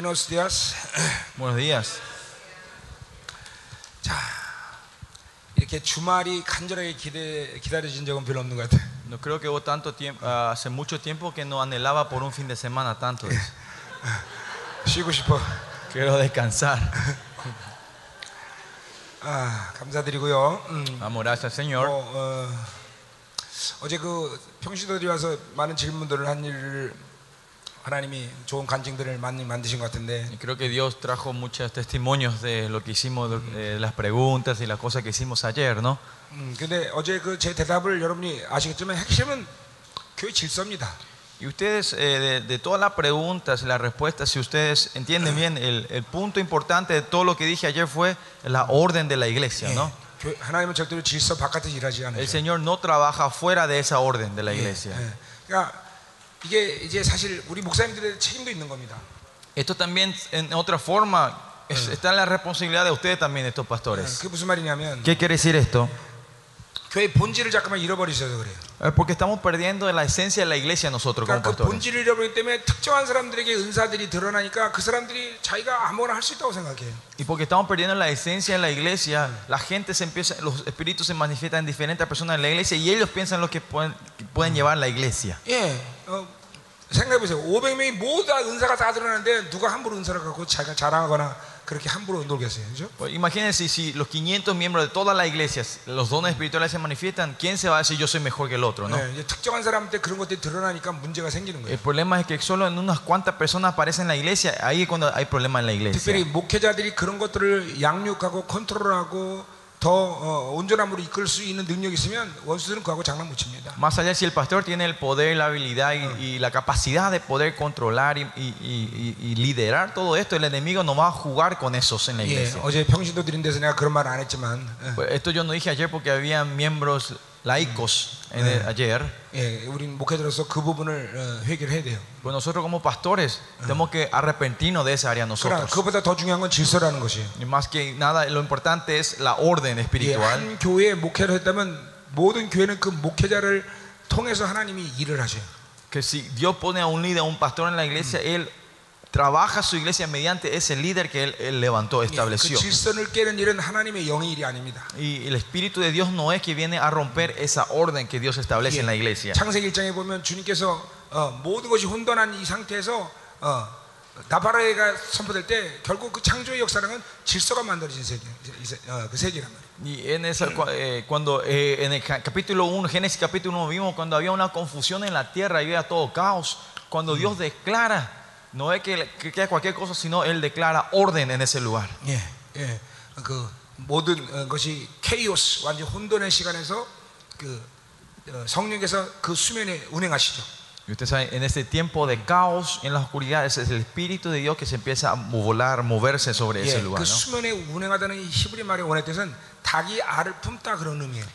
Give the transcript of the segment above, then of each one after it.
Buenos días. Buenos días. 자, 이렇게 주말이 간절하게 기대, 기다려진 적은 별로 없는 것 같아요. No creo que hubo tanto tiempo, hace mucho tiempo que no anhelaba por un fin de semana tanto. eso. 쉬고 싶어. Quiero descansar. 아, 감사드리고요. 음, Damos gracias Señor. 뭐, 어, 어제 그 평시도들이 와서 많은 질문들을 한 일을 하나님이 좋은 간증들을 많이 만드신 것 같은데 Y creo que Dios trajo muchos testimonios de lo que hicimos, de las preguntas y las cosas que hicimos ayer, ¿no? 음, 근데 어제 그 제 대답을 여러분이 아시겠지만 핵심은 교회 질서입니다. Y ustedes, eh, de, de todas las preguntas y las respuestas, si ustedes entienden bien, el, el punto importante de todo lo que dije ayer fue la orden de la iglesia, ¿no? 예, 교- 하나님은 절대로 질서 바깥에서 일하지 El 않으셔. Señor no trabaja fuera de esa orden de la iglesia. 예. 그러니까 이게 이제 사실 우리 목사님들의 책임도 있는 겁니다. Esto también, en otra forma, es- está en la responsabilidad de ustedes también, estos 예, pastores. 그게 무슨 말이냐면 ¿Qué quiere decir esto? 교회 본질을 잠깐만 잃어버리셔서 그래요. Eh, Porque estamos perdiendo la esencia de la iglesia nosotros como 그러니까 그 pastores. 본질을 잃어버리기 때문에 특정한 사람들에게 은사들이 드러나니까 그 사람들이 자기가 아무거나 할 수 있다고 생각해요. Y porque estamos perdiendo la esencia de la iglesia, la gente se empieza, los espíritus se manifiestan en diferentes personas en la iglesia y ellos piensan lo que pueden, que pueden llevar la iglesia. 예, 어, 생각해보세요. 500명이 모두 다 은사가 다 드러나는데 누가 함부로 은사를 갖고 자기가 자랑하거나 그렇게 함부로 놀겠어요. 그죠? Pues imagínense si los 500 miembros de todas las iglesias, los dones espirituales se manifiestan, ¿quién se va a decir yo soy mejor que el otro? ¿no? 예, 이제 특정한 사람한테 그런 것들이 드러나니까 문제가 생기는 거예요. El problema es que solo en unas cuantas personas aparecen en la iglesia, ahí es cuando hay problema en la iglesia. 특별히 목회자들이 그런 것들을 양육하고 컨트롤하고 더 어, 온전함으로 이끌 수 있는 능력이 있으면 원수들은 그하고 장난 못 칩니다. Más allá si el pastor tiene el poder, la habilidad y, y la capacidad de poder controlar y, y- y- y liderar todo esto, el enemigo no va a jugar con esos en la 예, iglesia. 어제 평신도 드린 데서 내가 그런 말 안 했지만 예, Pues esto yo no dije ayer porque había miembros laicos en el- ayer. 예, 우린 목회자로서 그 부분을 어, 회개를 해야 돼요. Pues nosotros como pastores tenemos que arrepentirnos de esa área 그러나 nosotros. 그보다 더 중요한 건 질서라는 것이에요. Y más que nada, lo importante es la orden 예, espiritual. 한 교회에 목회를 했다면 모든 교회는 그 목회자를 통해서 하나님이 일을 하셔요. Que si Dios pone a un líder, a un pastor en la iglesia, Él trabaja su iglesia mediante ese líder que Él, él levantó, 예, 그 estableció. 질서를 깨는 일은 하나님의 영의 일이 아닙니다. Y el Espíritu de Dios no es que viene a romper esa orden que Dios establece en la iglesia. 창세기 1장에 보면 주님께서 어, 모든 것이 혼돈한 이 상태에서 어, 나바라가 선포될 때 결국 그 창조의 역사랑은 질서가 만들어진 세계, 이 세- 어, 그 세계란 말이에요. Y en esa, cua- eh, cuando eh, en el ca- capítulo 1, Génesis capítulo 1, vimos cuando había una confusión en la tierra y había todo caos. Cuando Dios declara, no es que, que quede cualquier cosa, sino Él declara orden en ese lugar. 예, 예, 그 모든 어, 것이 케이오스 완전 혼돈의 시간에서 그 어, 성령께서 그 수면에 운행하시죠. Y usted sabe, en ese tiempo de caos, en la oscuridad, ese es el Espíritu de Dios que se empieza a volar, moverse sobre ese 예, lugar. 그 ¿no? 수면에 운행하다는 이 히브리 말의 원의 뜻은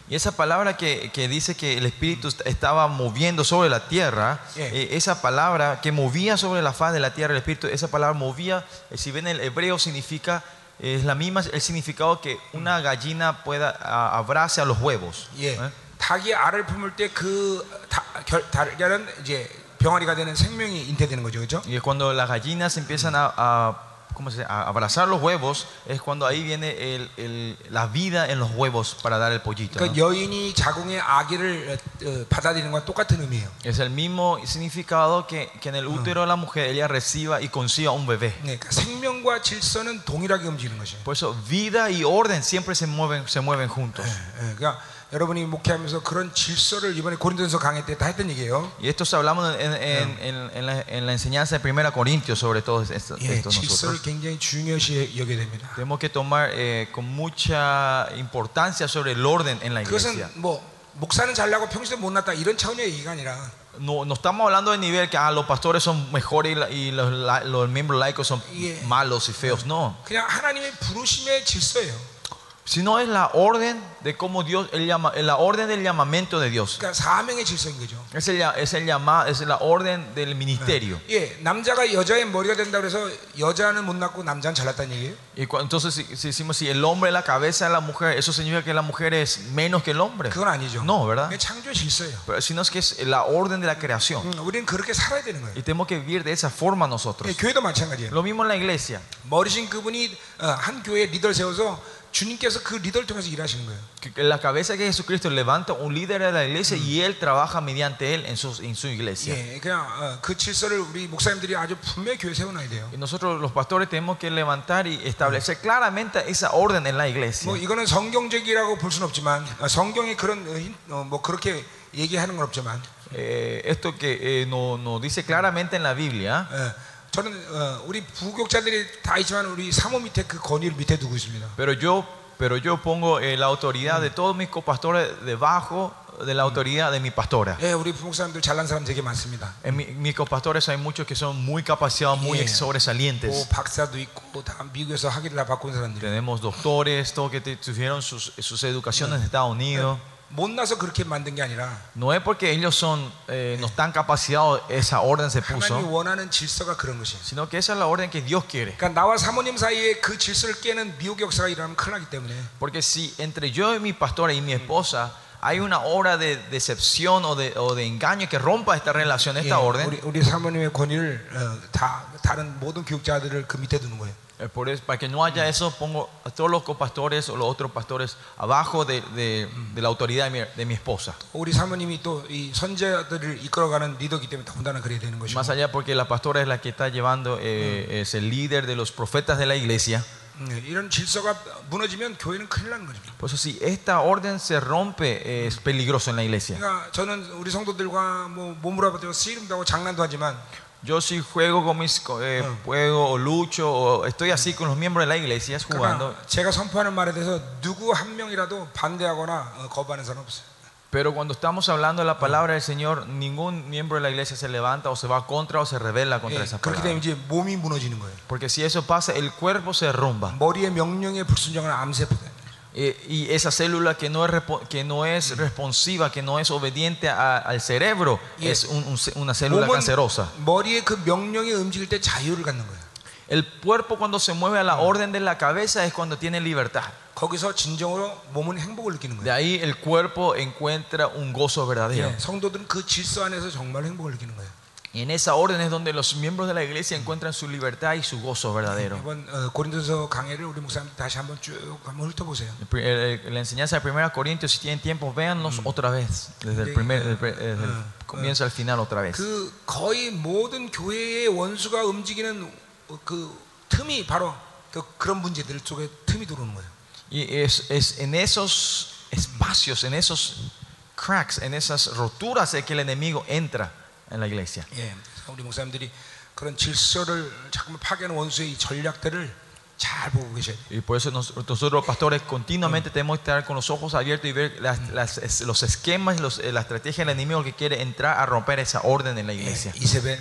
Y esa palabra que, que, dice que el Espíritu estaba moviendo sobre la tierra, eh, esa palabra que movía sobre la faz de la tierra, el Espíritu, esa palabra movía, eh, si ven el hebreo significa, es la misma, el significado que una gallina pueda a, abrace a los huevos. ¿eh? Y es cuando las gallinas empiezan a ¿cómo se dice? a abrazar los huevos, es cuando ahí viene el- el- la vida en los huevos para dar el pollito. ¿no? 그러니까 여인이 자궁의 아기를 어, 어, 받아들이는 건 똑같은 의미예요. Es el mismo significado que, que en el útero de la mujer ella reciba y conciba un bebé. 네, 그러니까 생명과 질서는 동일하게 움직이는 것이에요. Por eso vida y orden siempre se mueven, se mueven juntos. 예, 그러니까 여러분이 목회하면서 그런 질서를 이번에 고린도전서 강의 때 다 했던 얘기예요. Y esto se hablamos en, en- en- en la, en la enseñanza de 1 Corintios sobre todo esto, 예, esto 질서를 nosotros. 굉장히 중요시 여겨야 됩니다. Tenemos que tomar eh, con mucha importancia sobre el orden en la iglesia. 그것은 뭐 목사는 잘나고 평소에 못났다 이런 차원의 얘기가 아니라 No, no estamos hablando de nivel que ah, los pastores son mejores y, la- y los, la- los miembros laicos son Yeah. malos y feos. No. 그냥 하나님의 부르심의 질서예요. sino es la orden de cómo Dios, el llama, la orden del llamamiento de Dios. 그러니까 사명의 질서인 거죠. Es, el, lla- es, el llama- es la orden del ministerio. 예, 남자가 여자의 머리가 된다 그래서 여자는 못났고 남자는 잘났다는 얘기예요. Y cu- entonces, si, si decimos si el hombre es la cabeza de la mujer, ¿eso significa que la mujer es menos que el hombre? 그건 아니죠. No, ¿verdad? 그게 창조의 질서예요. Pero sino es que es la orden de la creación. 음, 우리는 그렇게 살아야 되는 거예요. Y tenemos que vivir de esa forma 예, nosotros. 교회도 마찬가지예요. Lo mismo en la iglesia. 머리신 그분이 어, 한 교회 리더를 세워서 주님께서 그 리더를 통해서 일하시는 거예요. Que- que La cabeza que Jesucristo levanta un líder de la iglesia y él trabaja mediante él en su, en su iglesia. 예, 그냥 어, 그 질서를 우리 목사님들이 아주 분명히 교회 세워놔야 돼요. Y nosotros los pastores tenemos que levantar y establecer claramente esa orden en la iglesia. 뭐 이거는 성경적이라고 볼 수는 없지만 어, 성경이 그런 어, 힌- 어, 뭐 그렇게 얘기하는 건 없지만 Eh, esto que eh, nos no dice claramente en la Biblia, 예, 저는 어, 우리 부교육자들이 다 있지만 우리 사모 밑에 그 권위를 밑에 두고 있습니다. pero yo, pero yo pongo eh, la autoridad de todos mis copastores debajo de la autoridad de mi pastora. 예, 우리 부목사님들 잘난 사람 되게 많습니다. En mi- mis copastores hay muchos que son muy capacitados, muy Yeah. sobresalientes. 뭐 박사도 있고 다 미국에서 학위를 다 받고 온 사람들이 Tenemos doctores, todos que te- tuvieron sus, sus educaciones en Estados Unidos. 못 No es porque ellos son, eh, no están capacitados, esa orden se puso. Sino que esa es la orden que Dios quiere. Porque si entre yo y mi pastora y mi esposa hay una obra de decepción o de, o de engaño que rompa esta relación, esta orden. 우리, 우리 사모님의 권위를 어, 다 다른 모든 교육자들을 그 밑에 두는 거예요. eh, por eso, para que no haya eso, pongo a todos los copastores o los otros pastores abajo de, de- de la autoridad de mi, de mi esposa. 우리 사모님이 또 이 선제들을 이끌어가는 리더기 때문에 더군다나 그래야 되는 것이고 Más allá porque la pastora es la que está llevando, eh, es el líder de los profetas de la iglesia. 음, 이런 질서가 무너지면 교회는 큰일 나는 거죠. Por eso si esta orden se rompe, eh, es peligroso en la iglesia. 그러니까 저는 우리 성도들과 뭐 몸으로 아버지고 씨름도 하고 장난도 하지만 Yo si juego con mis, co- eh, juego o lucho o estoy así con los miembros de la iglesia jugando, 그러니까 제가 선포하는 말에 대해서 누구 한 명이라도 반대하거나 어, 거부하는 사람 없어요. pero cuando estamos hablando de la palabra del Señor, ningún miembro de la iglesia se levanta o se va contra o se rebela contra 예, esa 그렇게 되면 palabra. 이제 몸이 무너지는 거예요. Porque si eso pasa, el cuerpo se derrumba. 머리의 명령에 불순종하는 암세포다. Eh, y esa célula que no es, repo- que no es responsiva, que no es obediente a- al cerebro, Y- es un- un ce- una célula 몸은 cancerosa. 머리의 그 명령에 움직일 때 자유를 갖는 거예요. El cuerpo cuando se mueve a la orden de la cabeza es cuando tiene libertad. 거기서 진정으로 몸은 행복을 느끼는 De 거예요. ahí el cuerpo encuentra un gozo verdadero. 예, 성도들은 그 질서 안에서 정말 행복을 느끼는 거예요. Y en esa orden es donde los miembros de la iglesia encuentran su libertad y su gozo verdadero. 이번 어, 고린도서 강해를 우리 목사님 다시 한번 쭉 한번 훑어보세요. El pri- el- el- La enseñanza de 1 Corintios, si tienen tiempo, véanlos otra vez, desde el, Sí. primer, desde el pre- desde el comienzo al final otra vez. 그 거의 모든 교회의 원수가 움직이는 어, 그 틈이 바로 그, 그런 문제들 속에 틈이 들어오는 거예요. Y es, es en esos espacios, en esos cracks, en esas roturas es que el enemigo entra en la iglesia. 예, 그래서 우리 목사님들이 그런 질서를 자꾸만 파괴하는 원수의 이 전략들을 잘 보고 계셔야 돼요. Y por eso nos- nosotros los pastores continuamente tenemos que estar con los ojos abiertos y ver las- las- es- los esquemas, los- eh, la estrategia del enemigo que quiere entrar a romper esa orden en la 예, iglesia. 이세벨,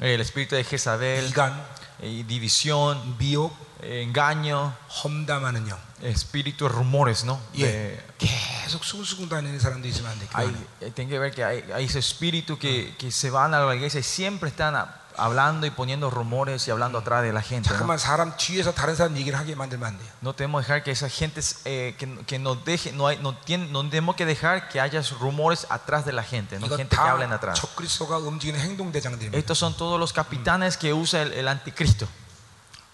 El espíritu de Jezabel, 이간, eh, división, 미혹, eh, engaño, 험담하는 영. espíritu de rumores, ¿no? 예, De- 계속 수근수근 다니는 사람도 있으면 안 돼. hay, 교회 안에. eh, tiene que ver que hay, hay ese espíritu que, que se van a la iglesia y siempre están a- hablando y poniendo rumores y hablando atrás de la gente. ¿no? 잠깐만 사람 뒤에서 다른 사람 얘기를 하게 만들면 안 돼요. No tenemos que dejar que esa gente eh, que, que nos deje, no, hay, no, tiene- no tenemos que dejar que haya rumores atrás de la gente, no 이거 gente que hablen 다 atrás. 적그리스도가 움직이는 행동 대장들입니다. Estos son todos los capitanes que usa el, el anticristo.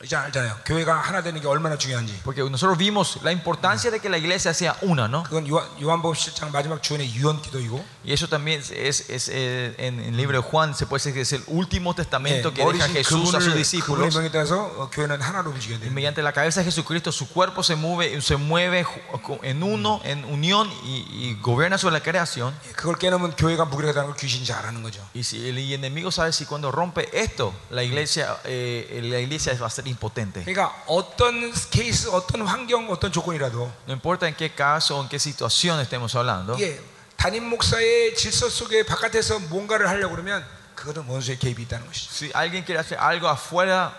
이제 알잖아요. 교회가 하나 되는 게 얼마나 중요한지. Porque nosotros vimos la importancia de que la iglesia sea una, ¿no? 그건 요한, 요한복음 7장 마지막 주연의 유언 기도이고 Y eso también es, es, es, eh, en el libro de Juan, se puede decir que es el último 예, testamento que deja 머리신 Jesús a sus 그분을 그분의 discípulos. 명에 따라서 어, 교회는 하나로 움직여야 Y 돼요. mediante la cabeza de Jesucristo, su cuerpo se mueve, se mueve ju- en uno, en unión y, y gobierna sobre la creación. 예, 그걸 깨놓으면 교회가 무기력하다는 걸 귀신이 잘 아는 거죠. Y si el enemigo sabe si cuando rompe esto, la iglesia, eh, la iglesia va a ser impotente. 그러니까 어떤 케이스, 어떤 환경, 어떤 조건이라도 No importa en qué caso o en qué situación estemos hablando. 예, 담임 목사의 질서 속에 바깥에서 뭔가를 하려고 그러면 그거는 원수의 개입이 있다는 것이죠. Si alguien quiere hacer algo afuera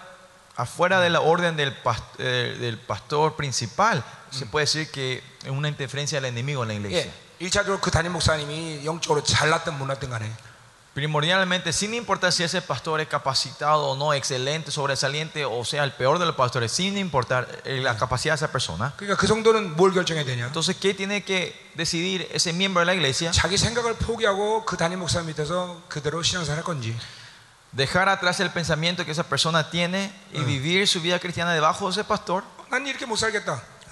afuera de la orden del, pas- eh, del pastor principal, se puede decir que es una interferencia del enemigo en la iglesia. 예, 일차적으로 그 담임 목사님이 영적으로 잘났든 못났든 간에 Primordialmente, sin importar si ese pastor es capacitado o no, excelente, sobresaliente o sea el peor de los pastores, sin importar eh, la capacidad de esa persona. Entonces, ¿qué tiene que decidir ese miembro de la iglesia? Dejar atrás el pensamiento que esa persona tiene y vivir su vida cristiana debajo de ese pastor.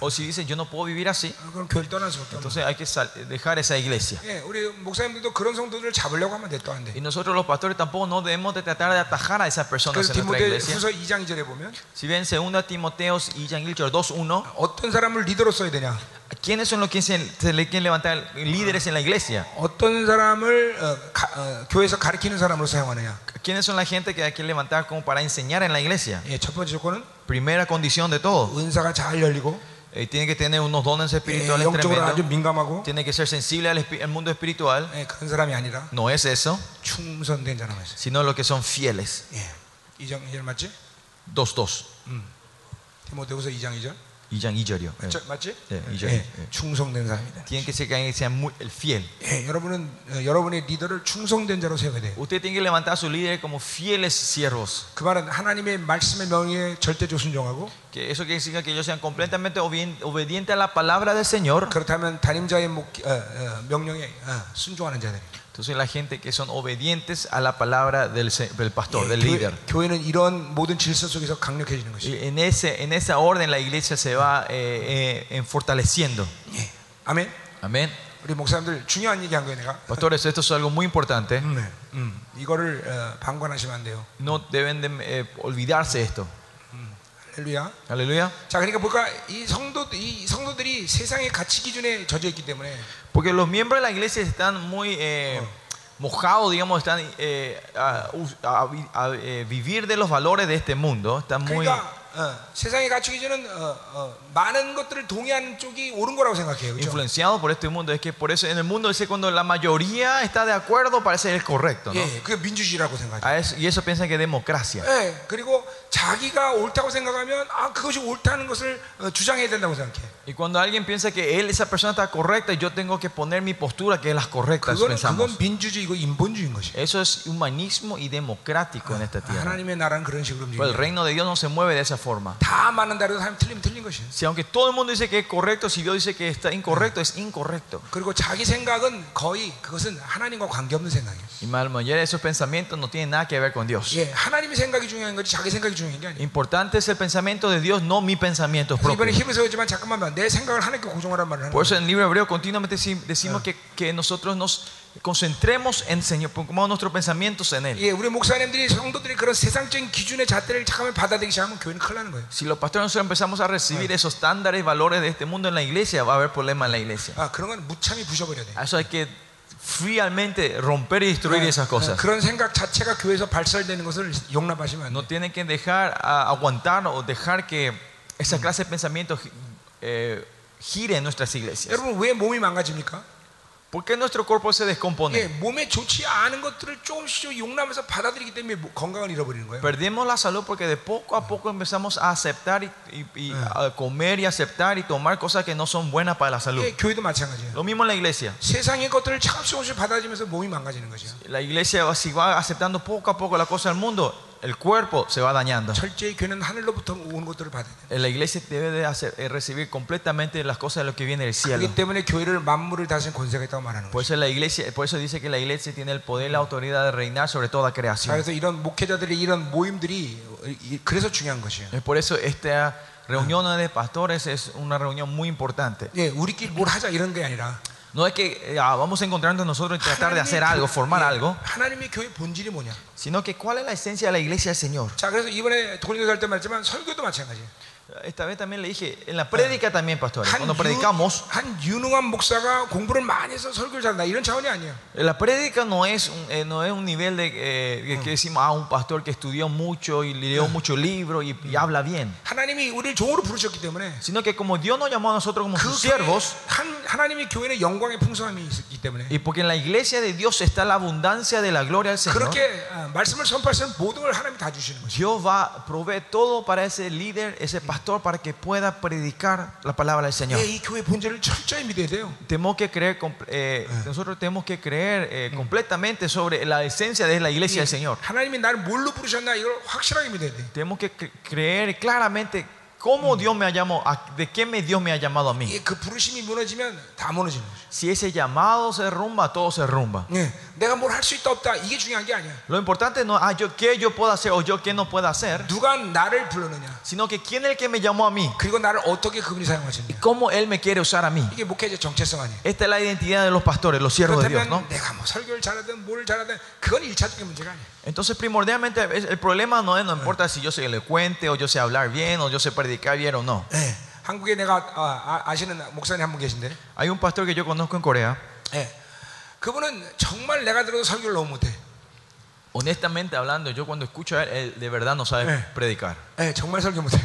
난 이렇게 못 살겠다. O si dice, yo no puedo vivir así, 어, 그럼 교회를 떠날 수밖에 없는 entonces hay que sal- dejar esa iglesia. 예, 우리 목사님들도 그런 성도들을 잡으려고 하면 돼도 안 돼. Y nosotros los pastores tampoco no debemos de tratar de atajar a esas personas 그래서 en nuestra 디모데 iglesia. 후서 2장 2절에 보면 Si ven 2 Timoteos y Jan 2.1, 어떤 사람을 리더로 써야 되냐? ¿quiénes son los que se, se le quieren levantar líderes en la iglesia? 어떤 사람을 어, 가- 어, 교회에서 가르치는 사람으로 사용하느냐? ¿Quiénes son la gente que hay que levantar como para enseñar en la iglesia? 예, 첫 번째 조건은 Primera condición de todo, 은사가 잘 열리고 eh, tiene que tener unos dones 예, espirituales 영적으로 아주 tremendos, 민감하고 tiene que ser sensible al, espi- al mundo espiritual. 예, 그런 사람이 아니라 No es eso, 충성된 자라고 했어요. sino los que son fieles. 예. 2장 2절 맞지? 2.2. 디모데후서 2장 2절. Y Jan 2절이요. 예. 저- 맞지? 예, 이 절. 예, 예. 충성된 사람이다. Tienen que ser que sean muy el fiel. 예, 여러분은 어, 여러분의 리더를 충성된 자로 세워야 돼. Usted tiene que levantar a su líder como fieles siervos. 그 말은 하나님의 말씀의 명예에 절대적 순종하고 Que eso quiere decir que ellos sean completamente obedi- obedientes a la palabra del Señor. 그렇다면 담임자의 목, 어, 어, 명령에 어, 순종하는 자들. Entonces la gente que son obedientes a la palabra del, se- del pastor, del 교회, líder. 교회는 이런 모든 질서 속에서 강력해지는 것이. Y en, ese, en esa orden la iglesia se va eh, eh, en fortaleciendo. 예. 아멘. Amén. 우리 목사님들 중요한 얘기한 거예요, 내가. Pastores, esto es algo muy importante. 네. 음, 이거를 어, 방관하시면 안 돼요. No deben de eh, olvidarse esto. 할렐루야. Aleluya. 자, 그러니까 볼까 이 성도 이 성도들이 세상의 가치 기준에 젖어 있기 때문에 Porque los miembros de la iglesia están muy eh, mojados, digamos, están eh, a, a- a- eh, vivir de los valores de este mundo. Están muy. 그러니까 어, 세상의 가치 기준은 어, 어, 많은 것들을 동의하는 쪽이 옳은 거라고 생각해요. 그렇죠? influenciados por este mundo. Es que por eso en el mundo dice cuando la mayoría está de acuerdo parece el correcto, ¿no? 예, 그게 민주주의라고 생각해요. A eso- y eso piensan que es democracia. 예, 그리고 자기가 옳다고 생각하면 아 그것이 옳다는 것을 어, 주장해야 된다고 생각해. Y cuando alguien piensa que él, esa persona está correcta, yo tengo que poner mi postura que es la correcta, eso 그건 pensamos. 그건 민주주의고 인본주의인 것이. Eso es humanismo y democrático en esta tierra. 하나님의 나라는 그런 식으로 Pero el 움직여요. reino de Dios no se mueve de esa forma. 다 맞는다 해도 사람 틀리면 틀린 것이에요. Si aunque todo el mundo dice que es correcto, si Dios dice que está incorrecto, es incorrecto. 그리고 자기 생각은 거의 그것은 하나님과 관계없는 생각이에요. Y la mayoría de esos pensamientos no tienen nada que ver con Dios. 예, 하나님의 생각이 중요한 거지 자기 생각이 중요한 게 아니에요. Importante es el pensamiento de Dios, no mi pensamiento 그래서 이번에 propio. 히브리서 였지만 잠깐만 봐. 내 생각을 하나님께 고정하란 말을 하는 Por 거예요. eso en el libro hebreo continuamente deci- decimos que, que nosotros nos concentremos en Señor, pongamos nuestros pensamientos en Él. 예, 우리 목사님들이 성도들이 그런 세상적인 기준의 잣대를 잠깐만 받아들이기 시작하면 교회는 큰일 나는 거예요. Si los pastores nosotros empezamos a recibir esos estándares y valores de este mundo en la iglesia, va a haber problema en la iglesia. 아, 그런 건 무참히 부셔버려야 돼. A Eso hay que fríamente romper y destruir esas cosas. 그런 생각 자체가 교회에서 발설되는 것을 용납하시면 안 No 돼. tienen que dejar a- aguantar o dejar que esa clase de pensamientos eh, gire en nuestras iglesias. 여러분 왜 몸이 망가집니까? ¿Por qué nuestro cuerpo se 예, descompone? 몸에 좋지 않은 것들을 조금씩 용납해서 받아들이기 때문에 모- 건강을 잃어버리는 거예요. Perdemos la salud porque de poco a poco empezamos a aceptar y, y- y a comer y aceptar y tomar cosas que no son buenas para la salud. 예, 교회도 마찬가지예요. Lo mismo en la iglesia. 세상의 것들을 조금씩 조금씩 받아들이면서 몸이 망가지는 것이에요. La iglesia va- si va aceptando poco a poco la cosa del mundo, el cuerpo se va dañando. 철저히 교회는 하늘로부터 오는 것들을 받아야 돼요. La iglesia debe de hacer- eh, recibir completamente las cosas de lo que viene del cielo. 그렇기 때문에 교회를 만물을 다스리는 권세가 있다고 말하는 Por 거예요. eso la iglesia, por eso dice que la iglesia tiene el poder y la autoridad de reinar sobre toda 자, creación. 그래서 이런 목회자들의 이런 모임들이 이- 그래서 중요한 것이에요. Es por eso esta reunión de pastores es una reunión muy importante. 예, 우리끼리 뭘 하자 이런 게 아니라 No es que eh, ah, vamos a encontrarnos nosotros y tratar de hacer algo, formar 예, algo, 하나님의 교회 본질이 뭐냐? sino que cuál es la esencia de la iglesia del Señor. 자, 그래서 이번에 고린도서 할때 말했지만 설교도 마찬가지예요. Esta vez también le dije, en la prédica también, pastores, 한, cuando 유, predicamos, 한 유능한 목사가 공부를 많이 해서 설교를 잘한다 이런 차원이 아니에요. la prédica no es un, eh, no es un nivel de eh, que- que decimos, ah, un pastor que estudió mucho y leyó muchos libros y, y habla bien. 하나님이 우리를 종으로 부르셨기 때문에 Sino que como Dios nos llamó a nosotros como 그 sus 교회, siervos, 한, 하나님의 교회는 영광의 풍성함이 있기 때문에 y porque en la iglesia de Dios está la abundancia de la gloria del Señor, 그렇게 어, 말씀을 선포하시는 모든 걸 하나님이 다 주시는 거죠. Dios va a proveer todo para ese líder, ese pastor, para que pueda predicar la palabra del Señor. 예, 이 교회 본질을 철저히 믿어야 돼요. Tenemos que creer, comp- eh, nosotros tenemos que creer eh, completamente sobre la esencia de la iglesia del Señor. 하나님이 나를 뭘로 부르셨나 이걸 확실하게 믿어야 돼. Tenemos que cre- creer claramente cómo Dios me ha llamado, a- de qué me Dios me ha llamado a mí. 예, 그 부르심이 무너지면 다 무너지는 거죠. Si ese llamado se derrumba, todo se derrumba. 예, 내가 뭘 할 수 있다 없다 이게 중요한 게 아니야. Lo importante no es ah, yo qué yo puedo hacer o yo qué no puedo hacer, 누가 나를 불렀느냐, sino que quién es el que me llamó a mí 그리고 나를 어떻게 그분이 y 사용하셨냐. cómo Él me quiere usar a mí. 이게 목회자 정체성 아니에요. Esta es la identidad de los pastores, los siervos de Dios, ¿no? 그렇다면 내가 뭐 설교를 잘하든 뭘 잘하든 그건 일차적인 문제가 아니에요. Entonces, primordialmente, es- el problema no es, no importa si yo soy elocuente o yo sé hablar bien o yo sé predicar bien o no. 예, 한국에 내가 아, 아, 시는 목사님 한 분 계신데, Hay un pastor que yo conozco en Corea. 예, 그분은 정말 내가 들어도 설교를 너무 못해. Honestamente hablando, yo cuando escucho a él, él de verdad no sabe Eh. predicar. 예, 정말 설교 못해.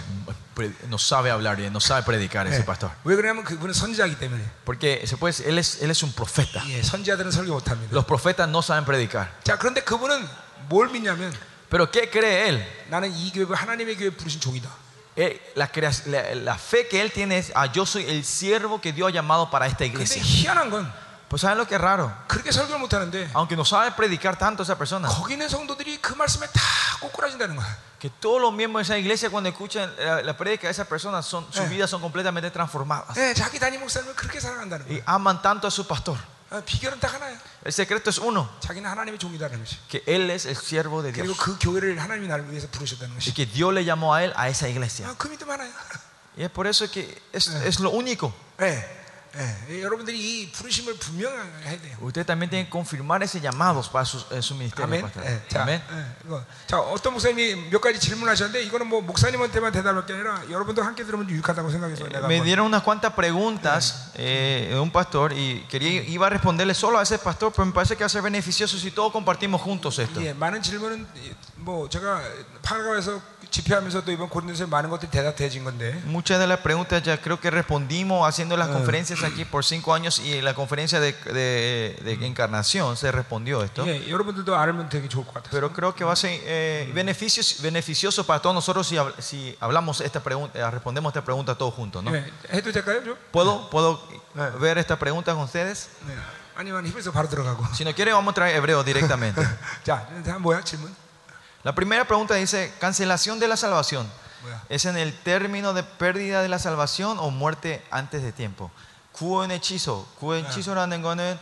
Pre- No sabe hablar bien, no sabe predicar ese 예, pastor. 왜 그러냐면 그분은 선지자이기 때문에. Porque se puede, decir, él, es, él es un profeta. 예, 선지자들은 설교 못합니다. Los profetas no saben predicar. 자, 그런데 그분은 뭘 믿냐면 Pero ¿qué cree él? 나는 이 교회 하나님의 교회 부르신 종이다. Él- la, crea- la- la fe que él tiene es, ah, yo soy el siervo que Dios ha llamado para esta 근데 iglesia. 희한한 건 Pues ¿saben lo que es raro? 그렇게 설교를 못하는데 Aunque no sabe predicar tanto esa persona, 거기 있는 성도들이 그 말씀에 다 꼬꾸라진다는 거야. que todos los miembros de esa iglesia cuando escuchan la, la prédica de esa persona, son, sus Eh. vidas son completamente transformadas. 예, 자기 담임 목사님을 그렇게 사랑한다는 Y 거야. aman tanto a su pastor. 어, 비결은 딱 하나야. El secreto es uno, 자기는 하나님의 종이다는 거지. que él es el siervo de 그리고 Dios. 그 교회를 하나님이 나를 위해서 부르셨다는 Y 것이. que Dios le llamó a él a esa iglesia. 아, 그 믿음 하나야. Y es por eso que es, es lo único. 예, 예, 예, 여러분들이 이 부르심을 분명해야 돼요. Usted también tiene que confirmar ese llamado para su, en su ministerio. 아멘. pastor. 예, 자, Amén. 예, 이거. 자, 어떤 목사님이 몇 가지 질문하셨는데 이거는 뭐 목사님한테만 대답할 게 아니라 여러분도 함께 들으면 유익하다고 생각해서 내가 Me 한번- dieron unas cuantas preguntas eh, de un pastor y quería, iba a responderle solo a ese pastor, pero me parece que va a ser beneficioso si todos compartimos juntos esto. 예, 많은 질문은 뭐 제가 파라과에서 집회하면서 또 이번 고린도서에 많은 것들이 대답돼진 건데 Muchas de las preguntas ya creo que respondimos haciendo las Ah. conferencias aquí por cinco años y en la conferencia de, de- de encarnación se respondió esto. 예, 여러분들도 알면 되게 좋을 것 같아요. Pero creo que va a ser eh, beneficios, beneficioso para todos nosotros si, hab- si hablamos esta pregunta, eh, respondemos esta pregunta todos juntos. ¿no? 예, 해도 될까요? 좀? ¿Puedo, puedo Eh. ver esta pregunta con ustedes? 네. 아니면 히브리서 바로 들어가고. Si no quiere, vamos a traer hebreo directamente. 자, 다음 뭐야 질문? La primera pregunta dice, cancelación de la salvación. 뭐야? ¿Es en el término de pérdida de la salvación o muerte antes de tiempo? 구원의 취소. 구원의 취소라는 거는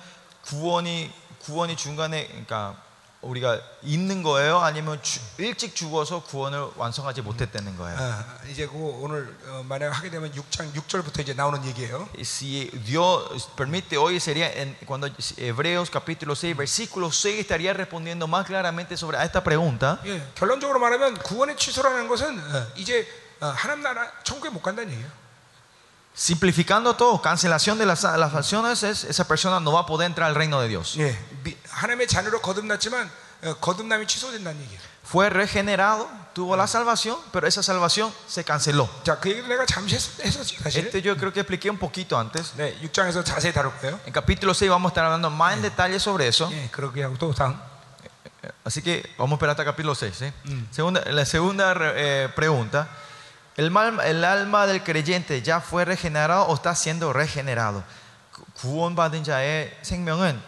구원이 구원이 중간에 그러니까 우리가 있는 거예요? 아니면 주- 일찍 죽어서 구원을 완성하지 못했다는 거예요? 아, 이제 그 오늘 어, 만약 하게 되면 6장 6절부터 이제 나오는 얘기예요. Si Dios permite hoy sería en, cuando Hebreos capítulo 6 versículo 6 estaría respondiendo más claramente sobre a esta pregunta. 예, 결론적으로 말하면 구원의 취소라는 것은 어, 이제 어, 하나님 나라 천국에 못 간다는 얘기예요. Simplificando todo, cancelación de las salvaciones es esa persona no va a poder entrar al reino de Dios. 예, 미- 하나님의 자녀로 거듭났지만 어, 거듭남이 취소된다는 얘기예요. Fue regenerado, tuvo la salvación, pero esa salvación se canceló. 자, 그 얘기를 내가 잠시 했- 했었지 사실. Este yo creo que expliqué un poquito antes. 네, 6장에서 자세히 다룰 거예요. En capítulo 6 vamos a estar hablando más en detalle sobre eso. 예, 그러게 하고 또 다음. Así que vamos a esperar hasta capítulo 6. ¿sí? Segunda, la segunda eh, pregunta. ¿El, mal- ¿El alma del creyente ya fue regenerado o está siendo regenerado? 구- 구원받은 자의 생명은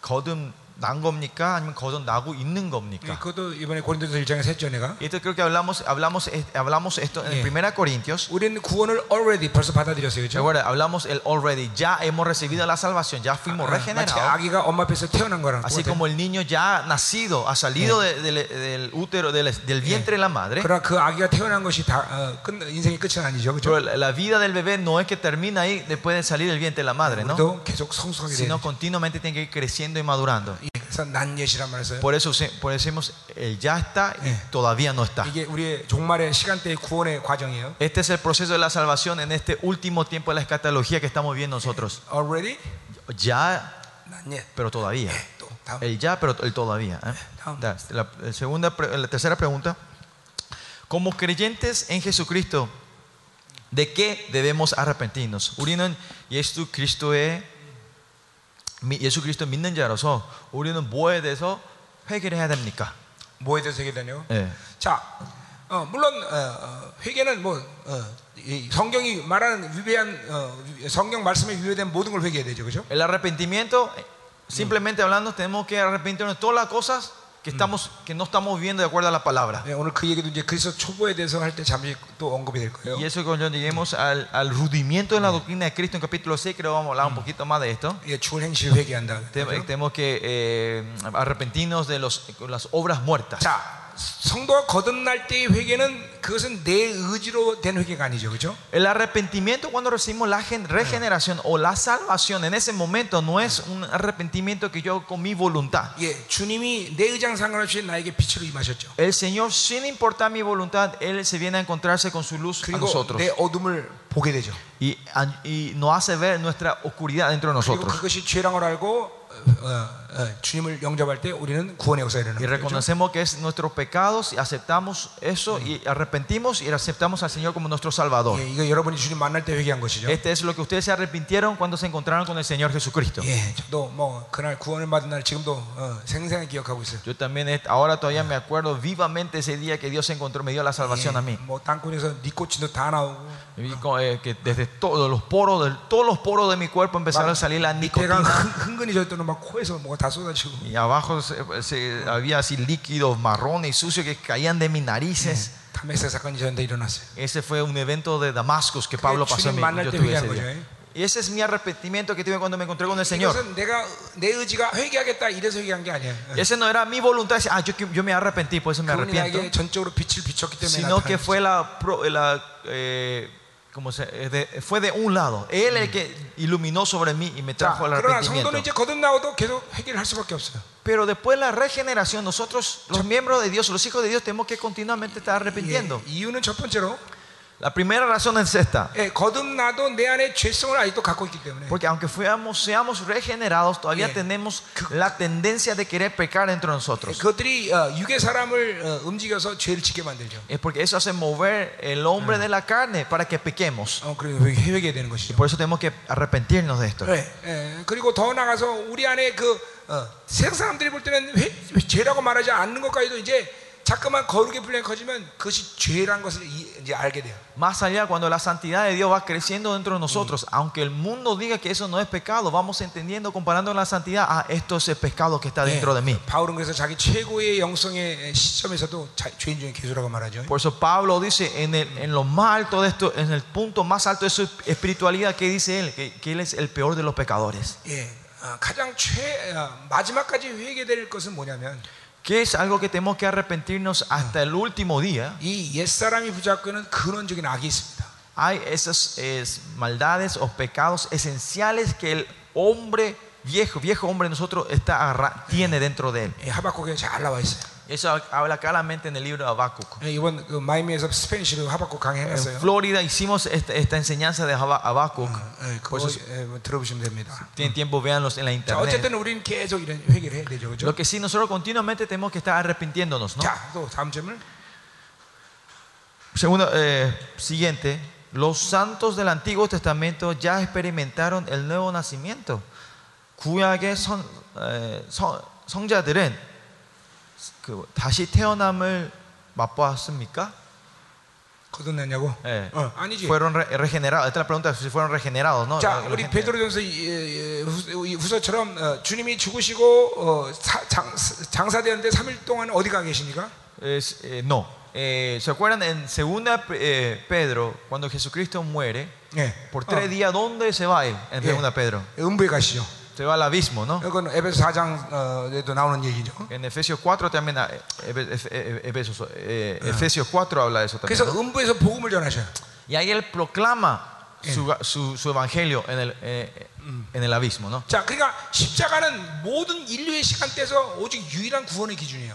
거듭 난 겁니까? 아니면 거듭 나고 있는 예, 겁니까? 그것도 이번에 고린도서 1장에서 했죠 내가. Y esto creo que hablamos, hablamos, eh, hablamos esto en Yeah. 1 Corintios. 우리는 구원을 already 벌써 받아들였어요, 그렇죠? Recuerda, hablamos el already, ya hemos recibido la salvación, ya fuimos 마치 regenerados. 아기가 엄마 뱃에서 태어난 거랑 Así 똑같아요. como el niño ya nacido, ha salido de- del- del útero, del, del vientre de la madre. 그러나 그 아기가 태어난 것이 다 어, 끝, 인생의 끝은 아니죠, 그렇죠? Pero la, la vida del bebé no es que termina ahí después de salir del vientre de la madre, ¿no? 또 계속 성숙하게 돼요. Sino continuamente tiene que ir creciendo y madurando. 예, 그래서 그래서 난 예시란 말을 써요. Por eso, se- por eso decimos, el ya está y Eh. todavía no está. 이게 우리의 종말의 시간대의 구원의 과정이에요. Este es el proceso de la salvación en este último tiempo de la escatología que estamos viendo nosotros. Already? Ya, 난 예. pero todavía. 또 다음. El ya, pero el todavía. ¿eh? 다음. Da, La, la segunda, pre- la tercera pregunta. Como creyentes en Jesucristo, ¿de qué debemos arrepentirnos? 우리는 예수 그리스도의 미- 예수 그리스도 믿는 자로서 우리는 뭐에 대해서 회개를 해야 됩니까? 뭐에 대해서 얘기하냐요? 예. 자, 어, 물론 어, 어, 회개는 뭐 어, 이 성경이 말하는 위배한 어, 위- 성경 말씀에 위배된 모든 걸 회개해야 되죠, 그렇죠? El arrepentimiento, simplemente hablando, tenemos que arrepentirnos de todas las cosas que, estamos, que no estamos viviendo de acuerdo a la palabra. 예, 오늘 그 얘기도 이제 그리스도 초보에 대해서 할 때 잠시 또 언급이 될 거예요. Y eso cuando lleguemos al, al rudimiento de la doctrina de Cristo en capítulo 6, creo que vamos a hablar un poquito más de esto. 예, 죽은 행실 회개한다. Te- 그렇죠? Tenemos que eh, arrepentirnos de los, las obras muertas. 자, 성도가 거듭날 때의 회개는 그것은 내 의지로 된 회개가 아니죠, 그렇죠? El arrepentimiento cuando recibimos la gen- regeneración o la salvación en ese momento no es un arrepentimiento que yo con mi voluntad. 예, 주님이 내 의장 상관없이 나에게 빛으로 임하셨죠. El Señor, sin importar mi voluntad, Él se viene a encontrarse con su luz a 그리고 nosotros 내 어둠을 보게 되죠. y, y nos hace ver nuestra oscuridad dentro de 그리고 nosotros. 그것이 죄란 걸 알고 어, y reconocemos que es nuestros pecados y aceptamos eso y arrepentimos y aceptamos al Señor como nuestro Salvador. Este es lo que ustedes se arrepintieron cuando se encontraron con el Señor Jesucristo. Yo también ahora todavía me acuerdo vivamente ese día que Dios se encontró, me dio la salvación a mí. Eh, que desde todos los poros, de, todos los poros de mi cuerpo empezaron a salir la nicotina. Y abajo se, había así líquidos marrones y sucios que caían de mis narices. Ese fue un evento de Damascus que Pablo pasó en mi, yo tuve ese día. Y ese es mi arrepentimiento que tuve cuando me encontré con el Señor. Ese no era mi voluntad, ah, yo, yo me arrepentí, por eso me arrepiento. Sino que fue la, la eh, ¿cómo se- eh, de- fue de un lado. Él el que iluminó sobre mí y me 자, trajo el 그러나 arrepentimiento. 성도는 이제 거듭나고도 계속 회개를 할 수밖에 없어요. Pero después de la regeneración, nosotros, los miembros de Dios, los hijos de Dios, tenemos que continuamente estar arrepintiendo. 예, 이유는 첫 번째로 La primera razón es esta. 예, 거듭나도 내 안에 죄성을 아직도 갖고 있기 때문에 Porque aunque fuéramos, seamos regenerados, todavía Yeah. tenemos la tendencia de querer pecar dentro de 예, nosotros. 그것들이 어, 육의 사람을 어, 움직여서 죄를 짓게 만들죠. Es porque eso hace mover el hombre de la carne para que pequemos. 어, 그래서 회- 회개해야 되는 것이죠. Por eso tenemos que arrepentirnos de esto. 예, 예, 그리고 더 나가서 우리 안에 그 어, 세상 사람들이 볼 때는 회, 죄라고 말하지 않는 것까지도 이제 자꾸만 거룩의 분량이 커지면 그것이 죄라는 것을 이- 이제 알게 돼요. Más allá, cuando la santidad de Dios va creciendo dentro de nosotros, aunque el mundo diga que eso no es pecado, vamos entendiendo, comparando la santidad, ah, esto es el pecado que está 예, dentro de mí. 바울은 그래서 자기 최고의 영성의 시점에서도 자- 죄인 중에 개수라고 말하죠. Por eso Pablo dice, en, el- en lo más alto de esto, en el punto más alto de su espiritualidad, que dice él? Que, que él es el peor de los pecadores. 예, 어, 가장 최 어, 마지막까지 회개될 것은 뭐냐면 ¿Qué es algo que tenemos que arrepentirnos hasta el último día? 이 옛사람이 붙잡고 있는 근원적인 악이 있습니다. Hay esas es, maldades o pecados esenciales que el hombre viejo, viejo hombre de nosotros está, agarra- tiene dentro de él. 예, 하박국에 잘 나와 있어요. Eso habla claramente en el libro de Habacuc. 예, 이번 그 마이미에서 스페니쉬로 하박국 강의 En 해놨어요. Florida hicimos esta, esta enseñanza de Haba- Habacuc. 예, 그거 Por eso, 예, 뭐 들어보시면 됩니다. tienen tiempo, véanlos en la 자, internet. 어쨌든 우리는 계속 이런 회개를 해야 되죠, 그렇죠? Lo que sí, nosotros continuamente tenemos que estar arrepintiéndonos, ¿no? 자, 또 다음 점을 Segundo, eh, siguiente, los santos del Antiguo Testamento ya experimentaron el nuevo nacimiento. 구약의 선, 에, 성, 성자들은 그 다시 태어남을 맛보았습니까? 거듭났냐고? 예. 어, 아니지. Fueron re- regenerados. Esta es la pregunta si fueron regenerados, ¿no? 자, La 우리 gente- 베드로전서 이- 이- 후- 이 후서처럼 어, 주님이 죽으시고 어, 사- 장, 장사되는데 3일 동안 어디 가 계십니까? Es, eh, no. Eh, ¿Se acuerdan en segunda eh, Pedro, cuando Jesucristo muere, 예. por tres 어, días, ¿dónde se va él? En Yeah. segunda Pedro. 음부에 가시죠. Se va al abismo, ¿no? 이건 에베소 4장에도 나오는 얘기죠. En Efesios 4 también, ah, eh, Efe- Efe- Efe- Efesios, eh, Efesios 4 habla de eso también. 그래서 ¿no? 음부에서 복음을 전하셔요. Y ahí él proclama su, su- su evangelio en el, eh, en el abismo. ¿no? 자, 그러니까 십자가는 모든 인류의 시간대에서 오직 유일한 구원의 기준이에요.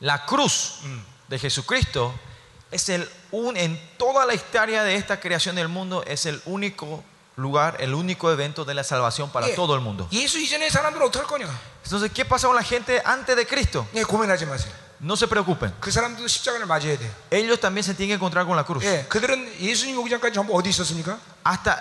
La cruz de Jesucristo es el un, en toda la historia de esta creación del mundo es el único lugar, el único evento de la salvación para 예, todo el mundo. 예수 이전의 사람들은 어떡할 거냐? Entonces, ¿qué pasa con la gente antes de Cristo? 예, 고민하지 마세요. No se preocupen. 그 사람들도 십자가를 맞이해야 돼. Ellos también se tienen que encontrar con la cruz. 예, 그들은 예수님 오기 전까지 전부 어디 있었습니까? Hasta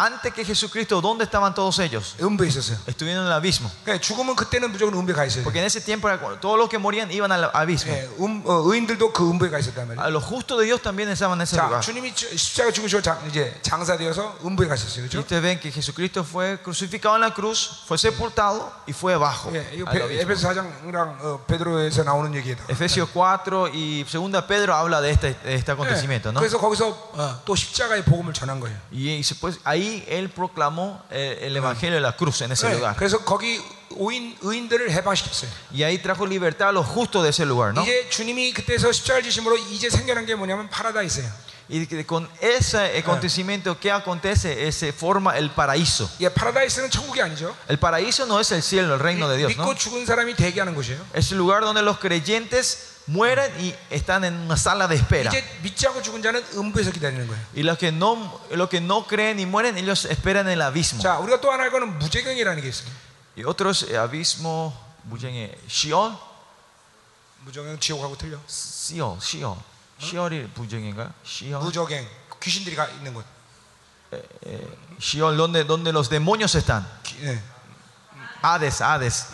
antes que Jesucristo, ¿dónde estaban todos ellos? 음부에 있었어요. Estuvieron en el abismo. 그러니까 죽으면 그때는 무조건 음부에 가 있어야 돼. Porque en ese tiempo era cuando todos los que morían iban al abismo. 예, 음, 어, 의인들도 그 음부에 가 있었단 말이에요. A los justos de Dios también estaban en ese 자, lugar. 주님이 주- 십자가 죽으시고 장, 이제 장사되어서 음부에 가셨어요. Y 그렇죠? ustedes ven que Jesucristo fue crucificado en la cruz, fue sepultado y fue abajo. 예, 이거 al 베- abismo. 에베소 4장이랑 어, 베드로에서 나오는 얘기예요. Efesios 4 y 2 Pedro habla de este, de este acontecimiento, ¿no? 그래서 거기서 어, 또 십자가의 복음을 전한 거예요. Y, y después ahí él proclamó eh, el evangelio de la cruz en ese 네, lugar. 그래서 거기 오인 의인들을 해방시켰어요. Y ahí trajo libertad a los justos de ese lugar, ¿no? 이제 주님이 그때서 십자가를 지심으로 이제 생겨난 게 뭐냐면 파라다이스예요. Y que con ese acontecimiento, ¿qué acontece? Eh, Se forma el paraíso. 예, 파라다이스는 천국이 아니죠. El paraíso no es el cielo, el reino de Dios, ¿no? 믿고 죽은 사람이 대기하는 곳이에요. Es el lugar donde los creyentes mueren y están en una sala de espera. 이제 믿지 않고 죽은 자는 음부에서 기다리는 거예요. Y los que no, los que no creen y mueren, ellos esperan en el abismo. 자, 우리가 또 하나 할 거는 무제경이라는 게 있어요. Y otros eh, abismo, 무정에 Sheol, 무제경 지옥하고 틀려. Sheol, Sheol, Sheol이 무정인가요? Sheol, 무적행 귀신들이 가 있는 곳. Sheol, donde, donde los demonios están. 기- 예. Hades, Hades,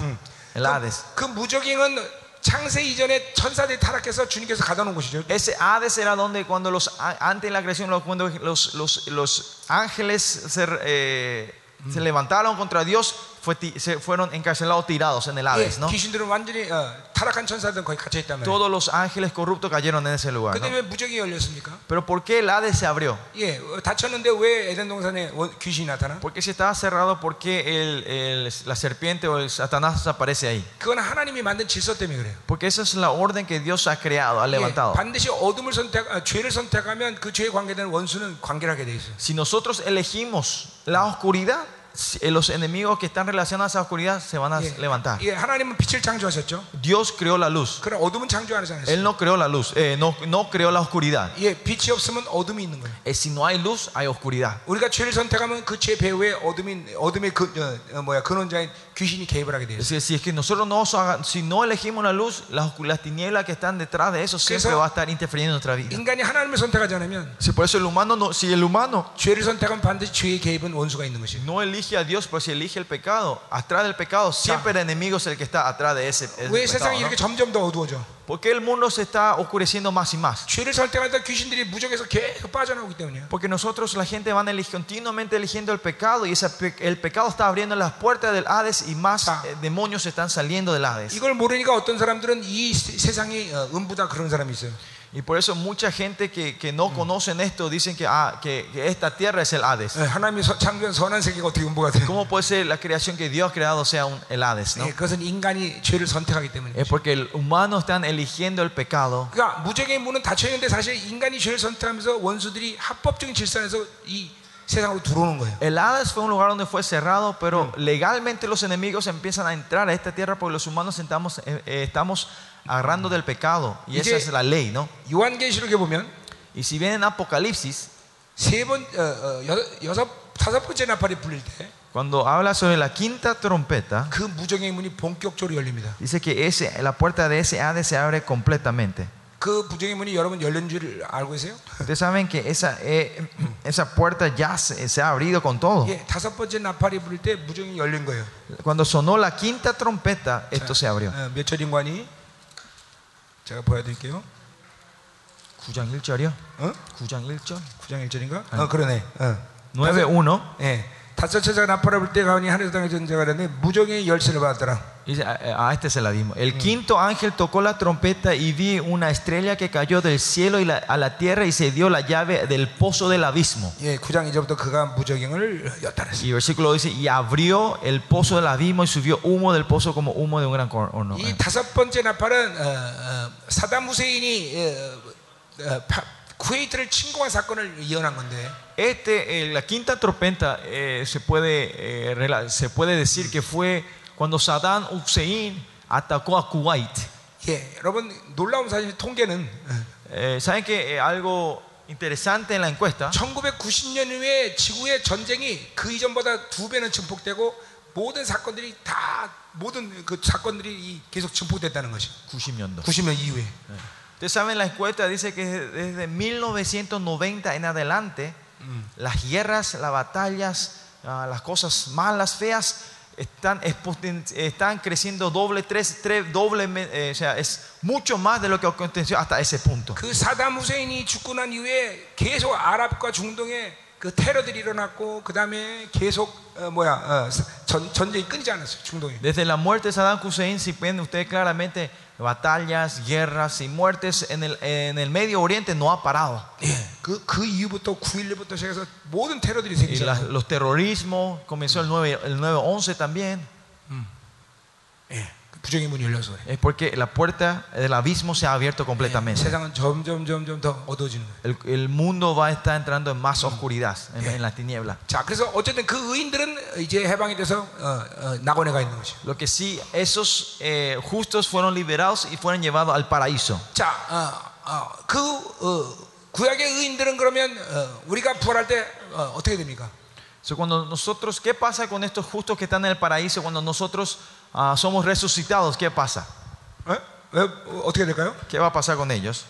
el Hades. 그 무적행은 창세 이전에 천사들이 타락해서 주님께서 가다 놓은 곳이죠. Ese Hades era donde cuando los a- antes de la creación, los- cuando los, los, los ángeles se, eh, se levantaron contra Dios, fue ti- se fueron encarcelados, tirados en el 예, Hades, ¿no? 귀신들은 완전히 어, 타락한 천사들은 거기 갇혀 있단 말이에요. Todos los ángeles corruptos cayeron en ese lugar. 근데 ¿no? 왜 무적이 열렸습니까? Pero ¿por qué el Hades se abrió? 예, 어, 닫혔는데 왜 에덴 동산에 원- 귀신이 나타나? Porque si estaba cerrado, ¿por qué el- el- la serpiente o el Satanás aparece ahí? 그건 하나님이 만든 질서 때문에 그래요. Porque esa es la orden que Dios ha creado, ha 예, levantado. 반드시 어둠을 선택, 아, 죄를 선택하면 그 죄에 관계되는 원수는 관계를 하게 돼 있어요. Si nosotros elegimos la oscuridad, si- eh, los enemigos que están relacionados a esa oscuridad se van a 예, levantar. 예, 하나님은 빛을 창조하셨죠. Dios creó la luz. 그럼 어둠은 창조 안 하지 않았어요. Él no creó la luz, eh, no, no creó la oscuridad. 예, 빛이 없으면 어둠이 있는 거예요. Eh, si no hay luz, hay oscuridad. 우리가 죄를 선택하면 그 죄 배후에 어둠인 어둠의 그 어, 어, 뭐야 근원자인 귀신이 개입을 하게 돼요. Es decir, si es que nosotros no, haga- si no elegimos la luz, las, oscu- las tinieblas que están detrás de eso siempre 그래서- va a estar interfiriendo en nuestra vida. 인간이 하나님을 선택하지 않으면 Si por eso el humano no, si el humano 죄를 선택하면 반드시 죄의 개입은 원수가 있는 것이에요. no elige a Dios, pero si elige el pecado, atrás del pecado siempre el enemigo es el que está atrás de ese, ese 왜 pecado, 세상이 ¿no? 이렇게 점점 더 어두워져? ¿Por qué el mundo se está oscureciendo más y más? 죄를 선택하다 귀신들이 무적에서 계속 빠져나오기 때문이에요. Porque nosotros, la gente van elig- continuamente eligiendo el pecado y ese pe- el pecado está abriendo las puertas del Hades y más Ah. eh, demonios están saliendo del Hades. 이걸 모르니까 어떤 사람들은 이 세- 세상이 어, 음부다 그런 사람이 있어요. Y por eso mucha gente que, que no conocen esto dicen que, ah, que, que esta tierra es el Hades. 예, 하나님이 서- 창조한 선한 세계가 어떻게 음부가 돼요? ¿Cómo puede ser la creación que Dios ha creado sea un, el Hades? ¿no? 예, 그것은 인간이 죄를 선택하기 때문에. Es porque el humano están eligiendo el pecado. 그러니까 무적의 문은 닫혀 있는데 사실 인간이 죄를 선택하면서 원수들이 합법적인 질서 안에서 이 세상으로 들어오는 거예요. El Hades fue un lugar donde fue cerrado, pero legalmente los enemigos empiezan a entrar a esta tierra porque los humanos estamos, eh, eh, estamos agarrando del pecado. Y esa 이제- es la ley, ¿no? 요한계시록에 보면 Y si bien en Apocalipsis, 세 번, 어, 어, 여섯, 여섯, 다섯 번째 나팔이 불릴 때 그 cuando habla sobre la quinta trompeta, 무적의 문이 본격적으로 열립니다. dice que ese, la puerta de ese Hades se abre completamente. 그 무적의 문이 여러분 열린 줄 알고 계세요? Ustedes saben que esa, eh, esa puerta ya se, se ha abrido con todo. 예, 다섯 번째 나팔이 불릴 때 무적이 열린 거예요. Cuando sonó la quinta trompeta, esto se abrió. 어, 몇 절인관이 제가 보여드릴게요. 9장 1절이요? 어? 9장 1절? 9장 1절인가? 어, 그러네. 어. 9.1 예. 다섯 천사가 나팔을 불때 가오니 하늘에서 땅에 전쟁을 하는데 무적의 열쇠를 받았더라. Dice, a, a este se la dimos. El quinto ángel tocó la trompeta y vi una estrella que cayó del cielo y la- a la tierra y se dio la llave del pozo del abismo. 예, 9장 이제부터 그가 무적행을 였다라. Y el versículo dice, y abrió el pozo del abismo y subió humo del pozo como humo de un gran cor- horno. 이 다섯 번째 나팔은 어, 어, 사담 후세인이 어, 어, 파- 쿠웨이트를 침공한 사건을 예언한 건데 Este, eh, la quinta trompeta eh, se, puede, eh, rela- se puede decir que fue cuando Saddam Hussein atacó a Kuwait. 예, 여러분 놀라운 사실 통계는 Eh, ¿Saben que eh, algo interesante en la encuesta? 1990년 이후에 지구의 전쟁이 그 이전보다 두 배는 증폭되고 모든 사건들이 다 모든 그 사건들이 이 계속 증폭됐다는 것이 90년도. 90년 이후에 Ustedes saben, la encuesta dice que desde 1990 en adelante, las guerras, las batallas, ah, las cosas malas, feas, están, expoten- están creciendo doble, tres, tres, doble, eh, o sea, es mucho más de lo que aconteció hasta ese punto. 그 사담 후세인이 죽고 난 이후에 계속 아랍과 중동에 그 테러들이 일어났고 그 다음에 계속 어, 뭐야 어, 전, 전쟁이 끊이지 않았어요 중동에. Desde la muerte de Saddam Hussein, si ven ustedes claramente, batallas, guerras y muertes en el, en el Medio Oriente no ha parado. 예, 그, 그 이후부터 9.11부터 시작해서 모든 테러들이 Y 생기죠. las- los terrorismos, comenzó el 9, el 9-11 también. 예, Es porque la puerta del abismo se ha abierto completamente. El, el mundo va a estar entrando en más oscuridad, en, en la tiniebla. Lo que sí, esos eh, justos fueron liberados y fueron llevados al paraíso. So, cuando nosotros, ¿qué pasa con estos justos que están en el paraíso cuando nosotros ah, somos resucitados? ¿Qué pasa? 어? 왜, 어, 어떻게 될까요? ¿Qué va a pasar con ellos?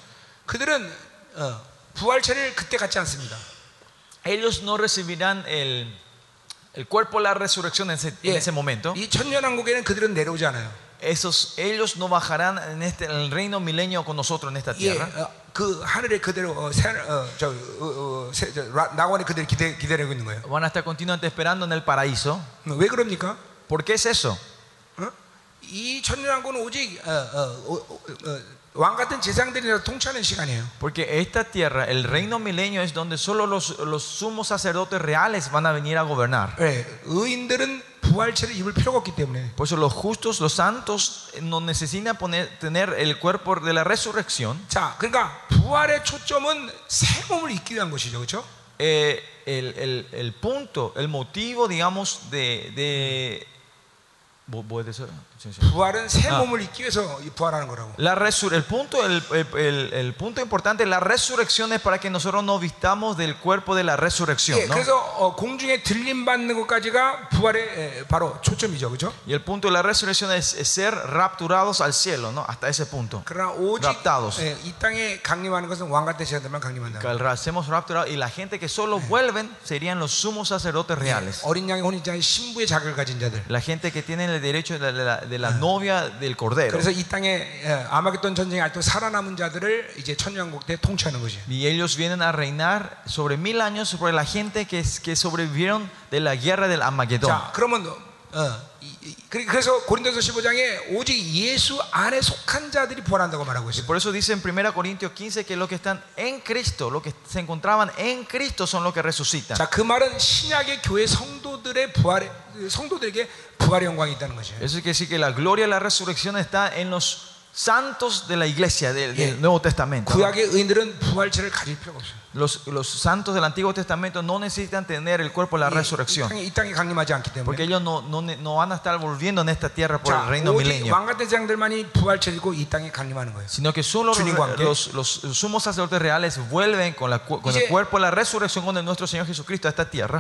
그들은 어, 부활체를 그때 갖지 않습니다. Ellos no recibirán el, el cuerpo de la resurrección en ese, en 예, ese momento. 이 천년왕국에는 그들은 내려오지 않아요. Esos, ellos no bajarán en, este, en el reino milenio con nosotros en esta 예, tierra. 어, 그 하늘에 그대로 어, 새, 어, 저, 어, 어, 새, 저, 라- 낙원에 그대로 기대, 기다리고 있는 거예요. Van a estar continuamente esperando en el paraíso. 어, 왜 그럽니까? ¿Por qué es eso? 어? 이 천년왕국은 오직 어, 어, 어, 어, 왕 같은 제상들이라 통치하는 시간이에요. Porque esta tierra, el reino milenio, es donde solo los, los sumos sacerdotes reales van a venir a gobernar. 예, 의인들은 부활체를 입을 필요가 없기 때문에 Por eso los justos, los santos, eh, no necesitan poner, tener el cuerpo de la resurrección. 자, 그러니까 부활의 초점은 새 몸을 입기 위한 것이죠, 그렇죠? Eh, el, el- el punto, el motivo, digamos, de... de ¿Vo- voy a decir? Sí, sí. 부활은 새 아. 몸을 입기 위해서 이 부활하는 거라고. La resur- el, punto, el, el- el punto importante, la resurrección es para que nosotros nos vistamos del cuerpo de la resurrección. 예, ¿no? 그래서 어, 공중에 들림 받는 것까지가 부활의 에, 바로 초점이죠, 그렇죠? Y el punto de la resurrección es, es ser rapturados al cielo, ¿no? Hasta ese punto. 그러나 오직 raptados. 예, 이 땅에 강림하는 것은 왕 같은 제자들만 강림한다. Que al ra- Hacemos rapturados y la gente que solo vuelven serían los sumos sacerdotes reales. 어린 양의 혼인자의 신부의 자격을 가진 자들. La gente que tiene el derecho de la, de la novia del cordero. 그래서 이 땅에 예, 아마겟돈 전쟁에 아직도 살아남은 자들을 이제 천년국 때 통치하는 것이에요. Y ellos vienen a reinar sobre mil años sobre la gente que, que sobrevivieron de la guerra del Armagedón. 자, 그러면 어, 이- 이- 그래- 그래서 고린도서 15장에 오직 예수 안에 속한 자들이 부활한다고 말하고 있어요. Por eso dice en 1 Corintios 15 que los que están en Cristo, los que se encontraban en Cristo son los que resucitan. 자, 그 말은 신약의 교회 성도들의 부활 eso quiere decir que la gloria de la resurrección está en los santos de la iglesia del, Nuevo Testamento. Los, los, santos del Antiguo Testamento no necesitan tener el cuerpo de la resurrección. Porque ellos no, no, no van a estar volviendo en esta tierra por el reino milenio. Sino que solo los, los, los, sumos sacerdotes reales vuelven con, la, con el cuerpo de la resurrección con el nuestro Señor Jesucristo a esta tierra.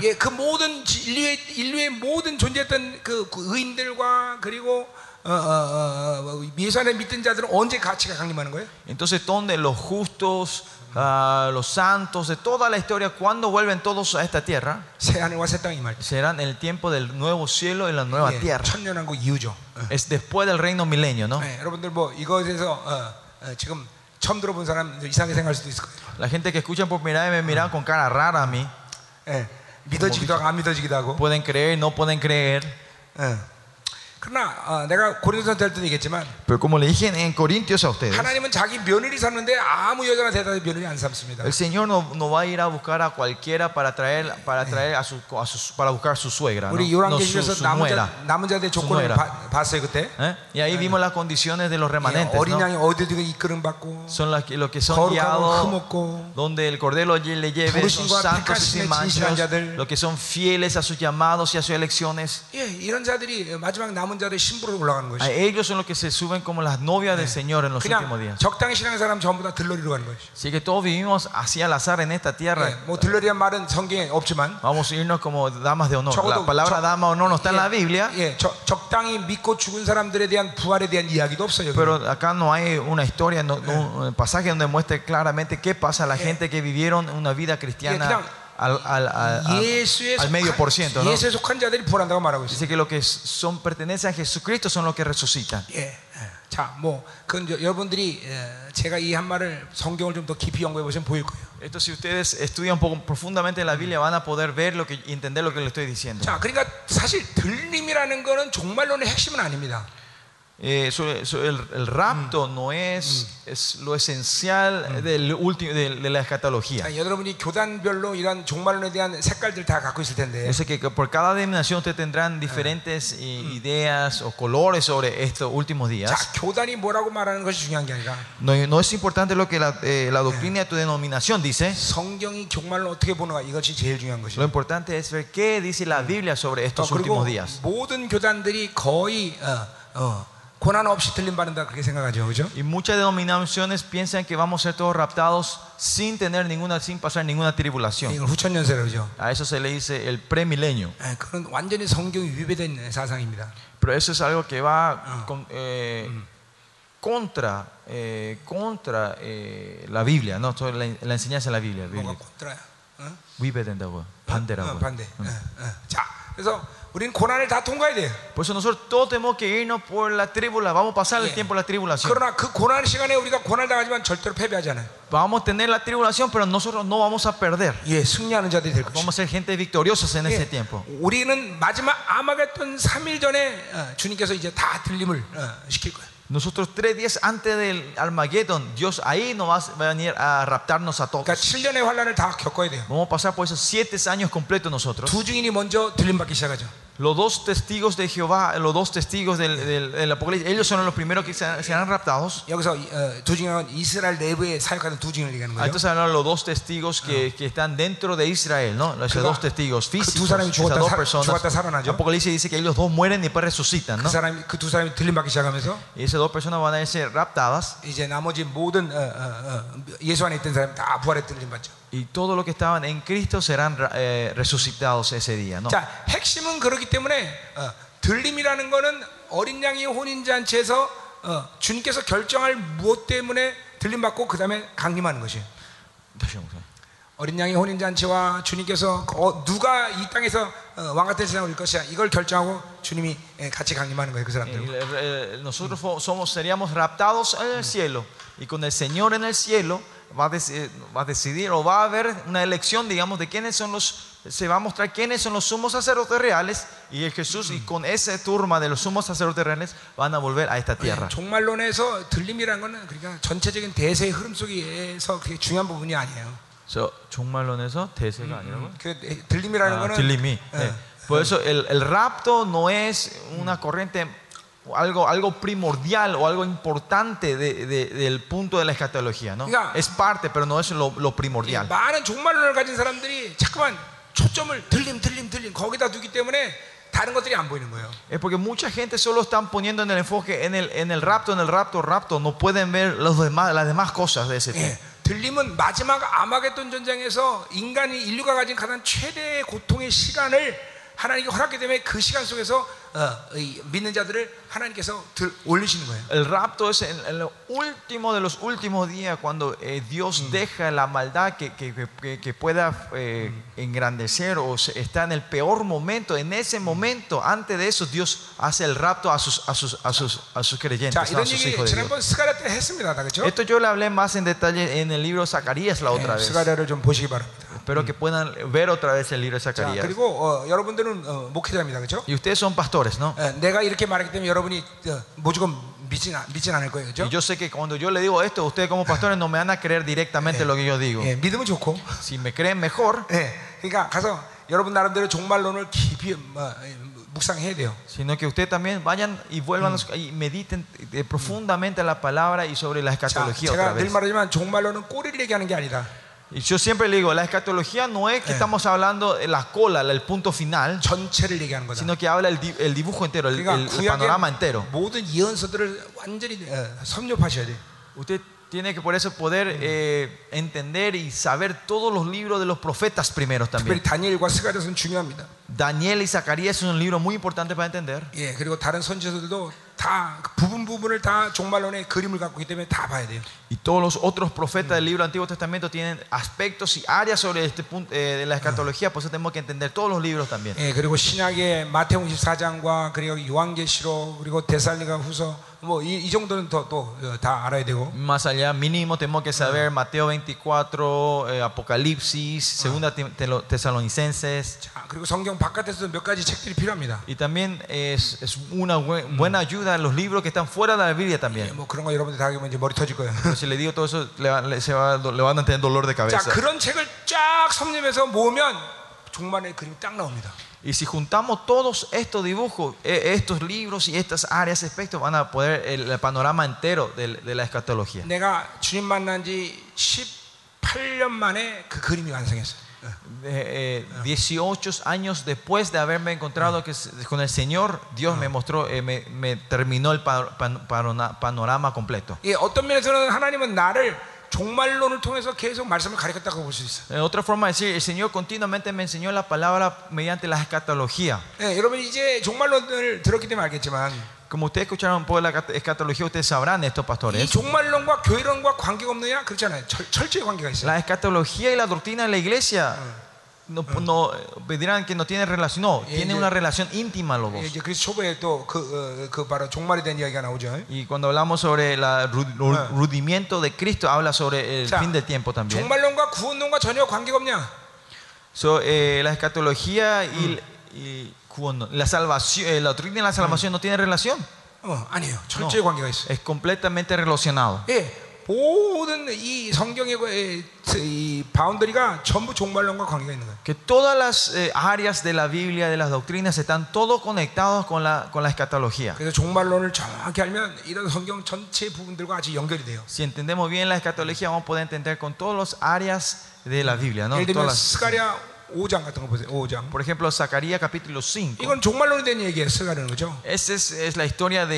Entonces, donde los justos ah, los santos de toda la historia, cuando vuelven todos a esta tierra, 새 하늘과 새 땅이 말 때. serán en el tiempo del nuevo cielo y la nueva 예, tierra. 천년왕국 이후죠. 어. Es después del reino milenio, ¿no? 예, 여러분들 뭐 이거에 대해서 어, 어, 지금 처음 들어본 사람 이상하게 생각할 수도 있을 거예요. La gente que escucha por primera vez me miran con cara rara a mí. 예, 믿어지기도 하고 안 믿어지기도 하고. Pueden creer, no pueden creer. 예. 그러나 어, 내가 고린도서 될 때도 얘기했지만 Pero como le dije en, en Corintios a ustedes, 하나님은 자기 며느리 삼는데 아무 여자나 대단히 며느리 안 삼습니다. el Señor no, no va a ir a buscar a cualquiera para traer, para traer a su, a su- para buscar su suegra, ¿no? 우리 No, 요한계시에서 su, su 남은 nuera. 자 남은 자들의 조건을 nuera. 봐- 봤어요 그때. ¿eh? Y ahí vimos las condiciones de los 예, remanentes, 어린 ¿no? 양이 어디든 이끌음 받고 Son las que, los que son 거룩하고 guiados, 흠없고 donde el cordero le lleve, son 부르심과 santos y sin 택하심에 manchas, 진실한 자들. los que son fieles a sus llamados y a sus elecciones. 예, 이런 자들이 마지막 남은 자들의 신부로 올라가는 A 것이. ellos son los que se suben como las novias del Señor en los últimos 그냥 días. 적당히 신앙의 사람 전부 다 들러리로 가는 것이. Así que todos vivimos así al azar en esta tierra. 예, 뭐 들러리란 말은 성경에 없지만 Vamos a irnos como damas de honor. 적어도 La palabra 적- dama o honor no está en la 예, Biblia, 예, 적- 적당히 믿고 죽은 사람들에 대한 부활에 대한 이야기도 없어요. pero acá no hay una historia, no- no- un pasaje donde muestre claramente qué pasa a la gente que vivieron una vida 그냥 cristiana al, al, al- al- 예수에 al medio por ciento. 속한, ¿no? 예수에 속한 자들이 부활한다고 말하고 있어요. Dice que los que son pertenecen a Jesucristo son los que resucitan. 예, 예. 자, 뭐 그건 저- 여러분들이 예, 제가 이 한 말을 성경을 좀 더 깊이 연구해 보시면 보일 거예요. Esto si ustedes estudian un poco profundamente la Biblia van a poder ver lo que y entender lo que les estoy diciendo. 자, 그러니까 사실 들림이라는 거는 종말론의 핵심은 아닙니다. Eh, sobre- sobre el, el rapto no es, es lo esencial del último, de, de la escatología. 자, 여러분이 교단별로 이런 종말론에 대한 색깔들 다 갖고 있을 텐데. Yo sé que que por cada denominación ustedes tendrán diferentes eh, ideas o colores sobre estos últimos 자, días. 교단이 뭐라고 말하는 것이 중요한 게 아니라 No, no es importante lo que la, eh, la doctrina de tu denominación dice. 성경이 종말론 어떻게 보는가 이것이 제일 중요한 Lo 것이에요. importante es ver qué dice la Biblia sobre 또 estos 그리고 últimos días. 모든 교단들이 거의 어, 어, 고난 없이 들림 받는다 그렇게 생각하죠, 그죠? Y muchas denominaciones piensan que vamos a ser todos raptados sin tener ninguna, sin pasar ninguna tribulación. 이걸 후천연세로 그죠? A eso se le dice el premilenio. 예, 그런 완전히 성경이 위배된 사상입니다. Pero eso es algo que va con- eh, contra, eh, contra eh, la Biblia, ¿no? Toda la, la enseñanza de la Biblia. 뭐가 Biblia. 콘트라야? 어? 위배된다고요. 어, 반대라고요. 반대. 음. 어, 어. 자, 그래서 우리는 고난을 다 통과해야 돼요. Por eso nosotros todos tenemos que irnos por la tribulación. Vamos a pasar el tiempo de la tribulación. 그러나 그 고난 시간에 우리가 고난을 당하지만 절대로 패배하지 않아요. Vamos a tener la tribulación, pero nosotros no vamos a perder. 예, 승리하는 자들이 될 것이죠. Vamos a ser gente victoriosos en ese tiempo. 우리는 마지막 아마겟돈 3일 전에 어, 주님께서 이제 다 들림을 어, 시킬 거예요. Nosotros tres días antes del Armagedón, Dios ahí nos va a venir a raptarnos a todos. 그러니까 7년의 환란을 다 겪어야 돼요. Vamos a pasar por esos siete años completos nosotros. 두 증인이 먼저 들림 받기 시작하죠. Los dos testigos de Jehová, los dos testigos del, del- del Apocalipsis, ellos son los primeros que se- serán raptados. 여기서 어, 두 증인은 이스라엘 내부에 사역하는 두 증인을 얘기하는 Ah, 거예요. Entonces hablan los dos testigos que, que están dentro de Israel, ¿no? Esos 그가- dos testigos 그 두 físicos, 사람이 esas 죽었다 dos 사- personas. 죽었다 살아나죠. Apocalipsis dice que ellos dos mueren y después resucitan, 그 ¿no? 사람이 그 두 사람이 들림 받기 시작하면서 Y esas dos personas van a ser raptadas 이제 나머지 모든 어, 어, 어, 예수 안에 있던 사람 다 부활에 들림 받죠. y todos los que estaban en Cristo serán eh, resucitados ese día, ¿no? 자, 핵심은 그렇기 때문에 어, 들림이라는 거는 어린 양의 혼인 잔치에서 어, 주님께서 결정할 무엇 때문에 들림 받고 그 다음에 강림하는 것이에요. 다시 한번. 어린 양의 혼인 잔치와 주님께서 어, 누가 이 땅에서 어, 왕 같은 세상을 올 것이야 이걸 결정하고 주님이 예, 같이 강림하는 거예요 그 Eh, 사람들. eh, Nosotros fo- somos, seríamos raptados en el cielo y con el Señor en el cielo va a, deci- va a decidir o va a haber una elección, digamos, de quiénes son los, se va a mostrar quiénes son los sumos sacerdotes reales y el Jesús y con esa turma de los sumos sacerdotes reales van a volver a esta tierra. 종말론에서 들림이라는 거는 그러니까 전체적인 대세의 흐름 속에서 그게 중요한 부분이 아니에요. So, 정말론에서 대세가 아니라고요? 그 들림이라는 Ah, 거는 tilimi. 예, Eh, Por eso el, el rapto no es una corriente, algo, algo primordial o algo importante de- de- del punto de la escatología. ¿no? Diga- Es parte, pero no es lo, lo 이 primordial. 많은 종말론을 가진 사람들이 자꾸만 초점을 들림 들림 들림 거기다 두기 때문에 다른 것들이 안 보이는 거예요. Es porque mucha gente solo están poniendo en el enfoque en el, en el rapto, en el rapto, rapto. No pueden ver los demás, las demás cosas de ese 예, tipo. 들림은 마지막 아마겟돈 전쟁에서 인간이 인류가 가진 가장 최대의 고통의 시간을 하나님께 허락기 때문에 그 시간 속에서 어, 이 믿는 자들을 하나님께서 들, 올리시는 거예요. El rapto es en, en lo último de los últimos días cuando eh, Dios deja la maldad que, que- que- que pueda eh, engrandecer o se- está en el peor momento. En ese momento, antes de eso, Dios hace el rapto a sus, a sus, a sus, a sus creyentes, 자, ¿no? a 이런 sus 얘기 hijos de Dios. 지난번 스가랴 때 했습니다. 다 그렇죠? Esto yo le hablé más en detalle en el libro de Zacarías la otra vez. 스가랴를 좀 보시기 바랍니다. Espero que puedan ver otra vez el libro de 자, Zacarías. 그리고 어, 여러분들은 어, 목회자입니다, 그렇죠? Y ustedes son pastores, ¿no? 내가 이렇게 말하기 때문에 여러분이 어, 무조건 믿진, 않- 믿진 않을 거예요, Y 그렇죠? yo sé que cuando yo le digo esto, ustedes como pastores no me van a creer directamente lo que yo digo. 예, 믿으면 좋고, Si me creen mejor, 예, 그러니까 가서 여러분 나름대로 종말론을 깊이 뭐, 예, 묵상해야 돼요. sino que ustedes también vayan y vuelvan a su- y mediten eh, profundamente la palabra y sobre la 자, escatología otra 제가 늘 vez. 말하지만 종말론은 꼬리를 얘기하는 게 아니다. Y yo siempre le digo, la escatología no es que estamos hablando de la cola, el punto final, 전체를 얘기하는 거다. sino que habla el, di- el dibujo entero, el, 그러니까 el- el panorama entero. 구약의 모든 예언서들을 완전히 어, 섭렵하셔야 돼. Usted tiene que por eso poder eh, entender y saber todos los libros de los profetas primeros 특별히 también. 다니엘과 스가랴서는 중요합니다. Daniel y Zacarías es un libro muy importante para entender. 예, 그리고 다른 선지서들도 다그 부분 부분을 다 종말론의 그림을 갖고 있기 때문에 다 봐야 돼요. Y todos los otros profetas del libro del Antiguo Testamento tienen aspectos y áreas sobre este punto eh, de la escatología, por eso tenemos que entender todos los libros también. 예, 그리고 신약의 마태복음 24장과 그리고 요한계시록 그리고 데살리가 후서 뭐 이 정도는 더 또 다 알아야 되고. Más allá, mínimo tenemos que saber Mateo 24, eh, Apocalipsis, Segunda Te- Telo- Tesalonicenses. 자, 그리고 성경 바깥에서도 몇 가지 책들이 필요합니다. Y también es, es una bue- buena ayuda los libros que están fuera de la Biblia 예, también. 뭐 그런 거 여러분들 다 하면 이제 머리 터질 거예요. Pero si le digo todo eso, le, va- le- se va- le van a tener dolor de 자, cabeza. 그런 책을 쫙 섭렵해서 모으면 종말의 그림이 딱 나옵니다. Y si juntamos todos estos dibujos, e, estos libros y estas áreas, aspectos, van a poder el, panorama entero de, de la escatología. Eh, eh, 18 años después de haberme encontrado que con el Señor, Dios me mostró, eh, me, me, terminó el panorama completo. 예, 어떤 면에서는 하나님은 나를 종말론을 통해서 계속 말씀을 가르쳤다고 볼 수 있어요. Eh, otra forma de decir, el Señor continuamente me enseñó la palabra mediante la escatología. 예, 여러분 이제 종말론을 들었기 때문에 알겠지만 Como ustedes escucharon un poco de la cat- escatología, ustedes sabrán estos 이 pastores. 종말론과 교회론과 관계가 없느냐? 그렇잖아요. 철, 철저히 관계가 있어요. La escatología y la doctrina de la iglesia no, no, eh, dirán que no tienen relación. No, Y tienen yo- una relación íntima los 예, dos. 이제 그래서 초보에 또그 어, 그 바로 종말에 대한 이야기가 나오죠. Y cuando hablamos sobre el rudimiento de Cristo, habla sobre el 자, fin del tiempo también. 종말론과 구원론과 전혀 관계가 없냐? So, eh, la escatología y, y cuando- la salvación, eh, la doctrina de la salvación no tiene relación. 어, 아니에요. 철저히 관계가 있어요. Es completamente relacionado. 예, 모든 이 성경의 그, 이, 이 바운더리가 전부 종말론과 관계가 있는 거예요. Que todas las eh, áreas de la Biblia, de las doctrinas, están todos conectados con la, con la escatología. 그래서 종말론을 정확히 알면 이런 성경 전체 부분들과 같이 연결이 돼요. Si entendemos bien la escatología, vamos a poder entender con todas las áreas de la Biblia. ¿no? 예를 들면 Todas las- 스가랴 5장 같은 거 보세요. 5장. por ejemplo, Zacarías capítulo 5. 이건 종말론에 대한 얘기예요. 스가랴는 그죠? Esa es, es la historia de,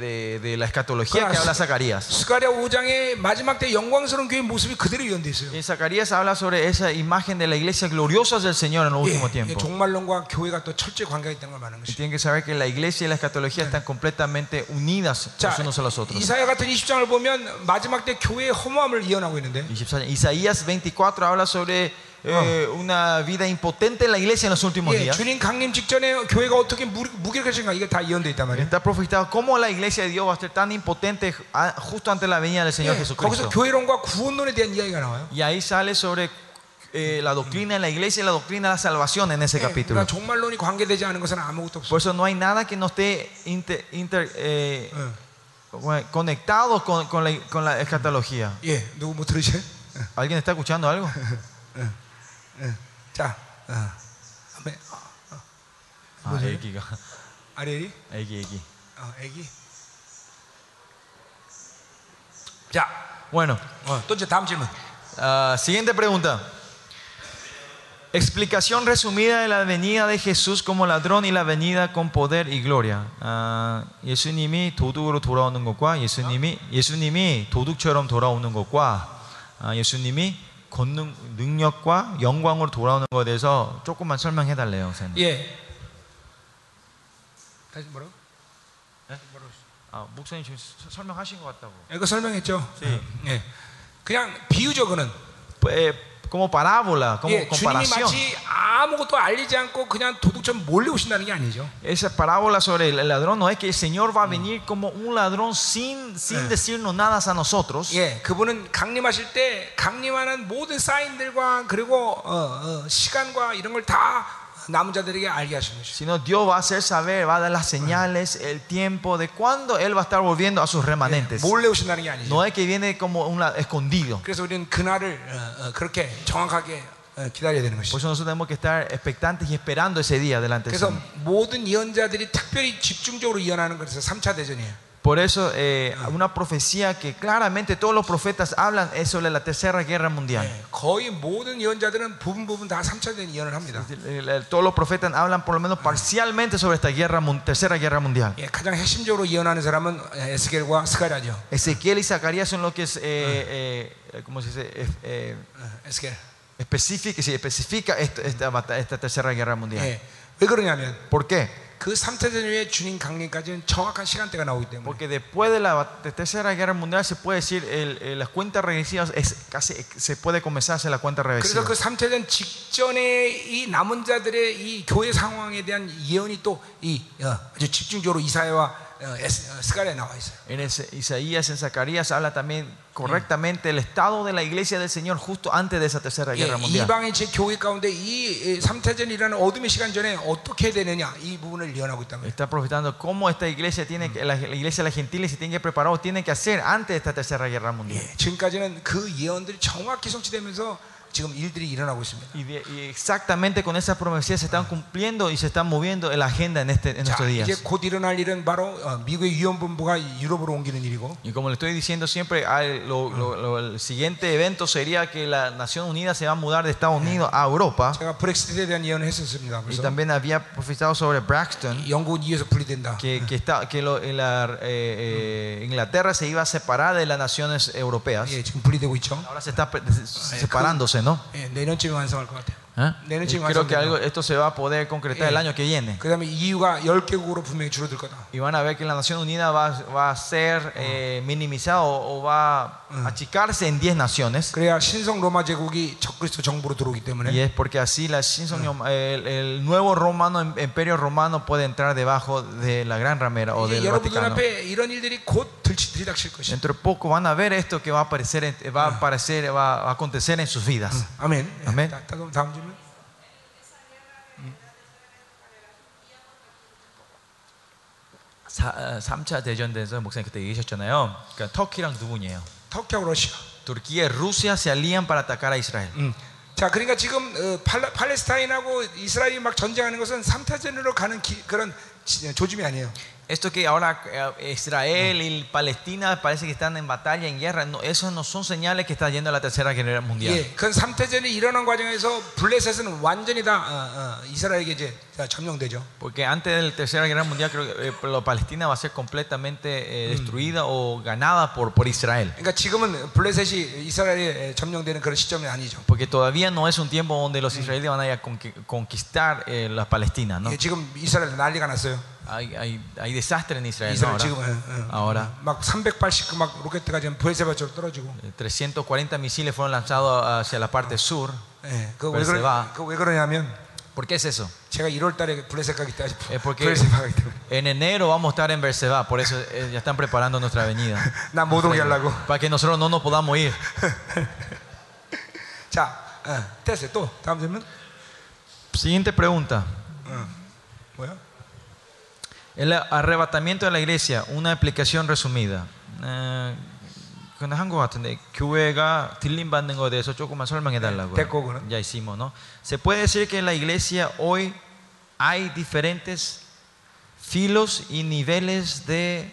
de- de la escatología Claro. que habla Zacarías. 스가랴 5장의 마지막 때 영광스러운 교회 모습이 그대로 연대 있어요. Y Zacarías habla sobre esa imagen de la iglesia gloriosa del Señor en el último 예, 예, tiempo. 종말론과 교회가 또 철저히 관계가 있다는 걸 말하는 Y 것이. tienen que saber que la iglesia y la escatología están completamente unidas 자, los unos a los otros. 이사야 같은 20장을 보면 마지막 때 교회의 허무함을 예언하고 있는데 Isaías 24 habla sobre eh, una vida impotente en la iglesia en los últimos 예, días. 주님 강림 직전에 교회가 어떻게 무- 무기력해진가 이게 다 예언돼 있단 말이에요. Está profetizado cómo la iglesia de Dios va a ser tan impotente ah, justo ante la venida del Señor 예, Jesucristo. 거기서 교회론과 구원론에 대한 이야기가 나와요. Y ahí sale sobre eh, la doctrina de la iglesia y la doctrina de la salvación en ese 예, capítulo. 그러니까 종말론이 관계되지 않은 것은 아무것도 없어요. Por eso no hay nada que no esté inter- inter- eh, bueno, conectado con, con la, con la escatología. 예, 누구 뭐 들으세요? ¿Alguien está escuchando algo? 자, 어, 아멘. Ah, 애기가. 아레리, 애기, 애기. 어, 애기. 자, Bueno, 어, 또 이제 다음 질문. ah, siguiente pregunta. Explicación resumida de la venida de Jesús como ladrón y la venida con poder y gloria. 아, 예수님이 도둑으로 돌아오는 것과 예수님이 예수님이 도둑처럼 돌아오는 것과 아, 예수님이 권능 능력과 영광으로 돌아오는 것에 대해서 조금만 설명해 달래요, 선생님. 예. 다시 뭐라고? 아, 목사님 지금 서- 설명하신 것 같다고. 이거 설명했죠. 네. 예. 그냥 비유적으로는 Eh, como parábola, como 예, 주님이 comparación. 마치 아무것도 알리지 않고 그냥 도둑처럼 몰래 오신다는 게 아니죠. Esa parábola sobre el ladrón no es que el Señor va a venir como un ladrón sin, sin decirnos nada a nosotros. 예, 그분은 강림하실 때 강림하는 모든 사인들과 그리고 어, 어, 시간과 이런 걸 다 Sino Dios va a hacer saber, va a dar las señales, el tiempo de cuándo Él va a estar volviendo a sus remanentes. No es que viene como un escondido. Por eso nosotros tenemos que estar expectantes y esperando ese día delante de Señor. 모든 예언자들이 특별히 집중적으로 예언하는 것에서 3차 대전이에요. Por eso, eh, una profecía que claramente todos los profetas hablan es sobre la tercera guerra mundial. 예, 거의 모든 예언자들은 부분 부분 다 3차 대전 예언을 합니다. El- el- Todos los profetas hablan por lo menos parcialmente sobre esta guerra, mun- tercera guerra mundial. 예, 가장 핵심적으로 예언하는 사람은 에스겔과 스가랴죠. Ezequiel y Zacarías son los que es, eh, eh, ¿cómo se dice? Eh, eh, 어, 에스겔. especifica, sí, especifica esta, esta, bata- esta tercera guerra mundial. 예, 왜 그러냐면 ¿Por qué? 그 3차 대전 후에 주님 강림까지는 정확한 시간대가 나오기 때문에 Porque después de la tercera guerra mundial se puede decir el- el- las cuentas regresivas es casi se puede comenzar a hacer la cuenta regresiva. 그래서 그 3차 대전 직전에 이 남은 자들의 이 교회 상황에 대한 예언이 또이 아주 집중적으로 이사야와 어, 에스- 어, 스가랴에 나와 있어요. En ese- Isaías, en Zacarías habla también correctamente el estado de la iglesia del Señor justo antes de esa tercera 예, guerra mundial. 이방인 제 교회 가운데 이 3차 대전이라는 어둠의 시간 전에 어떻게 되느냐 이 부분을 예언하고 있다는 거예요. Está profetando cómo esta iglesia tiene que, la, la iglesia de las gentiles se tiene que preparar o tiene que hacer antes de esta tercera guerra mundial. 예, 지금까지는 그 예언들이 정확히 성취되면서 지금 일들이 일어나고 있습니다. Y, de- y exactamente con esas profecías se están cumpliendo y se están moviendo en la agenda en, este, en 자, estos días. 이제 곧 일어날 일은 바로 어, 미국의 위원본부가 유럽으로 옮기는 일이고 Y como le estoy diciendo siempre, hay- lo- lo- lo- el siguiente evento sería que la Nación Unida se va a mudar de Estados Unidos a Europa. 제가 브렉시트에 대한 예언을 했었습니다. Y 그래서 también había profetizado sobre Braxton, 영국은 이에서 분리된다. que, que, está, que lo- en la, eh, eh, Inglaterra se iba a separar de las naciones europeas. 예, 지금 분리되고 있죠. Ahora se está pe- separándose, ¿no? 예, 내년쯤에 완성할 것 같아요. ¿Eh? 내년 Y 지금 Creo que 완성된다. algo, esto se va a poder concretar el año que viene. 그다음에 EU가 10개국으로 분명히 줄어들 거다. Y van a ver que la Nación Unida va, va a ser eh, minimizada o, o va a achicarse en 10 naciones. 그래야 신성 로마 제국이 적그리스도 정부로 들어오기 Y 때문에 es porque así la Simpson- el, el nuevo romano, imperio romano puede entrar debajo de la gran ramera o 이제 del 여러분들 Vaticano. 앞에 이런 일들이 곧 들치 들이닥칠 것이다. Dentro de poco van a ver esto que va a aparecer, en- va a aparecer, va a acontecer en sus vidas. 아멘. 예, 아멘. 다- 다- 그럼 다음 질문. 3차 대전에서 목사님 그때 얘기하셨잖아요. 그러니까 터키랑 누구냐? 터키하고 러시아. Y Rusia se alían para atacar a Israel. 음. 자, 그러니까 지금 어, 팔레, 팔레스타인하고 이스라엘이 막 전쟁하는 것은 3차전으로 가는 기- 그런 지- 조짐이 아니에요. Esto que ahora eh, Israel y Palestina parece que están en batalla, en guerra, no, esos no son señales que está yendo a la tercera guerra mundial. 예, 그 3차전이 일어난 과정에서 블레셋은 완전히 다 어, 어, 이스라엘에게 이제 다 점령되죠. Porque antes de la tercera guerra mundial creo que eh, la Palestina va a ser completamente eh, destruida o ganada por, por Israel. 그러니까 지금은 블레셋이 이스라엘에 점령되는 그런 시점이 아니죠. Porque todavía no es un tiempo donde los israelíes van a ir a conqui- conquistar eh, la Palestina. ¿no? 예, 지금 이스라엘 난리가 났어요. Hay, hay, hay desastre en Israel ¿no? 이스라엘 ahora. 지금 어, 어, ahora 막 380그 막 로켓가 지금 부에세바처럼 떨어지고. eh, 340 misiles fueron lanzados hacia la parte sur. 예, 그왜 부에세바. 그러, 그왜 그러냐면 ¿Por qué es eso? 제가 1월달에 블레셋 가기 때문에 Es porque 블레셋 가기 때문에 en enero vamos a estar en Berseba, por eso eh, ya están preparando nuestra venida. 나못 오게 하려고. Para que nosotros no nos podamos ir. 자, 어, 됐어요. 또 다음 질문. Siguiente pregunta. 뭐야? El arrebatamiento de la iglesia, una explicación resumida. 에, 그건 한것 같은데 교회가 딜림 받는 거에 대해서 조금만 설명해 달라고요. 됐고, 그럼. Ya hicimos, ¿no? Se puede decir que en la iglesia hoy hay diferentes filos y niveles de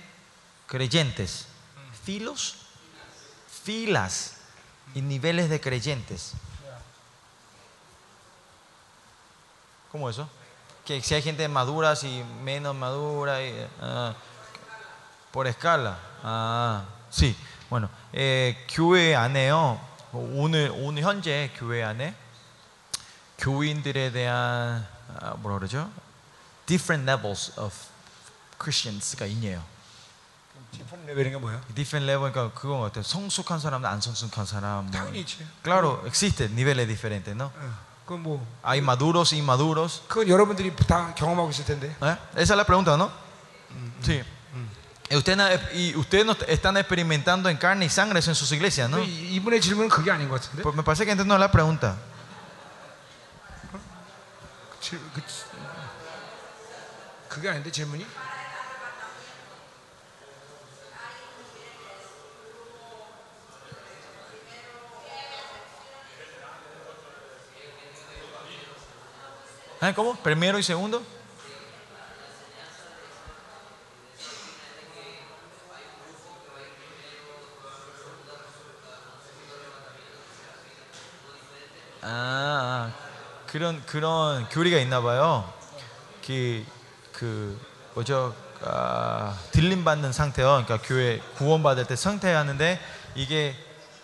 creyentes. Filos, filas y niveles de creyentes. ¿Cómo eso? Que si hay gente madura y menos madura, y, ah, por escala. Ah, sí. bueno, 에, 교회 안에요. 오늘 오늘 현재 교회 안에 교인들에 대한 아, 뭐라 그러죠? Different levels of Christians가 있네요. 지폰 레벨인 게 뭐야? Different level 그러니까 그거 같아요. 성숙한 사람, 안 성숙한 사람. 뭐. 당연히 있지. Claro, existen niveles diferentes, ¿no? 어. 그뭐 Hay maduros e inmaduros. 그건 여러분들이 다 경험하고 있을 텐데. ¿Eh? Esa es la pregunta, ¿no? Sí. Y ustedes na- y ustedes no están experimentando en carne y sangre eso en sus iglesias, ¿no? 이- 이분의 질문은 그게 아닌 것 같은데. Pues me parece que entiendo la pregunta. 질- 그, 그게 아닌데 질문이? ¿Cómo? ¿Primero y segundo? 아, 그런 그런 교리가 있나 봐요. 그, 그 뭐죠? 아, 들림 받는 상태요. 그러니까 교회 구원 받을 때 상태하는데 이게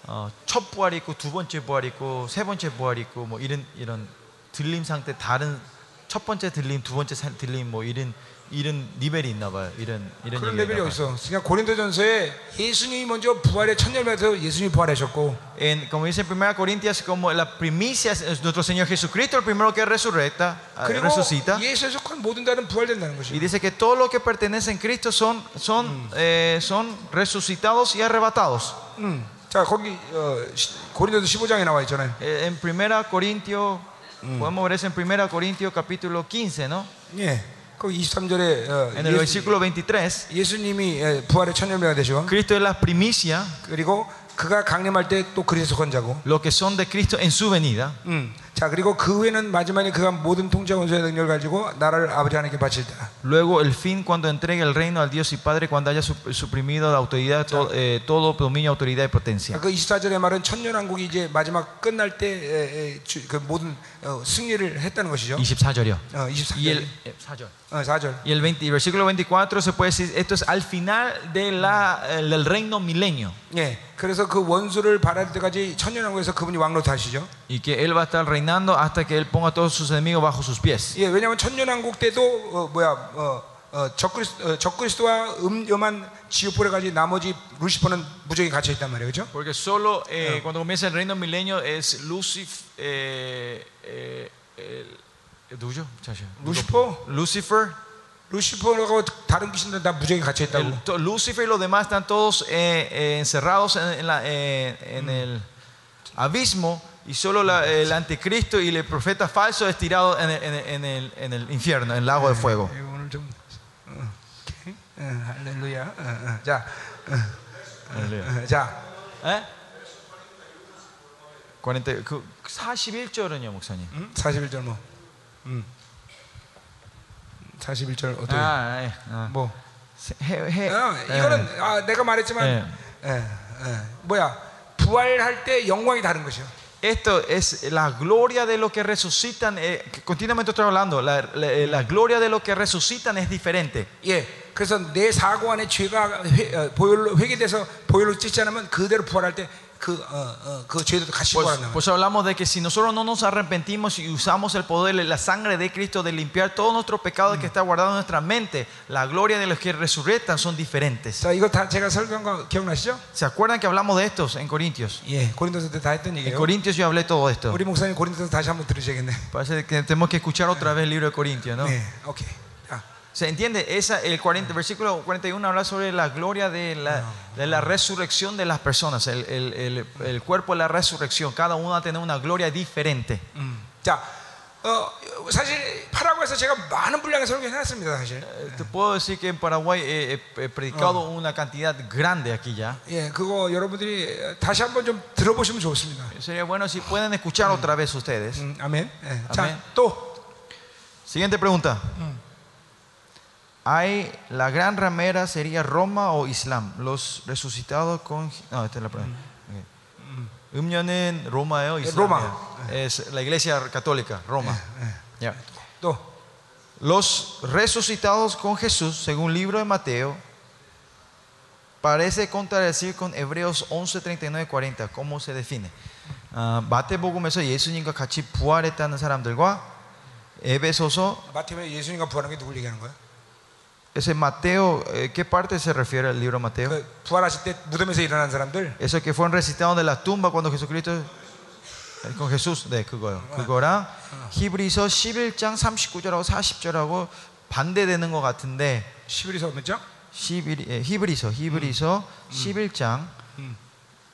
어, 첫 부활이 있고 두 번째 부활이 있고 세 번째 부활이 있고 뭐 이런 이런 들림 상태 다른 첫 번째 들림 두 번째 사- 들림 뭐 이런 이런 레벨이 있나 봐요. 이런 이런 그런 얘기가 레벨이 있나 어디 봐요. 있어? 그냥 고린도전서에 예수님이 먼저 부활의 첫 열매에서 예수님이 부활하셨고 En, como dice en 1 Corintias, como la primicia es nuestro Señor Jesucristo, el primero que resurrecta, eh, 그리고 resucita. 예수에 속한 모든 자는 부활된다는 Y 것이. dice que todo lo que pertenece en Cristo son, son, eh, son resucitados y arrebatados. 음. 자 거기 어, 시- 고린도서 15장에 나와 있잖아요. Eh, en 1 Corintio, podemos ver eso en 1 Corintios capítulo 15, ¿no? 예. 거기 23절에 어, En el versículo 23, 예수님이 예, 부활의 첫 열매가 되시고 Cristo es la primicia, 그리고 그가 강림할 때 또 그리스도 속한 자고. lo que son de Cristo en su venida. 음. 자 그리고 그 후에는 마지막에 그가 모든 통치와 원수의 능력을 가지고 나라를 아버지 하나님께 바칠다. Luego el fin cuando entregue el reino al Dios y Padre, cuando haya sup- suprimido la autoridad, to- eh, todo dominio, autoridad y potencia. 그 24절의 말은 천년 왕국이 이제 마지막 끝날 때그 모든 어, 승리를 했다는 것이죠. 24절이요. 어, Y el, 24절. eh, 4절. 어, 4절. Y el, 20 y versículo 24 se puede decir, esto es al final de la, eh, del reino milenio. 예. 그래서 그 원수를 바랄 때까지 천년 왕국에서 그분이 왕노 하시죠. Y que Él va a estar reinando hasta que Él ponga a todos sus enemigos bajo sus pies. 예, 왜냐하면 천년왕국 때도 어, 뭐야 어, 어, 적그리스, 어, 적그리스도와 음염한 지옥불에까지 나머지 루시퍼는 무적이 갇혀 있단 말이에요, 그렇죠? Porque solo eh, cuando comienza el reino milenio es Lucifer. Eh, eh, el- el tuyo, muchacho. 루시퍼, Lucifer. 루시퍼하고 다른 귀신들 다 무적이 갇혀 있다고. el- to- Lucifer y los demás están todos eh, eh, encerrados en, en la- eh, en el abismo y solo la- el anticristo y el profeta falso es tirado en el, en el- en el- en el infierno, en el lago de fuego. 예, 오늘 좀 어, 오케이. 어, 할렐루야. 어, 어, 자, 어, 어, 자, ¿Eh? 40, 그 41절은요, 목사님. 음? 41절 뭐, 음. 41절 어떻게? 아, 예. 아. 뭐? 해, 해, 어, 예. 이거는 아, 내가 말했지만, 예. 예, 예. 뭐야? 부활할 때 영광이 다른 것이요. Esto es la gloria de lo que resucitan, eh, que continuamente estoy hablando, la, la- eh, la gloria de lo que resucitan es diferente. 예, 그래서 내 사고 안에 죄가 회, 어, 보혈로 회개돼서 보혈로 찢지 않으면 그대로 부활할 때 그 어, 어, 그 죄도 같이 Pues, 부활한다. pues hablamos de que si nosotros no nos arrepentimos y usamos el poder, la sangre de Cristo de limpiar todos nuestros pecados que está guardado en nuestra mente, la gloria de los que resucitan son diferentes. 자, 이거 다 제가 설명한 거 기억나시죠? ¿Se acuerdan que hablamos de estos en Corintios? 예, 고린도서 때 다 했던 En 얘기예요. Corintios yo hablé todo esto. 우리 목사님 고린도서 다시 한번 들으셔야겠네. Parece que tenemos que escuchar otra vez el libro de Corintios, ¿no? 네, 오케이. 자, ¿Se entiende? Esa, el 40, versículo 41 habla sobre la gloria de la, de la resurrección de las personas, el, el- el- el cuerpo de la resurrección. Cada uno va a tener una gloria diferente. 음. 자, 어, 사실 파라과에서 제가 많은 분량의 설교 해놨습니다, 사실. Eh, Te puedo decir que en Paraguay he, he- he predicado una cantidad grande aquí ya. 예, 그거 여러분들이 다시 한번 좀 들어보시면 좋습니다. Sería bueno si pueden escuchar otra vez ustedes. 음, 아멘. 예. 자, 아멘. 또 Siguiente pregunta. Hay la gran ramera sería Roma o Islam. Los resucitados con no esta es la pregunta. Ok. 음녀는 로마예요, 이슬람이에요. 로마. Es la iglesia católica, Roma. Ya. 또 Los resucitados con Jesús, según el libro de Mateo, parece contradecir con Hebreos 11, 39, 40. ¿Cómo se define? 아, 마태복음에서 예수님과 같이 부활했다는 사람들과 에베소서 마태복음에 예수님과 부활한 게 누굴 얘기하는 거야? Ese Mateo, eh, ¿qué parte se refiere al libro Mateo? 그 부활하실 때 무덤에서 일어난 사람들 Esos que fueron resucitados de la tumba cuando Jesucristo con Jesús 네 그거요 그거랑 히브리서 11장 39절하고 40절하고 반대되는 것 같은데 11에서 몇 장? 11, 예, 히브리서 히브리서 11장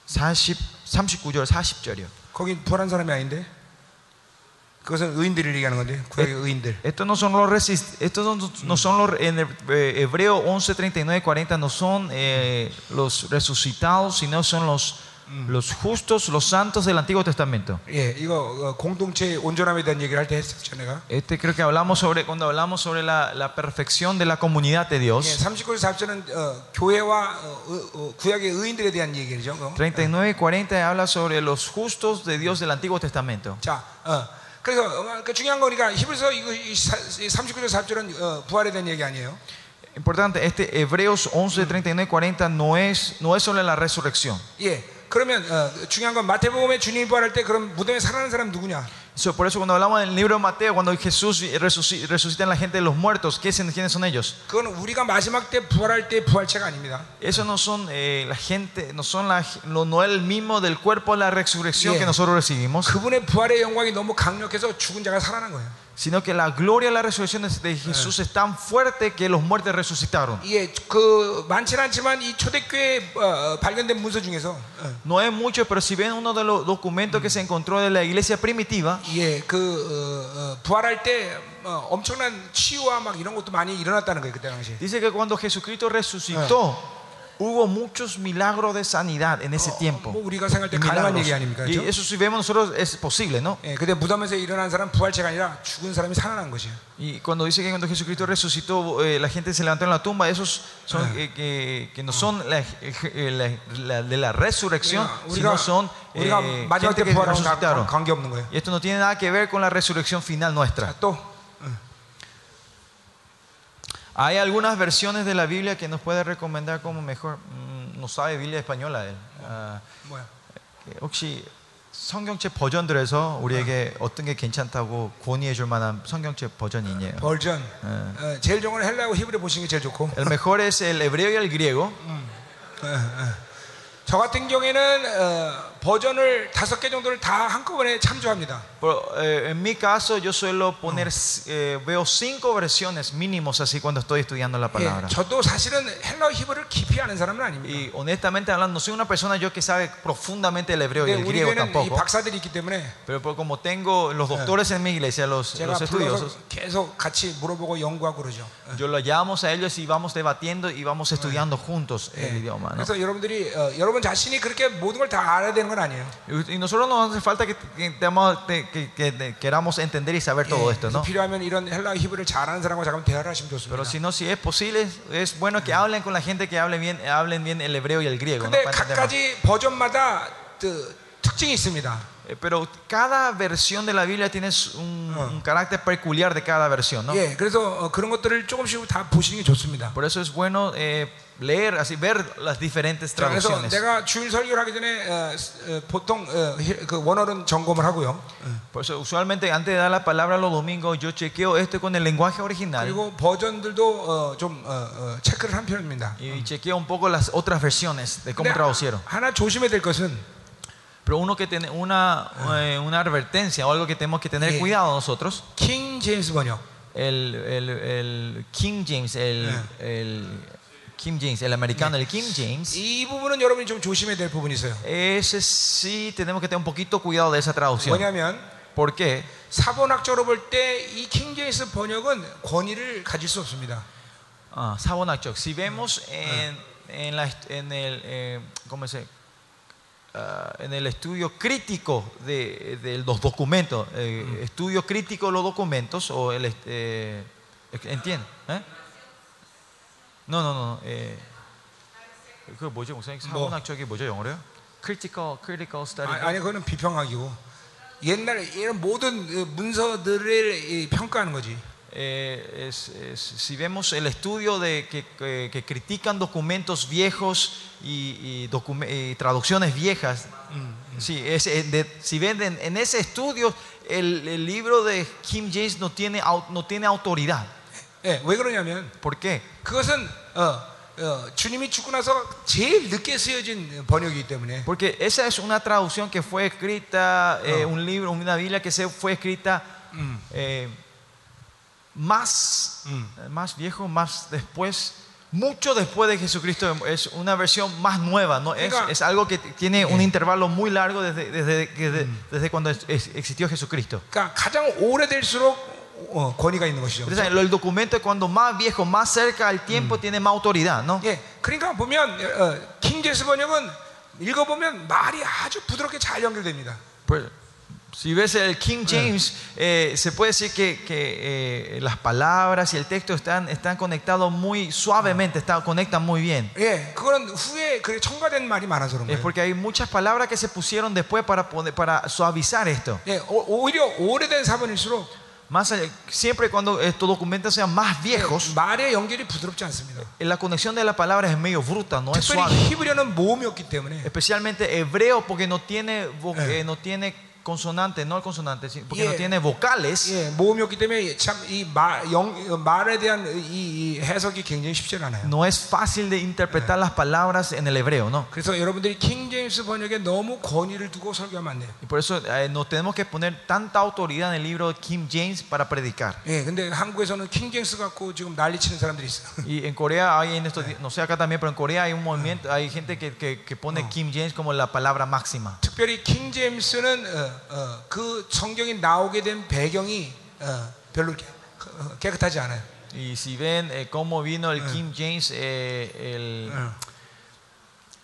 40 39절 40절이요. 거긴 부활한 사람이 아닌데. 그것은 의인들을 얘기하는 건데 구약의 의인들. Estos no son los resis- estos no, no son los en el, eh, Hebreo 11, 39, 40 no son eh, los resucitados, sino son los, los justos, los santos del Antiguo Testamento. 예, 이거 어, 공동체 온전함에 대한 얘기를 할 때 했었죠, 내가. Este creo que hablamos sobre cuando hablamos sobre la, la perfección de la comunidad de 예, Dios. 39절 40절은 어, 교회와 어, 어, 어, 구약의 의인들에 대한 얘기죠. 그거. 39 y 40 habla sobre los justos de Dios del Antiguo Testamento. 자, 어, 그래서 어, 그 중요한 거니까 히브리서 이거 이 사- 이 39절 40절은 어, 부활에 대한 얘기 아니에요. Importante, este Hebreos 11, 39 y 40 no es, no es sobre la resurrección. 예. 그러면 어, 중요한 건 마태복음에 주님이 부활할 때 그럼 무덤에 살아난 사람 누구냐? So, por eso cuando hablamos del libro de Mateo, cuando Jesús resucita, resucita a la gente de los muertos, ¿qué, ¿quiénes son ellos? Eso no son eh, la gente, no son la, no el mismo del cuerpo la resurrección yeah. que nosotros recibimos 그분의 부활의 영광이 너무 강력해서 죽은 자가 살아난 거예요. sino que la gloria de la resurrección de de Jesús es tan fuerte que los muertos resucitaron. 예, 그 많지는 않지만 이 초대교회 어, 발견된 문서 중에서 어, No es mucho, pero si ven uno de los documentos que se encontró de la iglesia primitiva, 예, 그 어, 어, 부활할 때 어, 엄청난 치유와 막 이런 것도 많이 일어났다는 거예요 그때 당시에. dice que cuando Jesucristo resucitó, hubo muchos milagros de sanidad en ese 뭐 tiempo. 우리가 생각할 때 Y 가능한 milagros. 얘기 아닙니까? Y 그렇죠? eso si vemos nosotros es posible, ¿no? 예, 근데 무덤에서 일어난 사람 부활체가 아니라 죽은 사람이 살아난 것이에요. Y cuando dice que cuando Jesucristo resucitó, eh, la gente se levantó en la tumba, esos son eh, que, que no son la, eh, la- la- de la resurrección, 그러니까 sino 우리가 son 우리가 eh, 마지막 gente 때 que 부활하고 resucitaron. 관계 없는 거예요. Y esto no tiene nada que ver con la resurrección final nuestra. 자, 또 Hay algunas versiones de la Biblia que nos puede recomendar como mejor. Mm, no sabe Biblia española él. 아, 뭐야? 혹시 성경책 버전들에서 우리에게 어떤 게 괜찮다고 권유해 줄 만한 성경책 버전이 있냐요? 벌전. 어, 제일 좋은 건 헬라고 히브리 보시는 게 제일 좋고. El mejor es el hebreo y el griego. 저 같은 경우에는 어, 버전을 다섯 개 정도를 다 한꺼번에 참조합니다. Pero, eh, en mi caso yo suelo poner, eh, veo cinco versiones mínimos así cuando estoy estudiando la palabra. 예, 저도 사실은 헬라 히브리를 깊이 아는 사람은 아닙니다. Y honestamente hablando, no soy una persona yo que sabe profundamente el hebreo y 근데 el 우리 griego 교회는 이 tampoco. 박사들이 있기 때문에 Pero por- como tengo los doctores en mi iglesia, los, 제가 los 불러서 estudiosos, 계속 같이 물어보고 연구하고 그러죠. yo lo llamamos a ellos y vamos debatiendo y vamos estudiando juntos el 예. idioma. ¿no? 그래서 여러분들이 어, 여러분 자신이 그렇게 모든 걸 다 알아야 되는 y nosotros no hace falta que, queramos entender y saber todo esto, ¿no? Pero si no, si es posible, es bueno que hablen con la gente que hable bien, hablen bien el hebreo y el griego. entender más. 각가지 버전마다 그 특징이 있습니다. Eh, Pero cada versión de la Biblia tiene un, un carácter peculiar de cada versión, ¿no? 예, 그래서 어, 그런 것들을 조금씩 다 보시는 게 좋습니다. Por eso es bueno eh, leer, así ver las diferentes 자, 그래서 traducciones. 내가 주일 설교를 하기 전에 어, 스- 어, 보통 어, 히- 그 원어는 점검을 하고요. Por eso usualmente antes de dar la palabra los domingos yo chequeo esto con el lenguaje original 그리고 버전들도 어, 좀 어, 어, 체크를 한 편입니다. y chequeo un poco las otras versiones de cómo 근데 traducieron. 하나 조심해야 될 것은 Pero uno que tiene una, eh, una advertencia o algo que tenemos que tener Sí. cuidado nosotros, 킹 제임스 번역. el, el- el King James, el, el King James, el americano, el King James, 이 부분은 여러분이 좀 조심해야 될 부분이 있어요. ese sí tenemos que tener un poquito cuidado de esa traducción. 뭐냐면 ¿Por qué? 사본학적으로 볼 때 이 킹 제임스 번역은 권위를 가질 수 없습니다. Ah, Sabonachok. Si vemos en, en, la est- en el, eh, ¿cómo se? Ah, en el estudio crítico de, de los documentos, eh, estudio crítico de los documentos, o el, eh, ¿entiende? ¿Eh? No, no, no. Eh, 그 뭐죠, 무슨 사본학적이 뭐죠, 영어로요? Critical, critical study. 아, 아니 그거는 비평학이고 옛날에 이런 모든 어, 문서들을 이 평가하는 거지. Eh, es- es- si vemos el estudio de que, que- que critican documentos viejos y, y docume- y traducciones viejas, sí, es, eh, de- si ven en, en ese estudio el, el libro de Kim James no tiene, au- no tiene autoridad. 예, 왜 그러냐면 ¿Por qué? 그것은 어, 어, 주님이 죽고 나서 제일 늦게 쓰여진 번역이기 때문에 Porque esa es una traducción que fue escrita, eh, un libro, una Biblia que se fue escrita eh, más, eh, más viejo, más después, mucho después de Jesucristo. Es una versión más nueva, ¿no? Es, Venga. es algo que t- tiene un intervalo muy largo desde, desde, que de- desde cuando es- es- existió Jesucristo. 그러니까 가장 오래될수록 어, 권위가 있는 것이죠. Entonces, el documento cuando más viejo, más cerca al tiempo, tiene más autoridad, ¿no? 예, 그러니까 보면 어, 킹제스 번역은 읽어보면 말이 아주 부드럽게 잘 연결됩니다. Pues, si ves el King James, eh, se puede decir que, que, eh, las palabras y el texto están, están conectados muy suavemente, están, conectan muy bien. 예, 그거는 후에 그 첨가된 말이 많아서 그런 Es 거예요. porque hay muchas palabras que se pusieron después para, poder- para suavizar esto. 예, 오- 오히려 오래된 사본일수록 Más allá- siempre cuando estos documentos sean más 예, viejos, 말의 연결이 부드럽지 않습니다. la conexión de las palabras es medio bruta, no es suave. 특별히 히브리어는 모음이었기 때문에 Especialmente hebreo porque no tiene, vo- Eh. eh, no tiene consonantes, no consonantes, sí, porque no Yeah. tiene vocales. 예, 모음이었기 때문에 참이 말에 대한 이, 이 해석이 굉장히 쉽지 않아요. No es fácil de interpretar las palabras en el hebreo, ¿no? 그래서 여러분들이 킹 제임스 번역에 너무 권위를 두고 설교하면 안 돼요. Y por eso eh, no tenemos que poner tanta autoridad en el libro de King James para predicar. 예, 근데 한국에서는 킹 제임스 갖고 지금 난리치는 사람들이 있어. Y en Corea hay en estos, di- no sé acá también, pero en Corea hay un movimiento, hay gente que, que, que pone King James como la palabra máxima. 특별히 킹 제임스는 어, 어, 그 성경이 나오게 된 배경이 어, 별로 어, 깨끗하지 않아요. Y si ven eh, cómo vino el King James, eh, el, 어.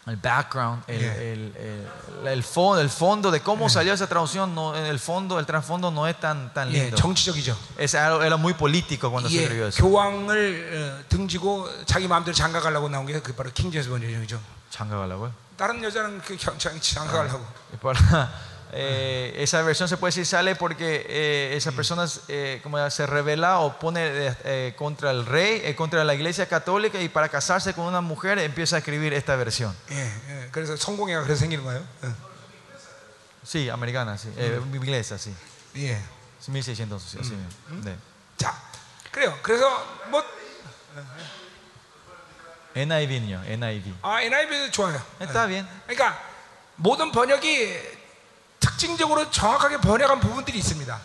el background, el, el, el, fondo, el fondo de cómo salió esa traducción, no, el fondo, el trasfondo no es tan, tan 예, lindo. 정치적이죠. Es era muy político cuando se 예, escribió eso. 교황을 어, 등지고 자기 마음대로 장가가려고 나온 게그 바로 킹 제임스 번역이죠. 장가가라고요? 다른 여자는 그 장가가려고. Y para- eh, esa versión se puede decir sale porque eh, esa persona eh, como se revela o pone eh, eh, contra el rey, eh, contra la iglesia católica y para casarse con una mujer empieza a escribir esta versión. 예, 예, 그래서 성공회가 그래서 생기는 거예요. 어. Sí, americana, sí. Eh, inglesa, sí. 예. Sí, 1600, sí, así mismo. 네. 자, 그래요. 그래서 뭐 NIV요, NIV. 아, NIV도 좋아요. Está bien. 그러니까 모든 번역이 특징적으로 정확하게 번역한 부분들이 있습니다.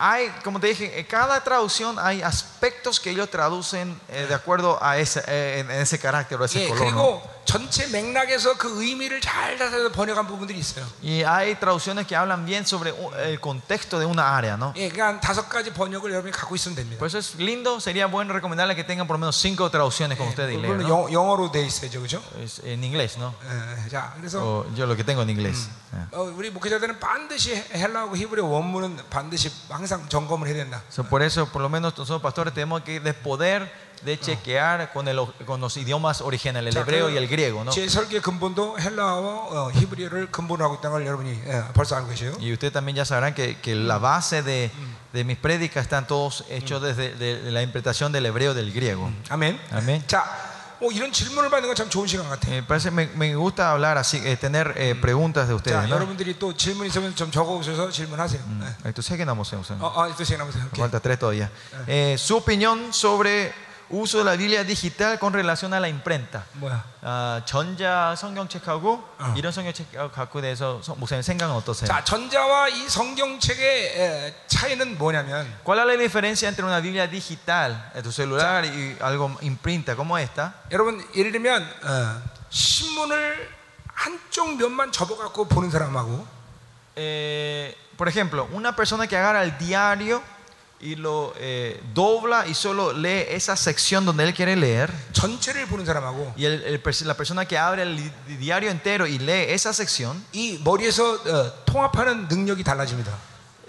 Hay, como te dije, en cada traducción hay aspectos que ellos traducen eh, de acuerdo a ese, eh, en ese carácter o ese 예, color. ¿no? 그리고 전체 맥락에서 그 의미를 잘 찾아서 번역한 부분들이 있어요. Y hay traducciones que hablan bien sobre un- el contexto de una área, ¿no? 예, 그러니까 한 다섯 가지 번역을 여러분이 갖고 있으면 됩니다. Por eso es lindo, sería bueno recomendarle que tengan por lo menos cinco traducciones como ustedes leen, 물론 ¿no? 영, 영어로 돼 있어야죠, 그렇죠? Es en inglés, ¿no? 예, 자, 그래서 O yo lo que tengo en inglés. Eh. 어, 우리 목회자들은 반드시 헬라하고 히브리어 원문은 반드시 항상 점검을 해야 된다. So, por eso, por lo menos nosotros pastores tenemos que de poder de chequear con, el, con los idiomas originales, el 자, hebreo 그 y el griego, ¿no? 제 설계 근본도 헬라어 어, 히브리어를 근본으로 하고 있다는 걸 여러분이 예, 벌써 알고 계세요. Y ustedes también ya sabrán que, que la base de, de mis prédicas están todos hechos desde de la interpretación del hebreo y del griego. 아멘. Amén. 자, 뭐 이런 질문을 받는 건 참 좋은 시간 같아. Eh, parece, me, me gusta hablar así, eh, tener eh, preguntas de 자, ustedes, ¿no? 여러분들이 또 질문 있으면 좀 적어 오셔서 질문하세요. 예. Esto sé que no hemos 어, 어, 또 시간 남으세요. 오케이. Falta tres todavía. Eh, su opinión sobre uso de la Biblia digital con relación a la imprenta. 뭐야? 아, 전자 성경책하고 어. 이런 성경책하고 대해서 성- 목사님 생각은 어떠세요? 자, 전자와 이 성경책의 에, 차이는 뭐냐면 ¿Cuál es la diferencia entre una Biblia digital en tu celular y algo imprenta como esta? 여러분 예를 들면 어, 신문을 한쪽 면만 접어갖고 보는 사람하고 Eh, por ejemplo, una persona que agarra el diario y lo eh, dobla y solo lee esa sección donde él quiere leer, 전체를 보는 사람하고 y el- el pers- la persona que abre el li- diario entero y lee esa sección, 이 머리에서 어, 통합하는 능력이 달라집니다.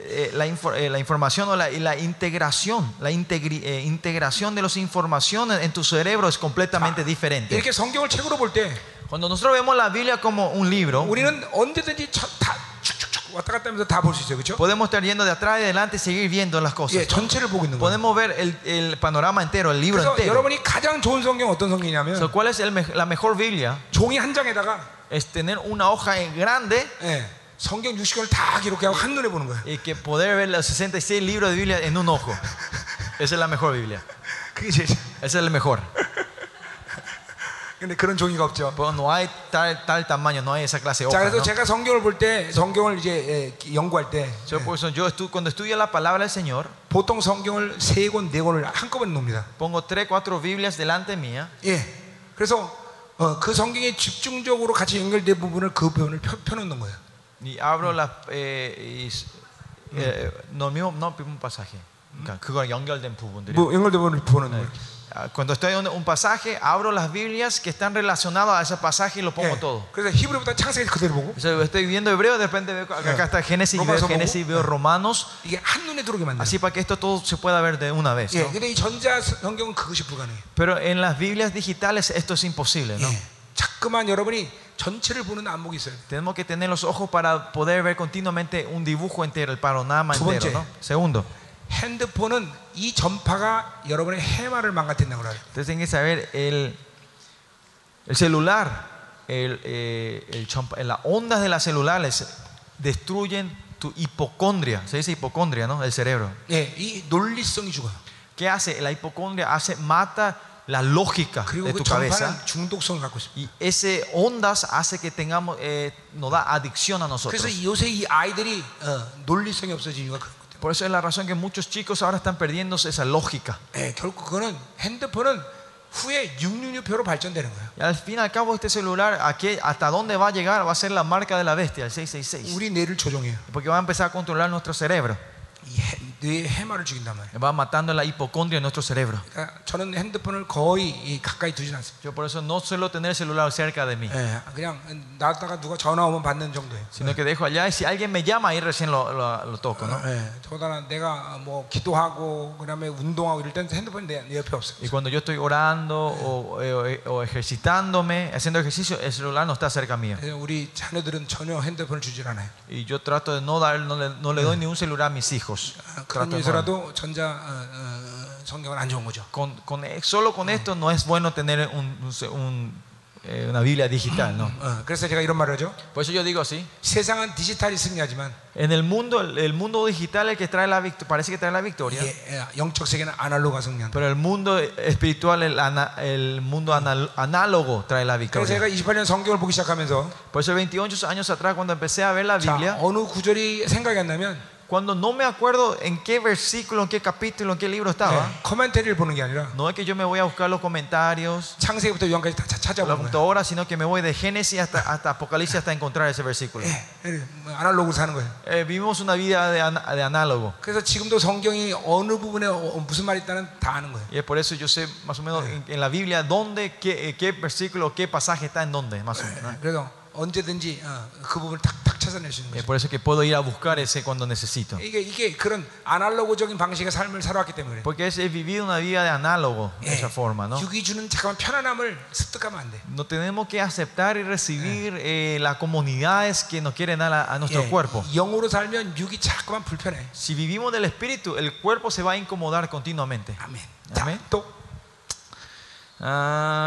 eh, la, infor- eh, la información o la, y la integración, la integri- eh, integración de las informaciones en tu cerebro es completamente diferente. 이렇게 성경을 책으로 볼 때 Cuando nosotros vemos la Biblia como un libro, 우리는 언제든지 저- 다 podemos estar yendo de atrás y adelante y seguir viendo las cosas. 예, 전체를 보고 있는 거예요. Podemos ver el, el panorama entero, el libro 그래서 entero. 여러분이 가장 좋은 성경 어떤 성경이냐면 So, ¿Cuál es el me- la mejor Biblia? 종이 한 장에다가 Es tener una hoja grande 예, 성경 60권을 다 기록하고 한눈에 보는 거예요. y que poder ver los 66 libros de Biblia en un ojo. Esa es la mejor Biblia. 그게 제일 Esa es el mejor. 근데 그런 종이가 없죠. Pero no hay tal, tal tamaño, no hay esa clase de 자, hoja. 그래서 ¿no? 제가 성경을 볼 때, 성경을 이제 예, 연구할 때, Yo, por eso, yo estu- cuando estudio la palabra del Señor, 보통 성경을 세 권, 네 권을 한꺼번에 놉니다. pongo tres, cuatro Biblias delante mía 예. 그래서 어, 그 성경에 집중적으로 같이 연결된 부분을 그 부분을 펴, 펴놓는 거예요. y abro las. Eh, y eh, no, mismo, no, un pasaje. 그거 연결된 부분들이. 뭐 연결된 부분을 보는 거예요. Ah, Cuando estoy en un pasaje, abro las Biblias que están relacionadas a ese pasaje y lo pongo 예. todo. 그래서 히브리부터 창세기 그대로 보고 O sea, estoy viendo hebreo, de repente veo acá acá está Génesis, veo Romanos, Génesis, veo Romanos, 이게 한 눈에 들어오게 만들어요. así para que esto todo se pueda ver de una vez. 예. ¿no? 근데 이 전자 성경은 그것이 불가능해요. Pero en las Biblias digitales esto es imposible, ¿no? 예. 자꾸만 여러분이 전체를 보는 안목이 있어요. Tenemos que tener los ojos para poder ver continuamente un dibujo entero, el panorama 두 entero. 번째. ¿no? Segundo, 핸드폰은 이 전파가 여러분의 해마를 망가뜨린다고 그래요. ustedes tienen que saber el, el celular, el, eh, el chompa- las ondas de las celulares destruyen tu hipocondria. Se dice hipocondria, ¿no? El cerebro. 예, 이 논리성이 죽어요. ¿Qué hace? La hipocondria hace, mata la lógica 그리고 de 그 tu cabeza. 전파는 중독성을 갖고 있습니다. Y ese ondas hace que tengamos, eh, nos da adicción a nosotros. 그래서 요새 이 아이들이 어, 논리성이 없어진 이유가 그렇거든요. Por eso es la razón que muchos chicos ahora están perdiendo esa lógica. 예, 결국 그거는 핸드폰은 후에 666표로 발전되는 거예요. Y al fin y al cabo este celular, ¿a qué- ¿hasta dónde va a llegar? Va a ser la marca de la bestia, el 666. 우리 뇌를 조종해요. Porque va a empezar a controlar nuestro cerebro. 이 해- 뇌의 해마를 죽인단 말이에요. Va matando la hipocondria en nuestro cerebro. 그러니까 저는 핸드폰을 거의 이 가까이 두진 않습니다. Yo por eso no suelo tener el celular cerca de mí. 예, 그냥 나왔다가 누가 전화 오면 받는 정도예요. Sino que dejo allá y si alguien me llama ahí recién lo, lo- lo toco. ¿no? 예, 더구나 내가 뭐 기도하고 그다음에 운동하고 이럴 때는 핸드폰이 내, 내 옆에 없어요. Y cuando yo estoy orando o, o- o ejercitándome, haciendo ejercicio, el celular no está cerca mío. 그래서 우리 자녀들은 전혀 핸드폰을 주질 않아요. Y yo trato de no dar, no le, no le doy ni un celular a mis hijos. 아, Trato 그런 de no. 위해서라도 전자 어, 어, 성경은 안 좋은 거죠. Con, con- solo con esto no es bueno tener un- un- un, eh, una Biblia digital, ¿no? 어, 그래서 제가 이런 말을 하죠. Por eso yo digo así. 세상은 디지털이 승리하지만 En el mundo, el, el mundo digital el que trae la victoria, parece que trae la victoria, 이게 예, 영적 세계는 아날로그가 승리한다. pero el mundo espiritual, el, ana- el mundo anal- análogo trae la 그래서 victoria. 제가 28년 성경을 보기 시작하면서 Por eso 28 años atrás cuando empecé a ver la 자, Biblia, 어느 구절이 생각이 안 나면 cuando no me acuerdo en qué versículo, en qué capítulo, en qué libro estaba, 예, 코멘터리를 보는 게 아니라 no es que yo me voy a buscar los comentarios, 창세기부터 요한까지 다 차- la 찾아보는 거예요. computadora, sino que me voy de Génesis hasta, hasta Apocalipsis hasta encontrar ese versículo. 예, 예, 뭐 아날로그로 사는 거예요. Eh, vivimos una vida de, ana- de análogo. 그래서 지금도 성경이 어느 부분에 어, 무슨 말이 있다는 다 아는 거예요. Y es por eso yo sé más o menos en, en la Biblia dónde, qué, eh, qué versículo, qué pasaje está en dónde, más o menos. ¿no? 그래서 언제든지 어, 그 부분을 탁탁 찾아낼 수 있는 Y es 거죠. por eso que puedo ir a buscar ese cuando necesito. 이게 이게 그런 아날로그적인 방식의 삶을 살아왔기 때문에 그래. Porque es- he vivido una vida de análogo de 예, esa forma, ¿no? 육이 주는 잠깐만 편안함을 습득하면 안 돼. No tenemos que aceptar y recibir eh, las comunidades que nos quieren dar a, a nuestro 예, cuerpo. 영으로 살면 육이 자꾸만 불편해. Si vivimos del espíritu, el cuerpo se va a incomodar continuamente. 아멘. 아멘. 자, 또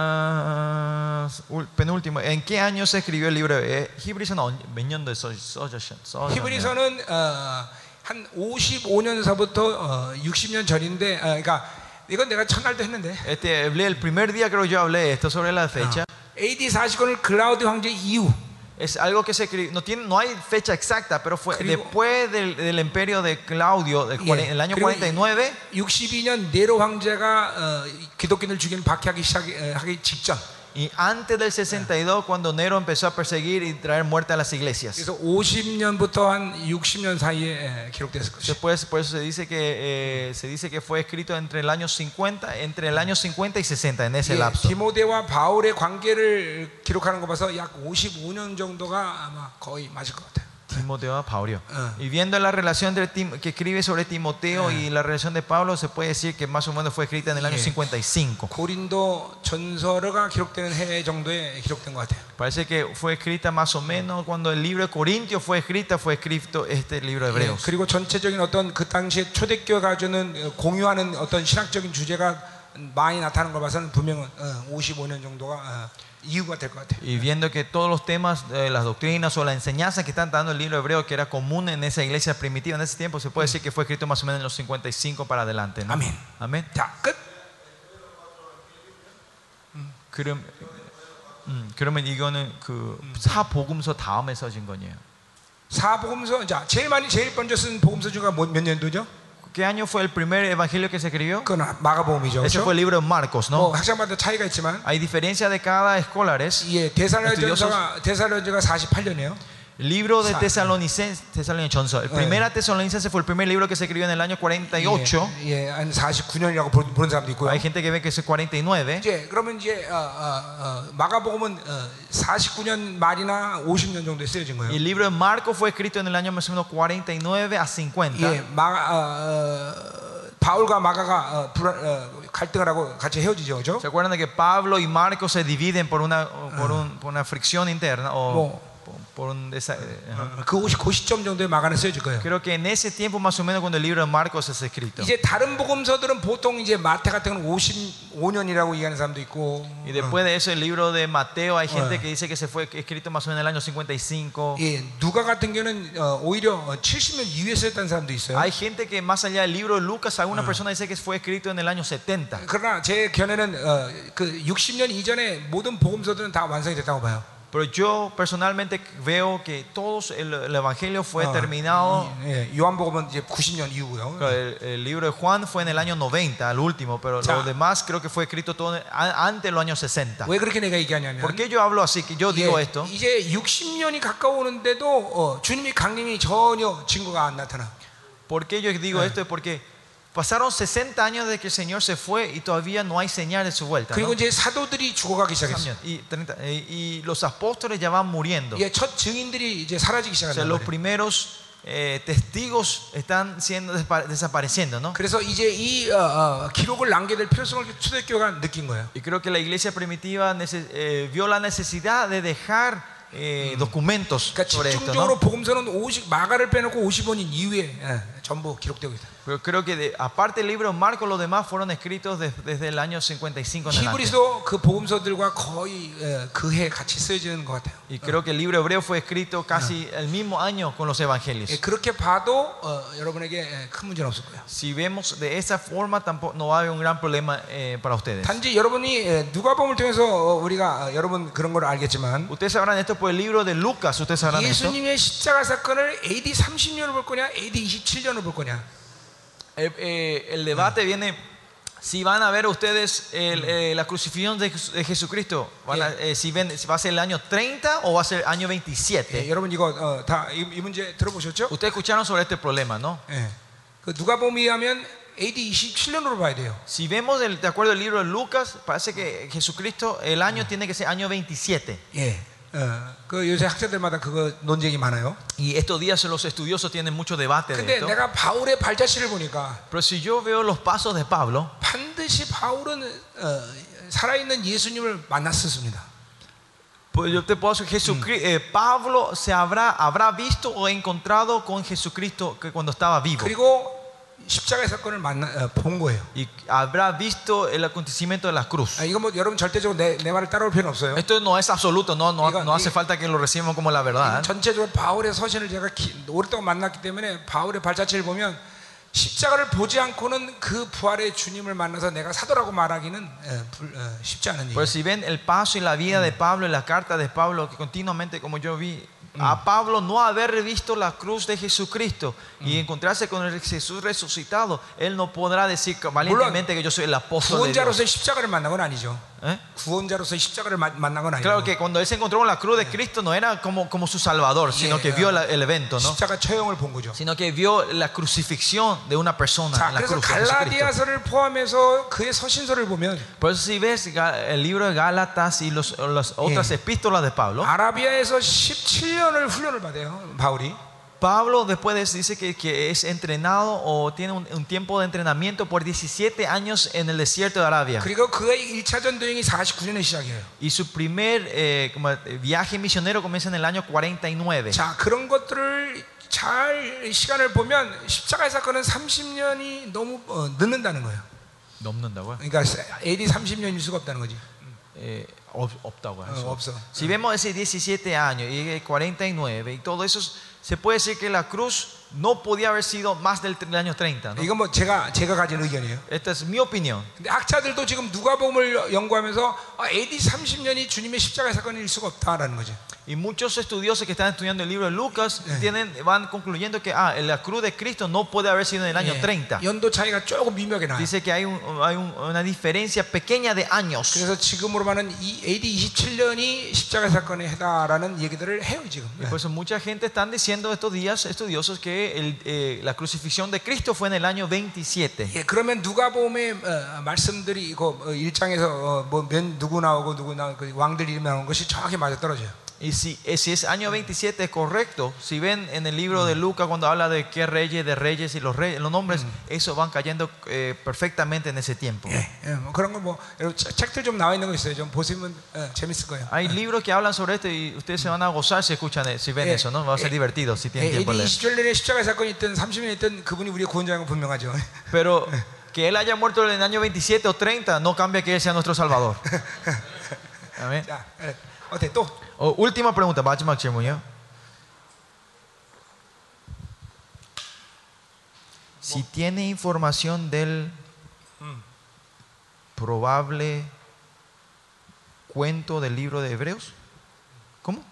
Ah, ul- penúltimo, ¿en qué año se escribió el libro? Eh, 히브리서는 언- 몇 년도에 써- 써졌- 써졌나요? 히브리서는 어, 한 55년서부터 어, 60년 전인데, 어, 그러니까 이건 내가 첫날도 했는데 Este, hablé el primer día creo yo hablé esto sobre la fecha. AD 49을 클라우드 황제 이후 Es algo que se escribió, no, tiene, no hay fecha exacta, pero fue 그리고- después del, del imperio de Claudio, del cuare- 예, el año 그리고 49, 62년 네로 황제가 어, 기독교인을 죽이는 박해하기 시작하기 직전. y antes del 62, cuando Nero empezó a perseguir y traer muerte a las iglesias. 그래서 50년부터 한 60년 사이에 에, 기록됐을 것이죠. Después, por eso se dice que eh, se dice que fue escrito entre el año 50, entre el año 50 y 60 en ese 예, lapso. 디모데와 바울의 관계를 기록하는 거 봐서 약 55년 정도가 아마 거의 맞을 것 같아요. Timoteo a Paulo. Ah. Y viendo la relación de Tim- que escribe sobre Timoteo y la relación de Pablo, se puede decir que más o menos fue escrita en el año Yeah. 55. 고린도 전서가 기록되는 해 정도에 기록된 것 같아요. Parece que fue escrita más o menos cuando el libro de Corintios fue escrita, fue escrito este libro de 예, Hebreos. 그리고 전체적인 어떤 그 당시에 초대교가 가지는 어, 공유하는 어떤 신학적인 주제가 많이 나타나는 걸 봐서는 분명 어, 55년 정도가 어, 이유가 될 것 같아요. Y viendo que todos los temas, de las doctrinas o la enseñanza que están dando el libro hebreo, que era común en esa iglesia primitiva en ese tiempo, se puede decir que fue escrito más o menos en los 55 para adelante. ¿no? 아멘. Amén. 자, 끝. 그럼 음, 그러면 이거는 그 사복음서 다음에 써진 거예요. 사복음서 자 제일 많이 제일 먼저 쓴 복음서 중에 뭐- 몇 년도죠? ¿Qué año fue el primer evangelio que se escribió? 그건 마가복음이죠. Ese 그렇죠? fue el libro de Marcos, 뭐 ¿no? 학생마다 차이가 있지만 Hay diferencia de cada escolares. 예, 대살로니가대살로니가 48년이에요. El libro de Sa- Tesalonicenses, Tesalonicenses, el Eh. primera Tesalonicenses fue el primer libro que se escribió en el año 48. 예, 예, 한 49년이라고 보는 사람도 있고요. Hay gente que ve que es 49. 이제 그러면 이제 어, 어, 어, 마가복음은 어, 49년 말이나 50년 정도에 쓰여진 Y 거예요. el libro de Marcos fue escrito en el año más o menos 49 a 50. 예, 마가 어, 어, 바울과 마가가 어, 불안, 어, 갈등을 하고 같이 헤어지죠, 그죠? ¿Se acuerdan de que Pablo y Marcos se dividen por una, por un- por una fricción interna o Mo. por, eh, ajá. 그, 시- 그 시점 정도에 마가는 쓰여질 거예요. Creo que en ese tiempo más o menos cuando el libro de Marcos es escrito. 이제 다른 복음서들은 보통 이제 마태 같은 경우는 55년이라고 얘기하는 사람도 있고, Y después de eso el libro de Mateo hay gente Eh. que dice que se fue escrito más o menos en el año 55. 예, 누가 같은 경우는 어, 오히려 70년 이후에 쓰였다는 사람도 있어요. Hay gente que más allá del libro de Lucas, alguna persona dice que fue escrito en el año 70. 그러나 제 견해는 어, 그 60년 이전에 모든 복음서들은 다 완성이 됐다고 봐요. Pero yo personalmente veo que todos el, el evangelio fue Ah. terminado. 예, 요한복음은 이제 90년 이후고요. El, el libro de Juan fue en el año 90, el último, pero Ya. lo demás creo que fue escrito todo en- a- antes de los años 60. 왜 그렇게 내가 얘기하냐면 ¿Por qué yo hablo así? Que yo digo 예, esto. 이제 60년이 가까우는데도 어, 주님이 강림이 전혀 증거가 안 나타나. ¿Por qué yo digo esto? Es porque pasaron 60 años de que el Señor se fue y todavía no hay señal de su vuelta. ¿no? 그리고 이제 사도들이 죽어가기 시작했어. Y, 30, y- y los apóstoles ya van muriendo. 예, 첫 증인들이 이제 사라지기 O sea, 시작한다. los primeros eh, testigos están siendo despa- desapareciendo, ¿no? 그래서 이제 이 어, 어, 기록을 남겨야 될 필요성을 초대교회가 느낀 거예요. Y creo que la iglesia primitiva nece- eh, vio la necesidad de dejar eh, documentos 그러니까 sobre esto, 집중적으로 ¿no? 복음서는 50, 마가를 빼놓고 50년 이후에 예, 전부 기록되고 있다. Que de- aparte del libro de Marcos, los demás fueron escritos de- desde el año 55 en adelante. 히브리서 그 복음서들과 거의 예, 그해 같이 쓰여지는 것 같아요. Y creo que el libro hebreo fue escrito casi el mismo año con los evangelios. 예, 그렇게 봐도 어, 여러분에게 예, 큰 문제는 없을 거예요. Si vemos de esa forma, tampoco no haber un gran problema eh, para ustedes. 단지 여러분이 예, 누가복음을 통해서 어, 우리가 어, 여러분 그런 걸 알겠지만 Ustedes sabrán esto por el libro de Lucas. Ustedes sabrán esto. 예수님의 십자가 사건을 AD 30년을 볼 거냐, AD 27년 을 볼 거냐. Eh, eh, el debate viene si van a ver ustedes el, eh, la crucifixión de, Jes- de Jesucristo, van a- eh, si, ven, si va a ser el año 30 o va a ser el año 예, 27. 여러분 이거 어, 다이 이 문제 들어보셨죠? Ustedes escucharon sobre este problema, ¿no? 예. 그 누가복음이 하면 AD 27년으로 봐야 돼요. Si vemos el- de acuerdo al libro de Lucas, parece que Jesucristo el año tiene que ser año 27. 예. 어, 그 요새 학자들마다 그거 논쟁이 많아요. Y estos días los estudiosos tienen mucho debate de 근데 esto. 내가 바울의 발자취를 보니까 Pero si yo veo los pasos de Pablo, 반드시 바울은 어, 살아있는 예수님을 만났었습니다. pues yo te puedo decir, Jesucri- eh, Pablo se habrá, habrá visto o encontrado con Jesucristo que cuando estaba vivo. 그리고 십자가의 사건을 만나 어, 본 거예요. Y habrá visto el acontecimiento de la cruz. 아, 이거 뭐 여러분 절대적으로 내, 내 말을 따라올 필요는 없어요. Esto no es absoluto, no, no, Diga, no hace diga. falta que lo recibamos como la verdad. 전체적으로 바울의 서신을 제가 기- 오랫동안 만났기 때문에 바울의 발자취를 보면 십자가를 보지 않고는 그 부활의 주님을 만나서 내가 사도라고 말하기는 어, 불- 어, 쉽지 않은 Pero 일이에요. si ven el paso y la vida de Pablo, y la carta de Pablo, que continuamente, como yo vi, a Pablo no haber visto la cruz de Jesucristo y encontrarse con el Jesús resucitado, él no podrá decir valientemente que yo soy el apóstol de Dios. 구원자로서의 십자가를 만난 건 아니죠. ¿Eh? 구원자로서의 십자가를 마- 만난 건 아니죠. Claro que cuando él se encontró con la cruz de Cristo no era como, como su salvador, sino que vio la- el evento, ¿no? 십자가 처형을 본 거죠. Sino que vio la crucifixión de una persona 자, en la 그래서 cruz de Jesucristo. 갈라디아서를 포함해서 그의 서신서를 보면 Por eso si ves Ga- el libro de Gálatas y los, las otras epístolas de Pablo, 아라비아에서 17년을 훈련을 받아요. 바울이. Pablo después de eso dice que, que es entrenado o tiene un, un tiempo de entrenamiento por 17 años en el desierto de Arabia. 그리고 그의 1차 전도행이 49년에 시작해요. Y su primer eh, como, eh, viaje misionero comienza en el año 49. 자, 그런 것들을 잘 시간을 보면 십자가의 사건은 30년이 너무 어, 늦는다는 거예요. 넘는다고요? 그러니까 AD 30년일 수가 없다는 거지. Eh, 없- 없다고요. 어, 없어. Si vemos ese 17 años y el 49 y todo eso, se puede decir que la cruz no podía haber sido más del, del año 30. ¿no? 이건 뭐 제가 제가 가진 의견이에요. Esta es mi opinión. 근데 학자들도 지금 누가복음을 연구하면서 아, AD 30년이 주님의 십자가 사건일 수가 없다라는 거죠. Y muchos estudiosos que están estudiando el libro de Lucas tienen, van concluyendo que ah, la cruz de Cristo no puede haber sido en el año 예, 30. 연도 차이가 조금 미묘하게 나요. Dice que hay, un- hay un- una diferencia pequeña de años. 그래서 지금으로 말하는 이 AD 27년이 십자가 사건의 해다라는 얘기들을 해요 지금. Y por eso mucha gente están diciendo estos días, estudiosos, que el, eh, la crucifixión de Cristo fue en el año 27. 예, 그러면 누가복음의 어, 말씀들이 이거 어, 일장에서 어, 뭐면 누구 나오고 누구 나오고 그 왕들 이름 나오는 것이 정확히 맞아 떨어져요. Y si, eh, si es año 27 es correcto, si ven en el libro de Lucas cuando habla de qué reyes, de reyes y los reyes, los nombres, eso van cayendo eh, perfectamente en ese tiempo. Hay libros que hablan sobre esto y ustedes se van a gozar si escuchan, si ven eso, ¿no? Va a ser divertido si tienen tiempo de leer. Pero que él haya muerto en el año 27 o 30 no cambia que él sea nuestro Salvador. Amén 자, 예, 어때 또? 어, última pregunta, 마지막 질문이요. Si tiene información del probable cuento del libro de Hebreos, ¿cómo?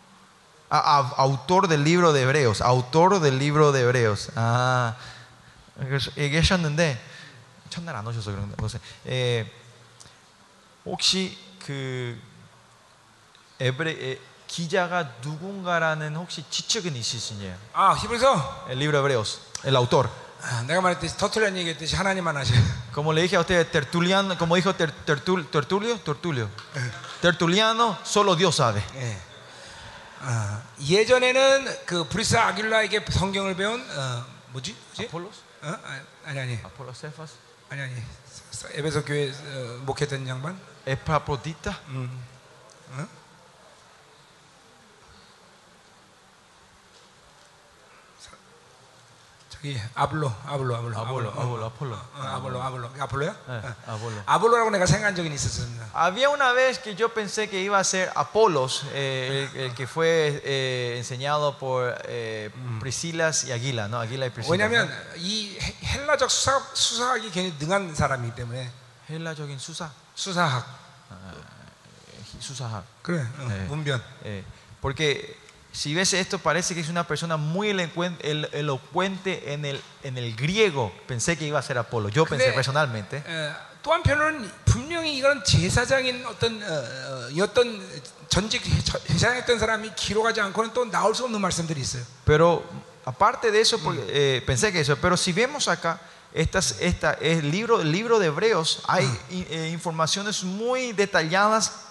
Ah, ah, autor del libro de Hebreos, autor del libro de Hebreos. 아, 그래서 얘기하셨는데 첫날 안 오셔서 그런가 보세요. 에, 혹시 그 에브레 에, 기자가 누군가라는 혹시 지적은 있으신지요? 아 히브리서 El libro Hebreos, el autor. 아, 내가 말했듯이 터틀리안 얘기했듯이 하나님만 아셔. Como le dije a usted, Tertuliano, como dijo Ter- Tertul- Tertulio, Tertulio, Tertuliano, solo Dios sabe. 예. 아, 예전에는 그 브리스 아길라에게 성경을 배운 어, 뭐지? 뭐지? 어? 아, 아니 아니 Cefas, 아니 아니 에베소 교회 어, 목회했던 양반. Epafrodita, 음. 저기 아블로 아블로 아블로 Apolo, 어, Apolo, Apolo. 어, 아볼로 아볼로 아볼로야? 네, 어. 아볼로. 아볼로라고 내가 생각한 적이 있었습니다. Había una vez que yo pensé que iba a ser Apolos, eh, el, el que fue eh, enseñado por eh, Priscilas y Aguila, ¿no? Aguila y Priscila. 왜냐하면 이 헬- 헬라적 수사, 수사학이 굉장히 능한 사람이기 때문에 헬라적인 수사, 수사학 수사학. 그래 어, 네. 문변 Eh, porque si ves esto parece que es una persona muy elocuente, el- elocuente en, el, en el griego. Pensé que iba a ser Apolo. Yo pensé 근데, personalmente. 에, 또 한편으로는 분명히 이건 제사장인 어떤 어, 어, 이 어떤 전직 저- 제사장했던 사람이 기록하지 않고는 또 나올 수 없는 말씀들이 있어요. Pero aparte de eso, porque, eh, pensé que eso. Pero si vemos acá, estas, esta, el, libro, el libro de Hebreos, hay i- eh, informaciones muy detalladas 어.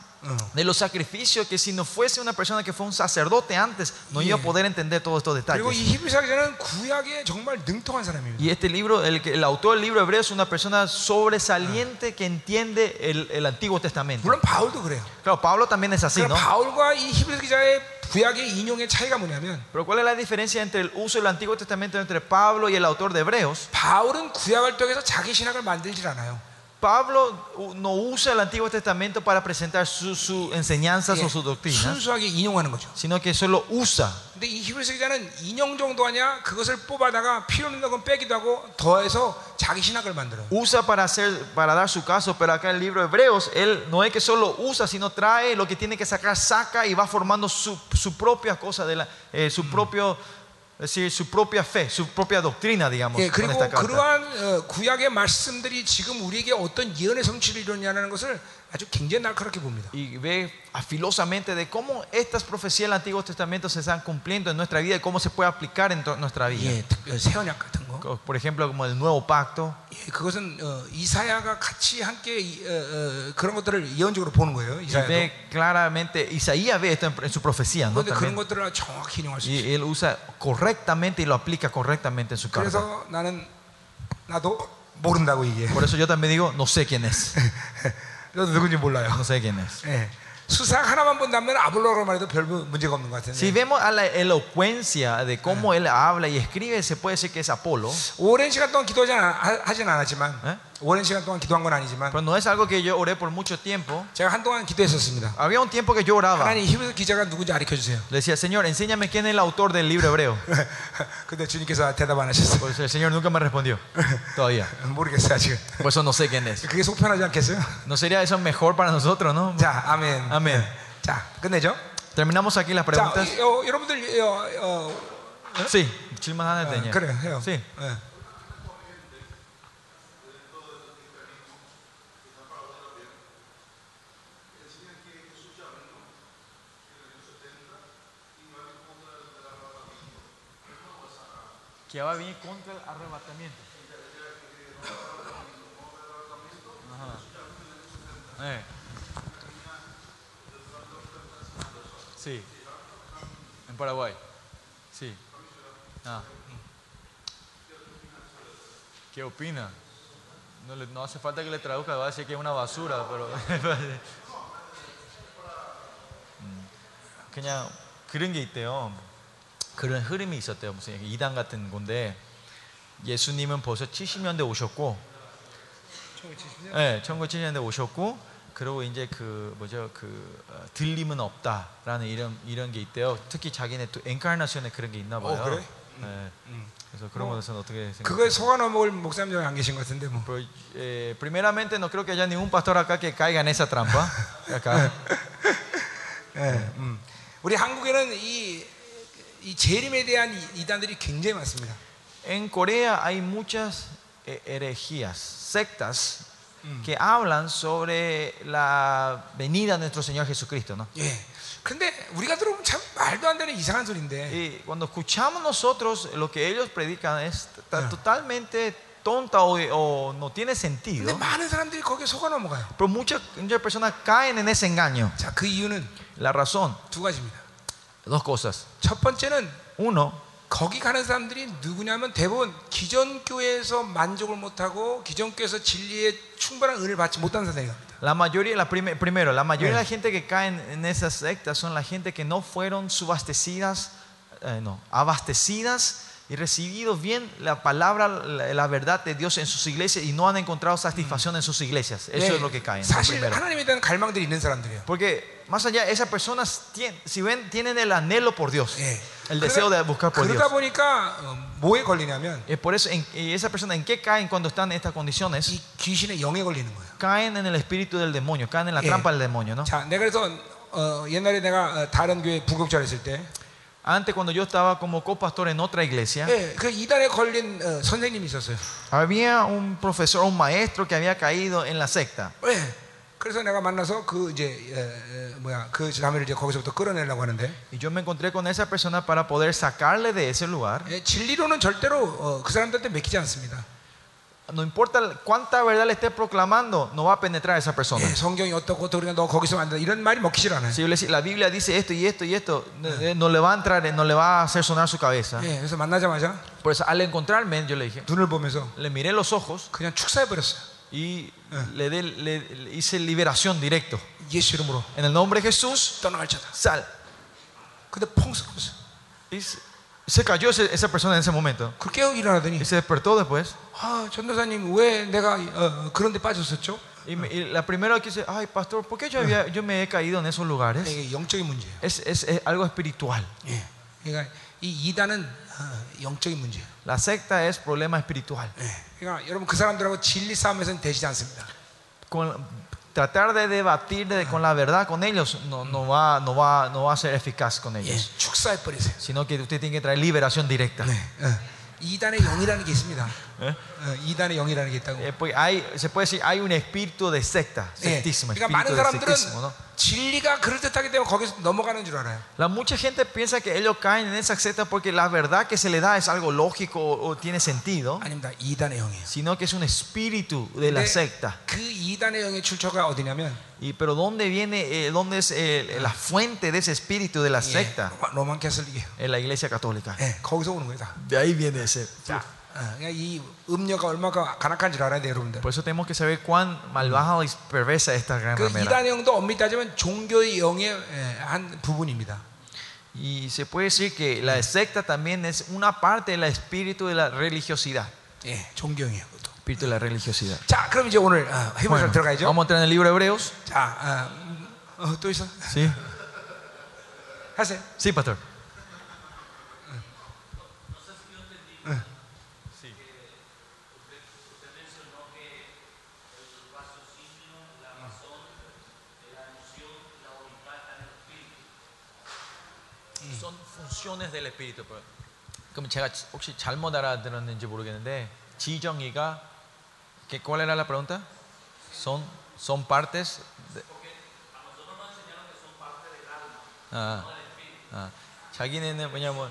de los sacrificios que si no fuese una persona que fue un sacerdote antes, no iba a poder entender todos estos 그리고 detalles. 이 히브리서 기자는 구약에 정말 능통한 사람입니다. Y este libro, el, que- el autor del libro hebreo es una persona sobresaliente que entiende el, el Antiguo Testamento. 물론 바울도 그래요. Claro, Pablo también es así, 그러니까 ¿no? 바울과 이 히브리서 기자의 구약의 인용의 차이가 뭐냐면 Pero ¿cuál es la diferencia entre el uso del Antiguo Testamento entre Pablo y el autor de Hebreos? 바울은 구약을 통해서 자기 신학을 만들질 않아요. Pablo uh, no usa el Antiguo Testamento para presentar sus su enseñanzas 예, o sus doctrinas, 순수하게 인용하는 거죠. sino que solo usa. 근데 이 히브리서 기자는 인용 정도 하냐 그것을 뽑아다가 필요 없는 건 빼기도 하고 더해서 자기 신학을 만들어요. Usa para, hacer, para dar su caso, pero acá en el libro de Hebreos, él no es que solo usa, sino trae lo que tiene que sacar, saca y va formando su, su propia cosa, de la, eh, su propio, es decir, su propia fe, su propia doctrina, digamos, 예, 그리고. 그러한 어, 구약의 말씀들이 지금 우리에게 어떤 예언의 성취를 이루냐는 것을 아주 굉장히 날카롭게 봅니다. Y ve afilosamente de cómo estas profecías del Antiguo Testamento se están cumpliendo en nuestra vida y cómo se puede aplicar en to- nuestra vida. 예, 특별 새 언약 같은 거. Co- Por ejemplo, como el nuevo pacto. 예, 그것은 어, 이사야가 같이 함께 이, 어, 어, 그런 것들을 예언적으로 보는 거예요. Y 이사야도. ve claramente, Isaías ve esto en, en su profecía, ¿no? 그런데 그런 También. 것들을 정확히 인용할 수 있어요. Y él usa correctamente y lo aplica correctamente en su carta. 그래서 나는 나도 모른다고 얘기해. Por eso yo también digo, no sé quién es. 너도 누군지 몰라요. No sé quién es. 예. 수사 하나만 본다면 아볼로라고 말해도 별 문제가 없는 것 같은데. Si vemos a la elocuencia de cómo él habla y escribe, se puede decir que es Apolo. 오랜 시간 동안 기도하지 않, 하진 않았지만 예? 오랜 시간 동안 기도한 건 아니지만 Pero no es algo que yo oré por mucho tiempo. 제가 한동안 기도했었습니다. Había un tiempo que yo oraba. 하나님 히브리 기자가 누군지 가르쳐 주세요. Le decía, Señor, enséñame quién es el autor del libro hebreo. 근데 주님께서 대답 안 하셨어요. Pues el Señor nunca me respondió. Todavía. 모르겠어요 아직. Por eso no sé quién es. 그게 속 편하지 않겠어요? ¿No sería eso mejor para nosotros, no? 자, 아멘. 아멘. 자, 끝내죠. Terminamos aquí las 자, preguntas. 어, 여러분들 어, 어, Sí, 질문 하나 어, 되냐? 그래요. 해요. Sí. 예. Que va a venir contra el arrebatamiento. Ajá. Eh. Sí. En Paraguay. Sí. Ah. ¿Qué opina? No, le- no hace falta que le traduzca, va a decir que es una basura, pero. 음, 그냥 그런 게 있대요. 그런 흐름이 있었대요. 무슨 이단 같은 건데 예수님은 벌써 70년대 오셨고, 네, 1970년대 오셨고, 그리고 이제 그 뭐죠 그 어, 들림은 없다라는 이런 이런 게 있대요. 특히 자기네 또 엔카르나션에 그런 게 있나 봐요. 어, 그래? 네. 그래서 그런 뭐, 것에서는 어떻게 생각? 그거에 속아 넘어올 목사님들 안 계신 것 같은데 뭐. Pero, eh, primeramente no creo que haya ningún pastor acá que caiga en esa trampa. Acá. 예, 음. 우리 한국에는 이, 이 재림에 대한 이- 이단들이 굉장히 많습니다. En Corea hay muchas eh, herejías, sectas que hablan sobre la venida de nuestro Señor Jesucristo, ¿no? 예. 근데 우리가 들어보면 참 말도 안 되는 이상한 소리인데. Y cuando escuchamos nosotros lo que ellos predican es ta- totalmente tonta o, o no tiene 근데 sentido. 많은 사람들이 거기에 속아 넘어가요. Pero muchas, muchas personas caen en ese engaño. 자, 그 이유는 La razón, 두 가지입니다. dos cosas. 첫 번째는 Uno, 거기 가는 사람들이 누구냐면 대부분 기존 교회에서 만족을 못하고 기존 교회에서 진리에 충분한 은혜를 받지 못한 사람이 갑니다. La mayoría, la prime- primero, la mayoría de Eh. la gente que caen en esas sectas son la gente que no fueron subastecidas, eh, no, abastecidas y recibido bien la palabra, la, la verdad de Dios en sus iglesias y no han encontrado satisfacción en sus iglesias. Eso 예, es lo que caen. lo 사실 primero. 하나님에 대한 갈망들이 있는 사람들이에요. Porque más allá, esas personas tien- si ven, tienen el anhelo por Dios, 예. el deseo de buscar por Dios. 그러다 보니까 어, 뭐에 걸리냐면 Es por eso, en, y esa persona, ¿en qué caen cuando están en estas condiciones? 이 귀신의 영에 걸리는 거예요. Caen en el espíritu del demonio, caen en la Eh. trampa del demonio, ¿no? 자, 내가 그래서 어, 옛날에 내가 어, 다른 교회 부국자를 했을 때, Antes, cuando yo estaba como copastor en otra iglesia, 예, 그 이단에 걸린 어, 선생님이 있었어요. había un profesor, un maestro que había caído en la secta. 예. 그래서 내가 만나서 그 이제 에, 에, 뭐야 그 자매를 이제 거기서부터 끌어내려고 하는데 Y yo me encontré con esa persona para poder sacarle de ese lugar. 예, 진리로는 절대로 어, 그 사람들한테 맡기지 않습니다. No importa cuánta verdad le esté proclamando, no va a penetrar a esa persona. 예, 성경이 어떻고 어떻고 그러니까 너 거기서 만다 이런 말이 먹히질 않아요. Si yo le digo, la Biblia dice esto y esto y esto, no, no le va a entrar, no le va a hacer sonar su cabeza. 예, 그래서 만나자마자 Por eso, al encontrarme, yo le dije, 눈을 보면서 le miré los ojos 그냥 축사해 버렸어요. y le, de- le- le hice liberación directo. 예수 이름으로 En el nombre de Jesús, 떠나갈자다. sal. 근데 펑 쓰러졌어. Y se, se cayó ese- esa persona en ese momento. 그렇게 일어나더니 Y se despertó después. 아, 전도사님 왜 내가 어, 그런 데 빠졌었죠? Y, me- y la primera que dice, ay, pastor, ¿por qué yo, había- yo me he caído en esos lugares? 이게 영적인 문제예요. Es, es- es algo espiritual. 예. 그러니까 이 이단은 어, 영적인 문제예요. La secta es problema espiritual. 예. 그러니까 여러분 그 사람들하고 진리 싸움에서는 되지 않습니다. Con- tratar de debatir de- con la verdad con ellos no, no, va, no, va, no va a ser eficaz con 예. ellos. 축사해 버리세요. Sino que usted tiene que traer liberación directa. 네. 어. 이단의 영이라는 게 있습니다. ¿Eh? 어, 이단의 영이라는 게 있다고. Eh, pues hay, se puede decir, hay un espíritu de secta, 예. sectísimo, 그러니까 espíritu 많은 de 사람들은 sectísimo, ¿no? 진리가 그럴듯하기 때문에 거기서 넘어가는 줄 알아요. La mucha gente piensa que ellos caen en esa secta porque la verdad que se le da es algo lógico o, o tiene sentido, 아닙니다. 이단의 영이에요. sino que es un espíritu de la 근데 secta. 그 이단의 영의 출처가 어디냐면 Y, pero ¿dónde viene, eh, dónde es eh, la fuente de ese espíritu de la 예, secta? 로마- 로만 캐슬릭이에요. En la iglesia católica. 예, 거기서 오는 거예요. 다. De ahí viene ese. 자, Por eso tenemos que saber cuán malvaja y perversa esta gran ramera. Y se puede decir que la secta también es una parte del espíritu de la religiosidad. Espíritu de la religiosidad. bueno, vamos a entrar en el libro de Hebreos. Sí. Sí, pastor. Funciones del espíritu. 그럼 제가 혹시 잘못 알아들었는지 모르겠는데 지정이가 ¿qué, ¿cuál era la pregunta? Son son partes de, 아, 아, 자기네는 뭐냐면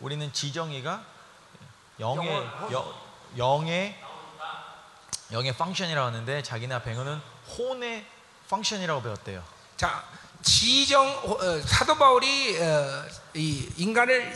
우리는 지정이가 영의 영, 영의 영의 펑션이라고 하는데 자기네 뱅어는 혼의 펑션이라고 배웠대요. 자, 지정 어, 사도 바울이 어, 이 인간을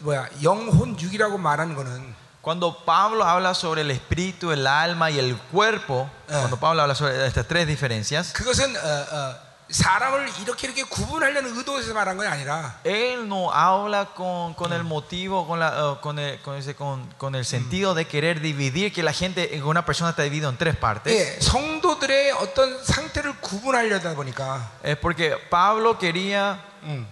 이- 뭐야 영혼 육이라고 말하는 거는 Cuando Pablo habla sobre el espíritu, el alma y el cuerpo, Eh. cuando Pablo habla sobre estas tres diferencias, 그것은 어, 어, 사람을 이렇게 이렇게 구분하려는 의도에서 말한 건 아니라 él no habla con, con el motivo, con, la, eh, con, el, con, ese- con- con el sentido de querer dividir, que la gente, que una persona está dividida en tres partes. 예, 성도들의 어떤 상태를 구분하려다 보니까 Es porque Pablo quería, 음,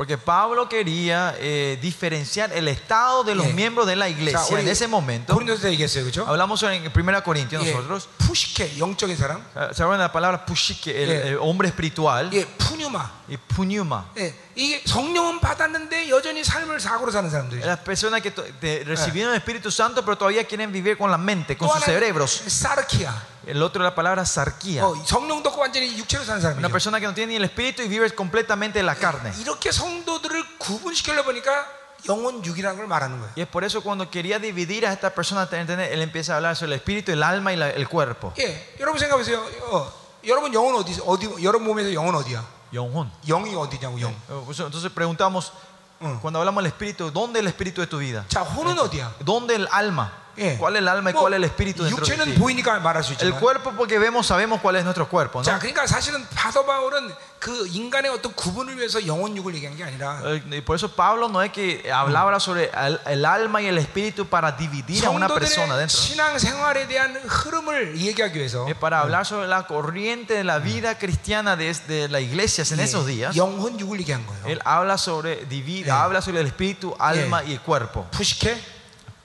porque Pablo quería eh, diferenciar el estado de los Eh. miembros de la 자, iglesia en ese momento. 고린도서 얘기했어요, 그렇죠? Hablamos en 1 Corintios 예, nosotros. 푸시케 영적인 사람, eh, ¿Se acuerdan de la palabra pushike, el, Eh. el hombre espiritual? 예, 푸뉴마. Y puniuma. 예, 이게 성령은 받았는데 여전히 삶을 사고로 사는 사람들이. Las personas que to- de- recibieron el Espíritu Santo, pero todavía quieren vivir con la mente, con 또 sus 하나는 cerebros. 사르키아. El otro, la palabra sarquía. 어, 성령도 없고 완전히 육체로 사는 Una 사람이죠. persona que no tiene ni el Espíritu y vive completamente en la carne. 이렇게 성도들을 구분시키려 보니까 영혼 육이라는 걸 말하는 거예요. Y es por eso cuando quería dividir a esta persona, ¿entendés? él empieza a hablar sobre el espíritu, el alma y la- el cuerpo. 예, 여러분 생각해 보세요. 어, 여러분 영혼 어디 어디 여러분 몸에서 영혼 어디야? Yonghun. 영이 어디냐고 영. Entonces preguntamos, 응. cuando hablamos del espíritu, ¿dónde es el espíritu de tu vida? 자, 혼은 어디야? ¿Dónde el alma? 예. ¿Cuál es el alma y 뭐, cuál es el espíritu dentro de 육체는 ti? 보이니까 말할 수 El 있지만. cuerpo porque vemos, sabemos cuál es nuestro cuerpo, ¿no? 자, 그러니까 사실은 파도 바울은 그 인간의 어떤 구분을 위해서 영혼 육을 얘기한 게 아니라 Eh, Y por eso Pablo no es que hablaba sobre el, el alma y el espíritu para dividir a una persona 성도들의 dentro. 신앙 생활에 대한 흐름을 얘기하기 위해서 Es para hablar sobre la corriente de la vida cristiana de, de la iglesia en esos días. 예, 영혼 육을 얘기한 거예요. Él habla sobre divide, Eh. habla sobre el espíritu, alma Eh. y el cuerpo. 푸시케,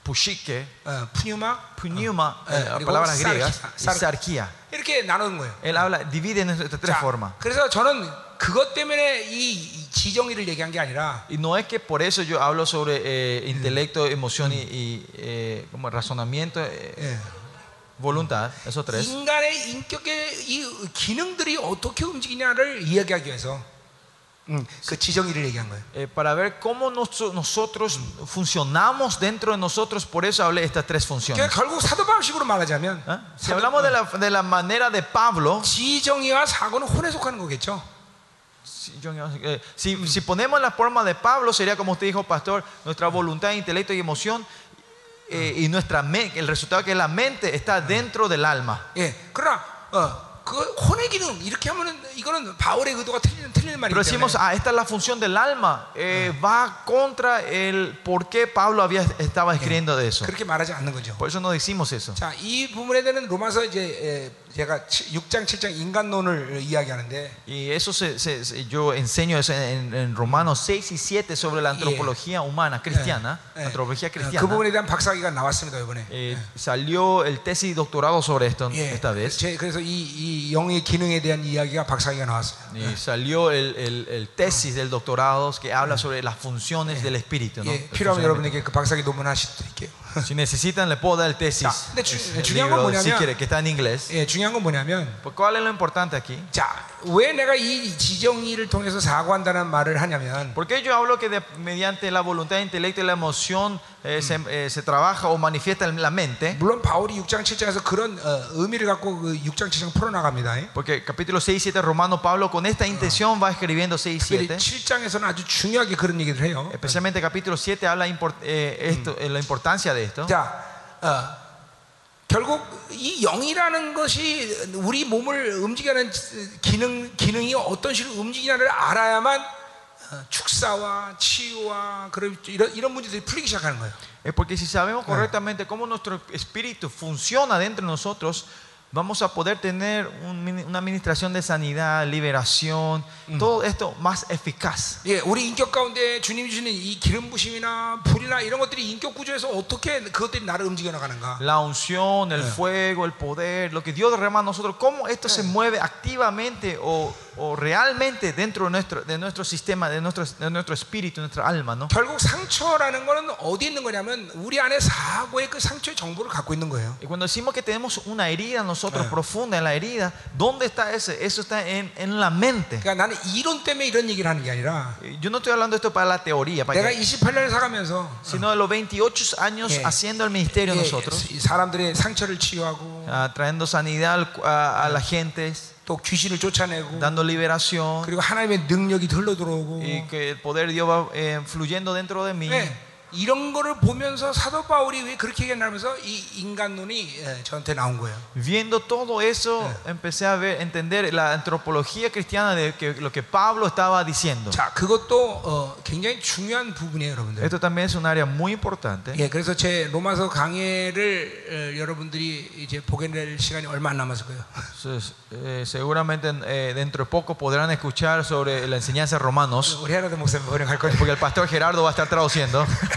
Pushike, 어, 푸뉴마, pneuma, Eh, eh, 그리고 palabras sarkia, griegas, y sar- sarquía. 이렇게 나누는 거예요. Él habla, divide en estas tres 자, formas. 그래서 저는 그것 때문에 이, 이 지정의를 얘기한 게 아니라 Y no es que por eso yo hablo sobre eh, intelecto, emoción y, y, eh, como razonamiento, eh, 예, voluntad, esos tres. 인간의 인격의 이 기능들이 어떻게 움직이냐를 이야기하기 위해서 음, 그 지정의를 얘기한 거예요. Eh, para ver cómo nos- nosotros funcionamos dentro de nosotros, por eso hablé de estas tres 그러니까 funciones. 결국 사도바울식으로 말하자면 ¿Ah? Si hablamos de la, de la manera de Pablo, 지정의와 사고는 혼에 속하는 거겠죠. si, yo- eh, si, si ponemos la forma de Pablo, sería como usted dijo, pastor, nuestra voluntad, intelecto y emoción, eh, y nuestra me- el resultado que es la mente está dentro del alma. 예, 그러나 어, 그 혼의 기능 이렇게 하면은 이거는 바울의 의도가 틀리는 틀리는 Pero 말이기 decimos, 때문에 ah, esta es la función del alma, eh, va contra el por qué Pablo había, estaba escribiendo de eso. 그렇게 말하지 않는 거죠. Por eso no decimos eso. 자, 이 부분에 대한 로마서 이제 에, 제가 6장 7장 인간론을 이야기하는데 Y eso se- se- se- yo enseño eso en, en Romanos 6 y 7 sobre la antropología humana cristiana, 예, antropología 그 cristiana. 부분에 대한 박사기가 나왔습니다 이번에. Eh, salió el tesis y doctorado sobre esto 예, esta vez. 제- 그래서 이, 이 영의 기능에 대한 이야기가 박사기가 나왔어요. Y salió el, el- el tesis del doctorado que habla sobre las funciones del espíritu. ¿no? 예, El 필요하면 funcionamiento. 여러분에게 그 박사기 논문 하실 수 있게요. Si necesitan, le puedo dar el tesis. 자, 근데 주- el 중요한 건 libro, si 뭐냐면- quiere, que está en inglés. 예, 중요한 건 뭐냐면 Pues, ¿Cuál es lo importante aquí? 자, 왜 내가 이 지정의를 통해서 사고한다는 말을 하냐면 ¿Por qué yo hablo que de- mediante la voluntad, el intelecto y la emoción eh, se, eh, se trabaja o manifiesta en la mente? 물론 바울이 6장 7장에서 그런 어, 의미를 갖고 그 6장 7장 풀어나갑니다. 예? Porque capítulo 6 y 7 Romano Pablo con esta intención va escribiendo 6 y 특별히 7. 7장에서는 아주 중요하게 그런 얘기를 해요. Especialmente capítulo 7 habla import- eh, esto, eh, la importancia de esto. 자, 어, 결국 이 영이라는 것이 우리 몸을 움직이는 기능 기능이 어떤 식으로 움직이냐를 알아야만 어, 축사와 치유와 그런 이런 이런 문제들이 풀리기 시작하는 거예요. Es porque si sabemos correctamente cómo nuestro espíritu funciona dentro de nosotros, vamos a poder tener un mini- una administración de sanidad, liberación, todo esto más eficaz. 예, 우리 인격 가운데 주님이 주시는 이 기름 부심이나 불이나 이런 것들이 인격 구조에서 어떻게 그것들이 나를 움직여 나가는가? La unción, el fuego, el poder, lo que Dios derrama a nosotros, cómo esto se mueve activamente o, o realmente dentro de nuestro, de nuestro sistema, de nuestro, de nuestro espíritu, nuestra alma, ¿no? 결국 상처라는 거는 어디 있는 거냐면 우리 안에 사고의 그 상처의 정보를 갖고 있는 거예요. Y cuando decimos que tenemos una herida nosotros profunda en la herida, ¿dónde está ese? Eso está en, en la mente. 그러니까 나는 이론 때문에 이런 얘기를 하는 게 아니라 Yo no estoy hablando de esto para la teoría, para 내가 que- 28년을 살아가면서 sino de los 28 años Yeah. haciendo el ministerio 예, nosotros, 이 사람들의 상처를 치유하고 ah, trayendo sanidad al- a, a la gente, 또 귀신을 쫓아내고 dando liberación 그리고 하나님의 능력이 흘러 들어오고 y que el poder de Dios va eh, fluyendo dentro de mí. 예, 이런 거를 보면서 사도 바울이 왜 그렇게 얘기하면서 이 인간론이 예, 저한테 나온 거예요. Viendo todo eso, empecé a ver, entender la antropología cristiana de que, lo que Pablo estaba diciendo. 자, 그것도 어, 굉장히 중요한 부분이에요, 여러분들. Esto también es un área muy importante. 예, 그래서 제 로마서 강해를 어, 여러분들이 이제 보게 될 시간이 얼마 안 남았을 거예요. Entonces, eh, seguramente eh, dentro de poco podrán escuchar sobre la enseñanza de Romanos, 우리 하나도 목사님 번역할 거예요. porque el pastor Gerardo va a estar traduciendo.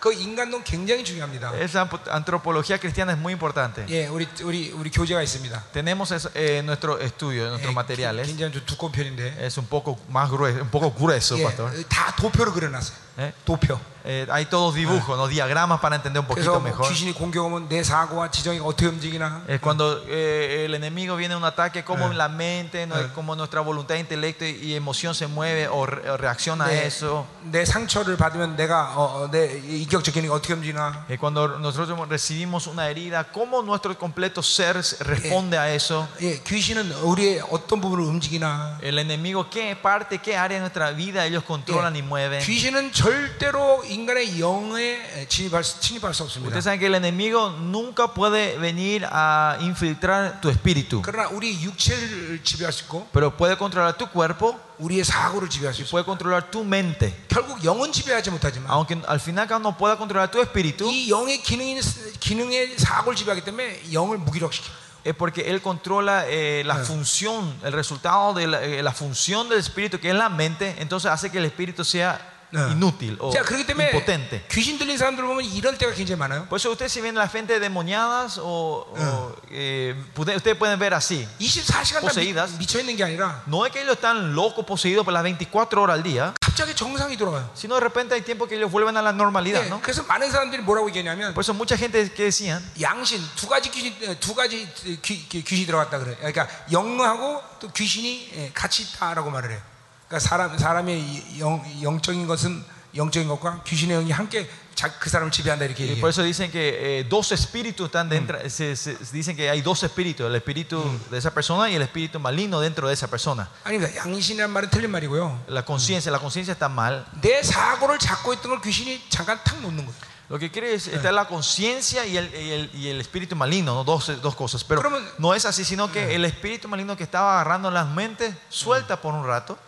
그 인간론 굉장히 중요합니다. Esa antropología cristiana es muy importante. 예, 우리 우리 우리 교재가 있습니다. Tenemos eso, eh, nuestro estudio, nuestros 예, materiales. 굉장히 좀 두꺼운 편인데. Es un poco más grueso, un poco grueso, 예, pastor. 다 도표로 그려놨어요. ¿Eh? 도표. Eh, hay todos dibujos, ¿no? diagramas para entender un 그래서 poquito 뭐 mejor. 귀신이 공격하면 내 사고와 지정이 어떻게 움직이나. Es cuando eh, el enemigo viene a un ataque, como la mente, no- como nuestra voluntad, intelecto y, y emoción se mueve o, re- o reacciona a 내, eso. 내 상처를 받으면 내가 어, 어, 내 인격적 기능이 어떻게 움직이나. Eh, cuando nosotros recibimos una herida, cómo nuestro completo ser responde a eso. 예, 귀신은 우리의 어떤 부분을 움직이나. El enemigo, qué parte, qué área de nuestra vida ellos controlan y mueven. 귀신은 절대로 인간의 영에 침입할, 수- 침입할 수 없습니다. Ustedes saben que el enemigo nunca puede venir a infiltrar tu espíritu, 그러나 우리 육체를 지배할 수 있고 pero puede controlar tu cuerpo 우리의 사고를 지배할 수 y 있고 puede controlar tu mente. 결국 영은 지배하지 못하지만 Aunque al final cada uno pueda controlar tu espíritu, 이 영의 기능이 기능의 사고를 지배하기 때문에 영을 무기력시켜. es porque él controla eh, la función, el resultado de la, eh, la función del espíritu, que es la mente, entonces hace que el espíritu sea 네. inútil o 자 그렇기 때문에 impotente. 귀신 들린 사람들 보면 이럴 때가 굉장히 많아요. Por eso ustedes si ven la gente demoniadas o, o, eh, pude- ustedes pueden ver así. 24시간 다 poseídas. 미, 미쳐 있는 게 아니라 No es que ellos están locos, poseídos por las 24 horas al día, 갑자기 정상이 돌아가요. sino de repente hay tiempo que ellos vuelven a la normalidad, 예, ¿no? 그래서 많은 사람들이 뭐라고 얘기하냐면 Por eso mucha gente que decían, 양신 두 가지 귀신 두 가지 귀, 귀, 귀신이 들어갔다 그래. 그러니까 영하고 또 귀신이 예, 같이 있다라고 말을 해요. 그러니까 사람 사람의 영, 영적인 것은 영적인 것과 귀신의 영이 함께 자, 그 사람을 지배한다 이렇게 얘기해요. por eso dicen que eh, dos espíritus están dentro, se, se- dicen que hay dos espíritus, el espíritu de esa persona y el espíritu maligno dentro de esa persona. 아닙니다. 양신이라는 말은 틀린 말이고요. La conciencia, la conciencia está mal. 내 사고를 잡고 있던 걸 귀신이 잠깐 탁 놓는 거예요. Lo que quiere es está la conciencia y el, y, el, y el, espíritu maligno, ¿no? dos, dos, cosas. Pero no es así, sino que el espíritu maligno que estaba agarrando las mentes suelta por un rato.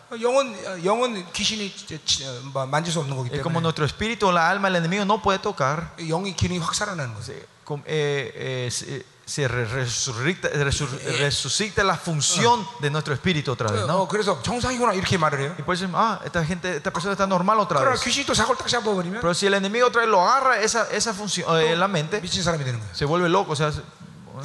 Y como nuestro espíritu, la alma, el enemigo no puede tocar. Sí, eh, eh, se, se re- resurrecta, resur- resucita la función de nuestro espíritu otra vez, 어, ¿no? 그래서 정상이구나 이렇게 말을 해요. Y por eso, ah, esta gente, esta persona está normal otra 그러나 vez. 귀신이 또 사고를 딱 잡아버리면 Pero si el enemigo otra vez lo agarra esa, esa función, eh, la mente, 미친 사람이 되는 거예요. se vuelve loco, o sea, se,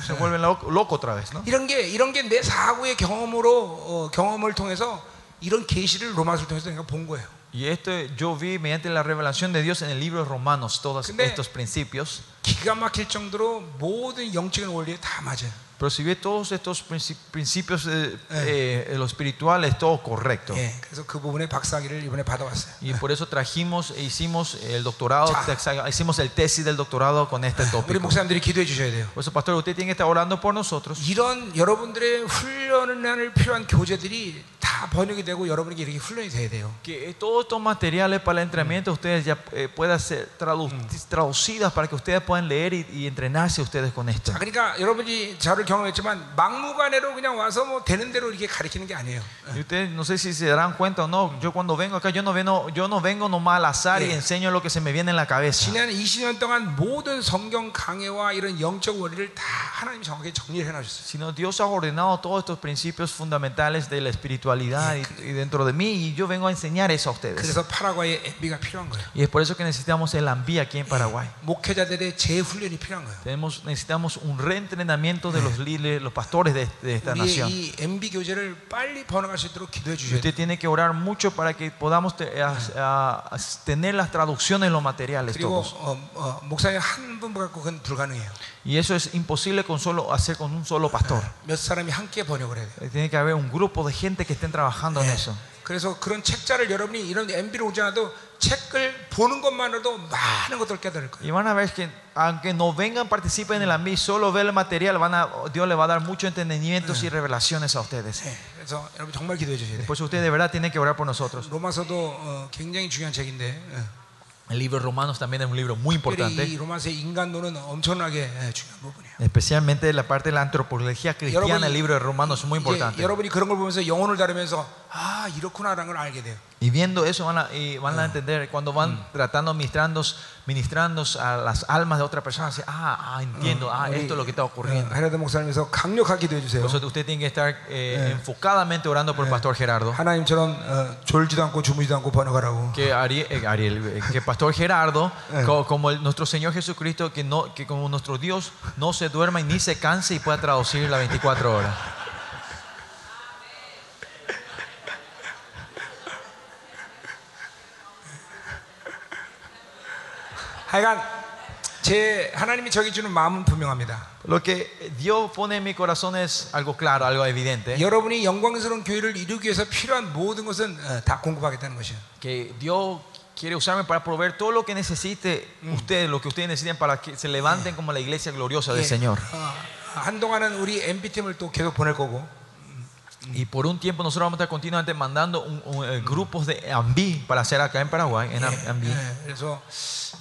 se vuelve loco, loco otra vez, ¿no? 이런 게 이런 게 내 사고의 경험으로 어, 경험을 통해서 이런 계시를 로마서를 통해서 내가 본 거예요. Y esto yo vi mediante la revelación de Dios en el libro de Romanos, todos 근데- estos principios. 기가 막힐 정도로 모든 영적인 원리에 다 맞아요. Pero si ve todos estos princi- principios eh, eh, lo espiritual, es todo correcto. 예, 그래서 그 부분에 박사학위를 이번에 받아왔어요. Y por eso trajimos e hicimos el doctorado, Cha. texa- hicimos el tesis del doctorado con este 우리 tópico. 목사님들이 기도해 주셔야 돼요. Por eso, pastor, usted tiene que estar orando por nosotros. 이런 여러분들의 훈련을 필요한 교재들이 다 번역이 되고 여러분에게 이렇게 훈련이 돼야 돼요. Que todos estos materiales para el entrenamiento ustedes ya eh, puedan ser tradu- traducidas para que ustedes puedan leer y, y entrenarse ustedes con esto. 자, 그러니까 여러분이 저를 경험했지만 막무가내로 그냥 와서 뭐 되는 대로 이렇게 가르치는 게 아니에요. Y ustedes no sé si se darán cuenta o no, yo cuando vengo acá, yo no vengo, yo no vengo nomás al azar y Yeah. enseño lo que se me viene en la cabeza. 지난 20년 동안 모든 성경 강해와 이런 영적 원리를 다 하나님이 정확하게 정리를 해놔주셨어요. Sino Dios ha ordenado todos estos principios fundamentales de la espiritualidad y, y dentro de mí y yo vengo a enseñar eso a ustedes. 그래서 파라과이의 MB가 필요한 거예요. Y es por eso que necesitamos el AMBI aquí en Paraguay. 목회자들의 재훈련이 필요한 거예요. Tenemos, necesitamos un reentrenamiento de los líderes, los pastores de, de esta 우리의 nación. 이 MB 교재를 빨리 번역할 수 있도록 기도해 Y 주셔야 돼요. usted tiene que orar mucho para que podamos te- a- a- a tener las traducciones, los materiales 그리고 todos. 어, 어, 목사님 한 분 갖고 그건 불가능해요. Y eso es imposible con solo, hacer con un solo pastor. 몇 사람이 함께 번역을 해야 돼요. Tiene que haber un grupo de gente que estén trabajando en eso. 그래서 그런 책자를 여러분이 이런 MB를 오지 않아도 책을 보는 것만으로도 많은 것들을 깨달을 거예요. Y van a ver que aunque no vengan, participen en el AMBI, solo ver el material, van a, Dios le va a dar muchos entendimientos y revelaciones a ustedes. 네, 그래서 여러분 정말 기도해 주셔야 돼요. Por eso ustedes de verdad tienen que orar por nosotros. 로마서도 어, 굉장히 중요한 책인데 어, El libro de Romanos también es un libro muy importante. Especialmente la parte de la antropología cristiana, el libro de Romanos es muy importante. 여러분이 그런 걸 보면서 영혼을 다루면서 아 이렇구나라는 걸 알게 돼요. Y viendo eso van a, y van a entender cuando van tratando, ministrando, ministrando a las almas de otra persona, así, ah, ah, entiendo, ah, 우리, esto es lo que está ocurriendo. 어, 헤라드 목사님에서 강력하게 기도해 주세요. Por eso usted tiene que estar eh, enfocadamente orando por el pastor Gerardo. 하나님처럼 어, 졸지도 않고 주무지도 않고 번역하라고. Que Ariel, eh, Ariel, eh, que pastor Gerardo, co- como el- nuestro Señor Jesucristo, que, no, que como nuestro Dios no se duerma y ni se canse y pueda traducir las 24 horas. 하여간 제 하나님이 저기 주는 마음은 분명합니다. Lo que Dios pone en mi corazón es algo claro, algo evidente. 여러분이 영광스러운 교회를 이루기 위해서 필요한 모든 것은 어, 다 공급하겠다는 것이에요. que Dios quiere usarme para proveer todo lo que necesite ustedes, lo que ustedes necesiten para que se levanten como la iglesia gloriosa del 예, Señor. 어, 한동안은 우리 MB 팀을 또 계속 보낼 거고 Y por un tiempo nosotros vamos a estar continuamente mandando un- un, eh, grupos de AMBI para hacer acá en Paraguay, en 예, AMBI. 예, 그래서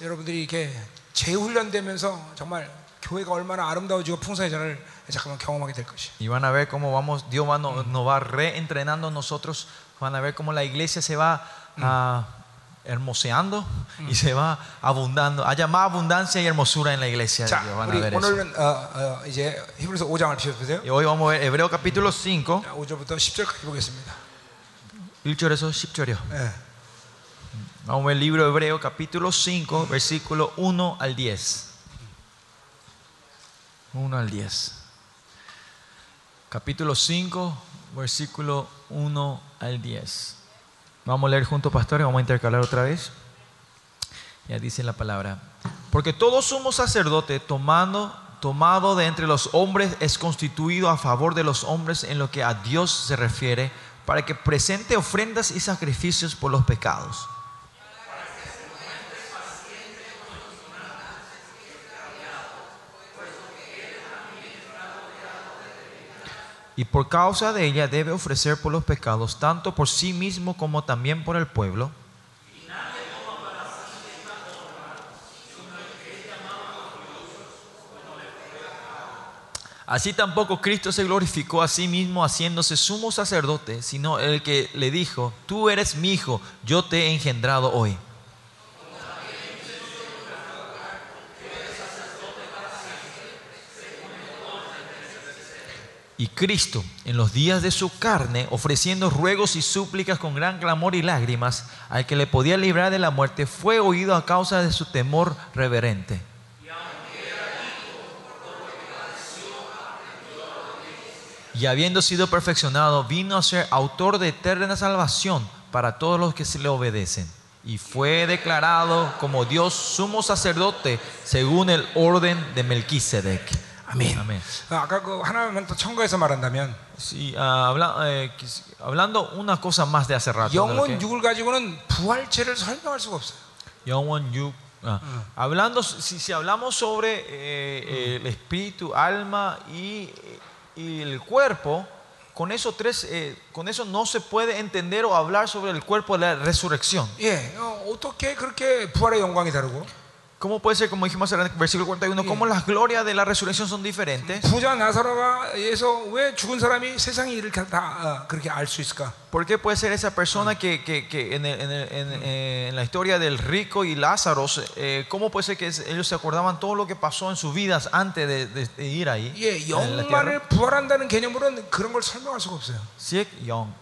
여러분들이 이렇게 재훈련되면서 정말 교회가 얼마나 아름다워지고 풍성해져를 잠깐만 경험하게 될 것이에요. Y van a ver cómo vamos, Dios va, nos, nos va reentrenando a nosotros, van a ver cómo la iglesia se va ah, hermoseando y se va abundando. Haya más abundancia y hermosura en la iglesia. 자, Dios, van a 우리 ver eso. 오늘은 어, 어, 이제 히브리서 5장을 펴보세요. Y hoy vamos a ver Hebreo capítulo 5. 5절부터 10절까지 보겠습니다. 1절에서 10절이요. 예. Vamos a ver el libro de Hebreo capítulo 5, versículo 1 al 10. 1 al 10. Capítulo 5, versículo 1 al 10. Vamos a leer juntos, pastores, vamos a intercalar otra vez. Ya dice la palabra. Porque todo sumo sacerdote tomando, tomado de entre los hombres es constituido a favor de los hombres en lo que a Dios se refiere, para que presente ofrendas y sacrificios por los pecados. Y por causa de ella debe ofrecer por los pecados, tanto por sí mismo como también por el pueblo. Así tampoco Cristo se glorificó a sí mismo haciéndose sumo sacerdote, sino el que le dijo, tú eres mi hijo, yo te he engendrado hoy. Y Cristo, en los días de su carne, ofreciendo ruegos y súplicas con gran clamor y lágrimas, al que le podía librar de la muerte, fue oído a causa de su temor reverente. Y habiendo sido perfeccionado, vino a ser autor de eterna salvación para todos los que se le obedecen. y fue declarado como Dios sumo sacerdote según el orden de Melquisedec. 아멘. 아멘. 아, 아까 그 하나만 더 첨가해서 말한다면 Sí, ah, habla- eh, quis- hablando una cosa más de hace rato. de lo 영혼 que- 육을 가지고는 부활체를 설명할 수가 없어요. Yonwon Yu- ah, Hablando, si, si hablamos sobre eh, el espíritu, alma y, y el cuerpo, con esos tres, eh, con eso no se puede entender o hablar sobre el cuerpo de la resurrección. 예, 어, 어떻게 그렇게 부활의 영광이 다르고 ¿Cómo puede ser, como dijimos en el versículo 41, cómo las glorias de la resurrección son diferentes? 부자 나사로가에서 왜 죽은 사람이 세상의 일을 다, 다 어, 그렇게 알 수 있을까? ¿Por qué puede ser esa persona que, que- que en, el- en el- en- eh, en la historia del rico y Lázaro, eh, cómo puede ser que es- ellos se acordaban todo lo que pasó en sus vidas antes de, de- de ir ahí? 예, en la tierra? 영만을 부활한다는 개념으로는 그런 걸 설명할 수가 없어요. Si es, Yong,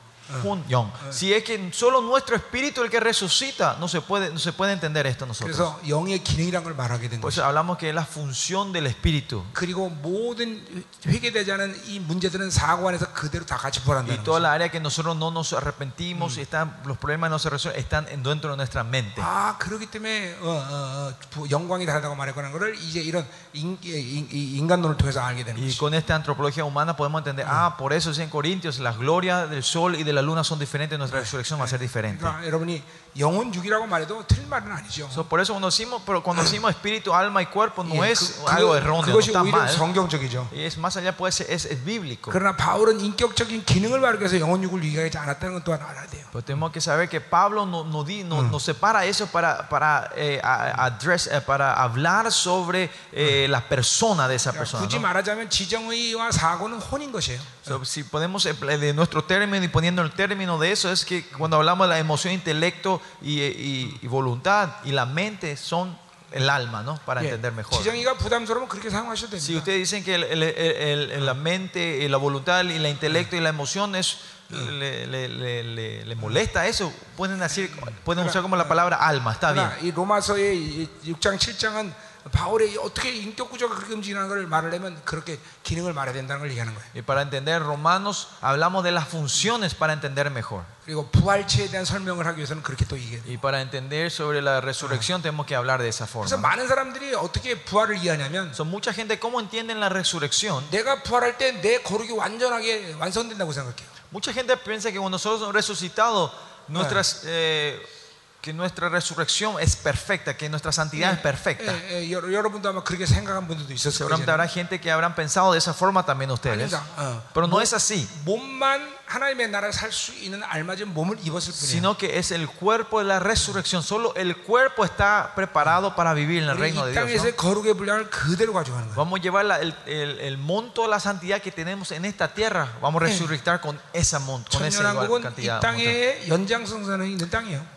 Hun Yong. Si es que solo nuestro espíritu el que resucita, no se puede, no se puede entender esto nosotros. 그래서 영의 기능이란 걸 말하게 된 Por 거죠. eso hablamos que es la función del espíritu. 그리고 모든 회개되지 않은 이 문제들은 사고 안에서 그대로 다 같이 Y 부활한다는 toda 거죠. la área que nosotros no nos arrepentimos, y están, los problemas no se resuelven, están en- dentro de nuestra mente. 아 그렇기 때문에 어, 어, 어, 부- 영광이 다르다고 말했거나 거를 이제 이런 인, 인, 인- 인간론을 통해서 알게 되는 Y 거죠. con esta antropología humana podemos entender, ah, por eso dice en Corintios, las glorias del sol y de la luna son diferentes, nuestra resurrección va a ser diferente. 그러니까 여러분이 영혼 육이라고 말해도 틀린 말은 아니죠. So, por eso cuando decimos, pero cuando decimos espíritu, alma y cuerpo, no 예, es 그, algo 그거- erróneo, no 그것이 está 오히려 mal. 성경적이죠. Y es más allá, puede ser, es, es bíblico. 그러나 바울은 인격적인 기능을 말하기 위해서 영혼 육을 유기하지 않았다는 건 또한 알아야 돼요. Pero tenemos que saber que Pablo no, no di- no- nos separa eso para, para, eh, a- address, eh, para hablar sobre eh, la persona de esa 그러니까 persona. 굳이 ¿no? 말하자면 지정의와 사고는 혼인 것이에요. So, si podemos, de nuestro término y poniendo el término de eso, es que cuando hablamos de la emoción, intelecto y, y, y voluntad y la mente son el alma, ¿no? Para entender mejor. Si ustedes dicen que el, el, el, la mente, eh, la voluntad, el intelecto y la emoción es, le, le, le, le, molesta eso, pueden, decir, pueden usar como la palabra alma, está bien. 그러나 이 로마서의 6장 7장은 바울이 어떻게 인격 구조가 그렇게 움직이는 걸 말을 하면 그렇게 기능을 말해야 된다는 걸 얘기하는 거예요. Y para entender Romanos hablamos de las funciones para entender mejor. 그리고 부활체에 대한 설명을 하기 위해서는 그렇게 또 얘기해요. Y para entender sobre la resurrección tenemos que hablar de esa 그래서 forma. 많은 사람들이 어떻게 부활을 이해하냐면 Son mucha gente cómo entienden la resurrección. 내가 부활할 때 내 거룩이 완전하게 완성된다고 생각해요. Mucha gente piensa que cuando nosotros somos resucitados, nuestras, eh, que nuestra resurrección es perfecta, que nuestra santidad es perfecta. 예, 예, 여러, 여러분도 아마 그렇게 생각한 분들도 있었을 Seguramente 거예요. habrá gente que habrán pensado de esa forma también ustedes. 아닙니다. 어. Pero no es así, 몸만 sino que es el cuerpo de la resurrección. Solo el cuerpo está preparado para vivir en el reino de Dios. Vamos a llevar el, monto de la santidad que tenemos en esta tierra. Vamos a resurrectar con esa monto, con esa cantidad.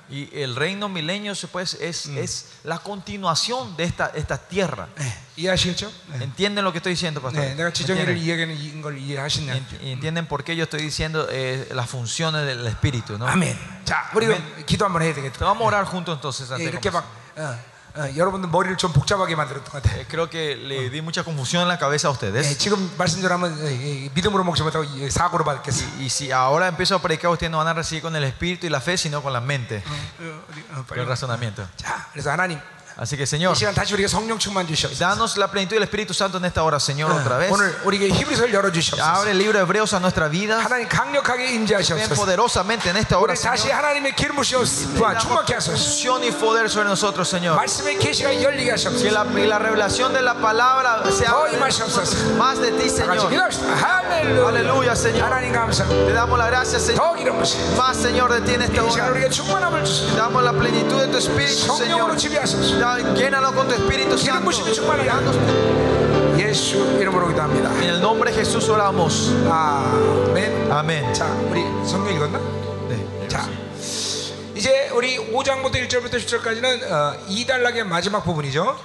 Y el reino milenio pues, es, es la continuación de esta tierra. 네, 이해하시겠죠? 네. ¿Entienden lo que estoy diciendo, pastor? 네, 내가 지정의를 ¿Entienden? 이야기하는 걸 이해하시냐? Ent- ¿Entienden por qué yo estoy diciendo eh, las funciones del espíritu? ¿no? 아멘. 자, 우리 그럼 기도 한번 해야 되겠다. Vamos a orar juntos entonces. 예, antes de 이렇게 comenzar. 막 어, 어, 여러분들 머리를 좀 복잡하게 만들었던 것 같아. Eh, creo que le di mucha confusión en la cabeza a 예, ustedes. 지금 말씀대로하면 예, 예, 믿음으로 먹지 못하고 예, 사고로 받겠어. Y si ahora empiezo a predicar, ustedes no van a recibir con el espíritu y la fe, sino con la mente, 어, 어디, 어, con 빨리. el razonamiento. 자, 그래서 하나님 Así que, 이 Señor, 시간 다시 우리에게 성령 충만 주시옵소서. danos la plenitud del Espíritu Santo en esta hora, Señor, otra vez. 오늘 우리에게 히브리서를 열어 주시옵소서. Abre el libro de Hebreos a nuestra vida. 하나님 강력하게 Ven 임재하시옵소서. poderosamente en esta hora, 우리 다시 Señor. 하나님의 기름 부시옵소서. 부하 충만케 하소서. Unción y poder sobre nosotros, Señor. 말씀의 계시가 열리게 Que 하시옵소서. la, y la revelación de la palabra sea 더 임하시옵소서. más de ti, 다 같이 Señor. 기도합시다. 할렐루야. Aleluya, Señor. 하나님 감사합니다. Te damos la gracia, Señor. 더 기름 부시. Más, Señor, de ti en esta 이 시간 hora. 우리에게 충만함을 주소서. Te damos la plenitud de tu Espíritu, 성령으로 Señor. 지배하소서. Ya, Llénanos con tu Espíritu 기름 Santo. 부심이 충만하게 Danos- 예수 이름으로 기도합니다. En el nombre de Jesús oramos. 아멘. Amén. 자, 우리 성경 읽었나? 네. 자, 이제 우리 5장부터 1절부터 10절까지는 어, 이달락의 마지막 부분이죠.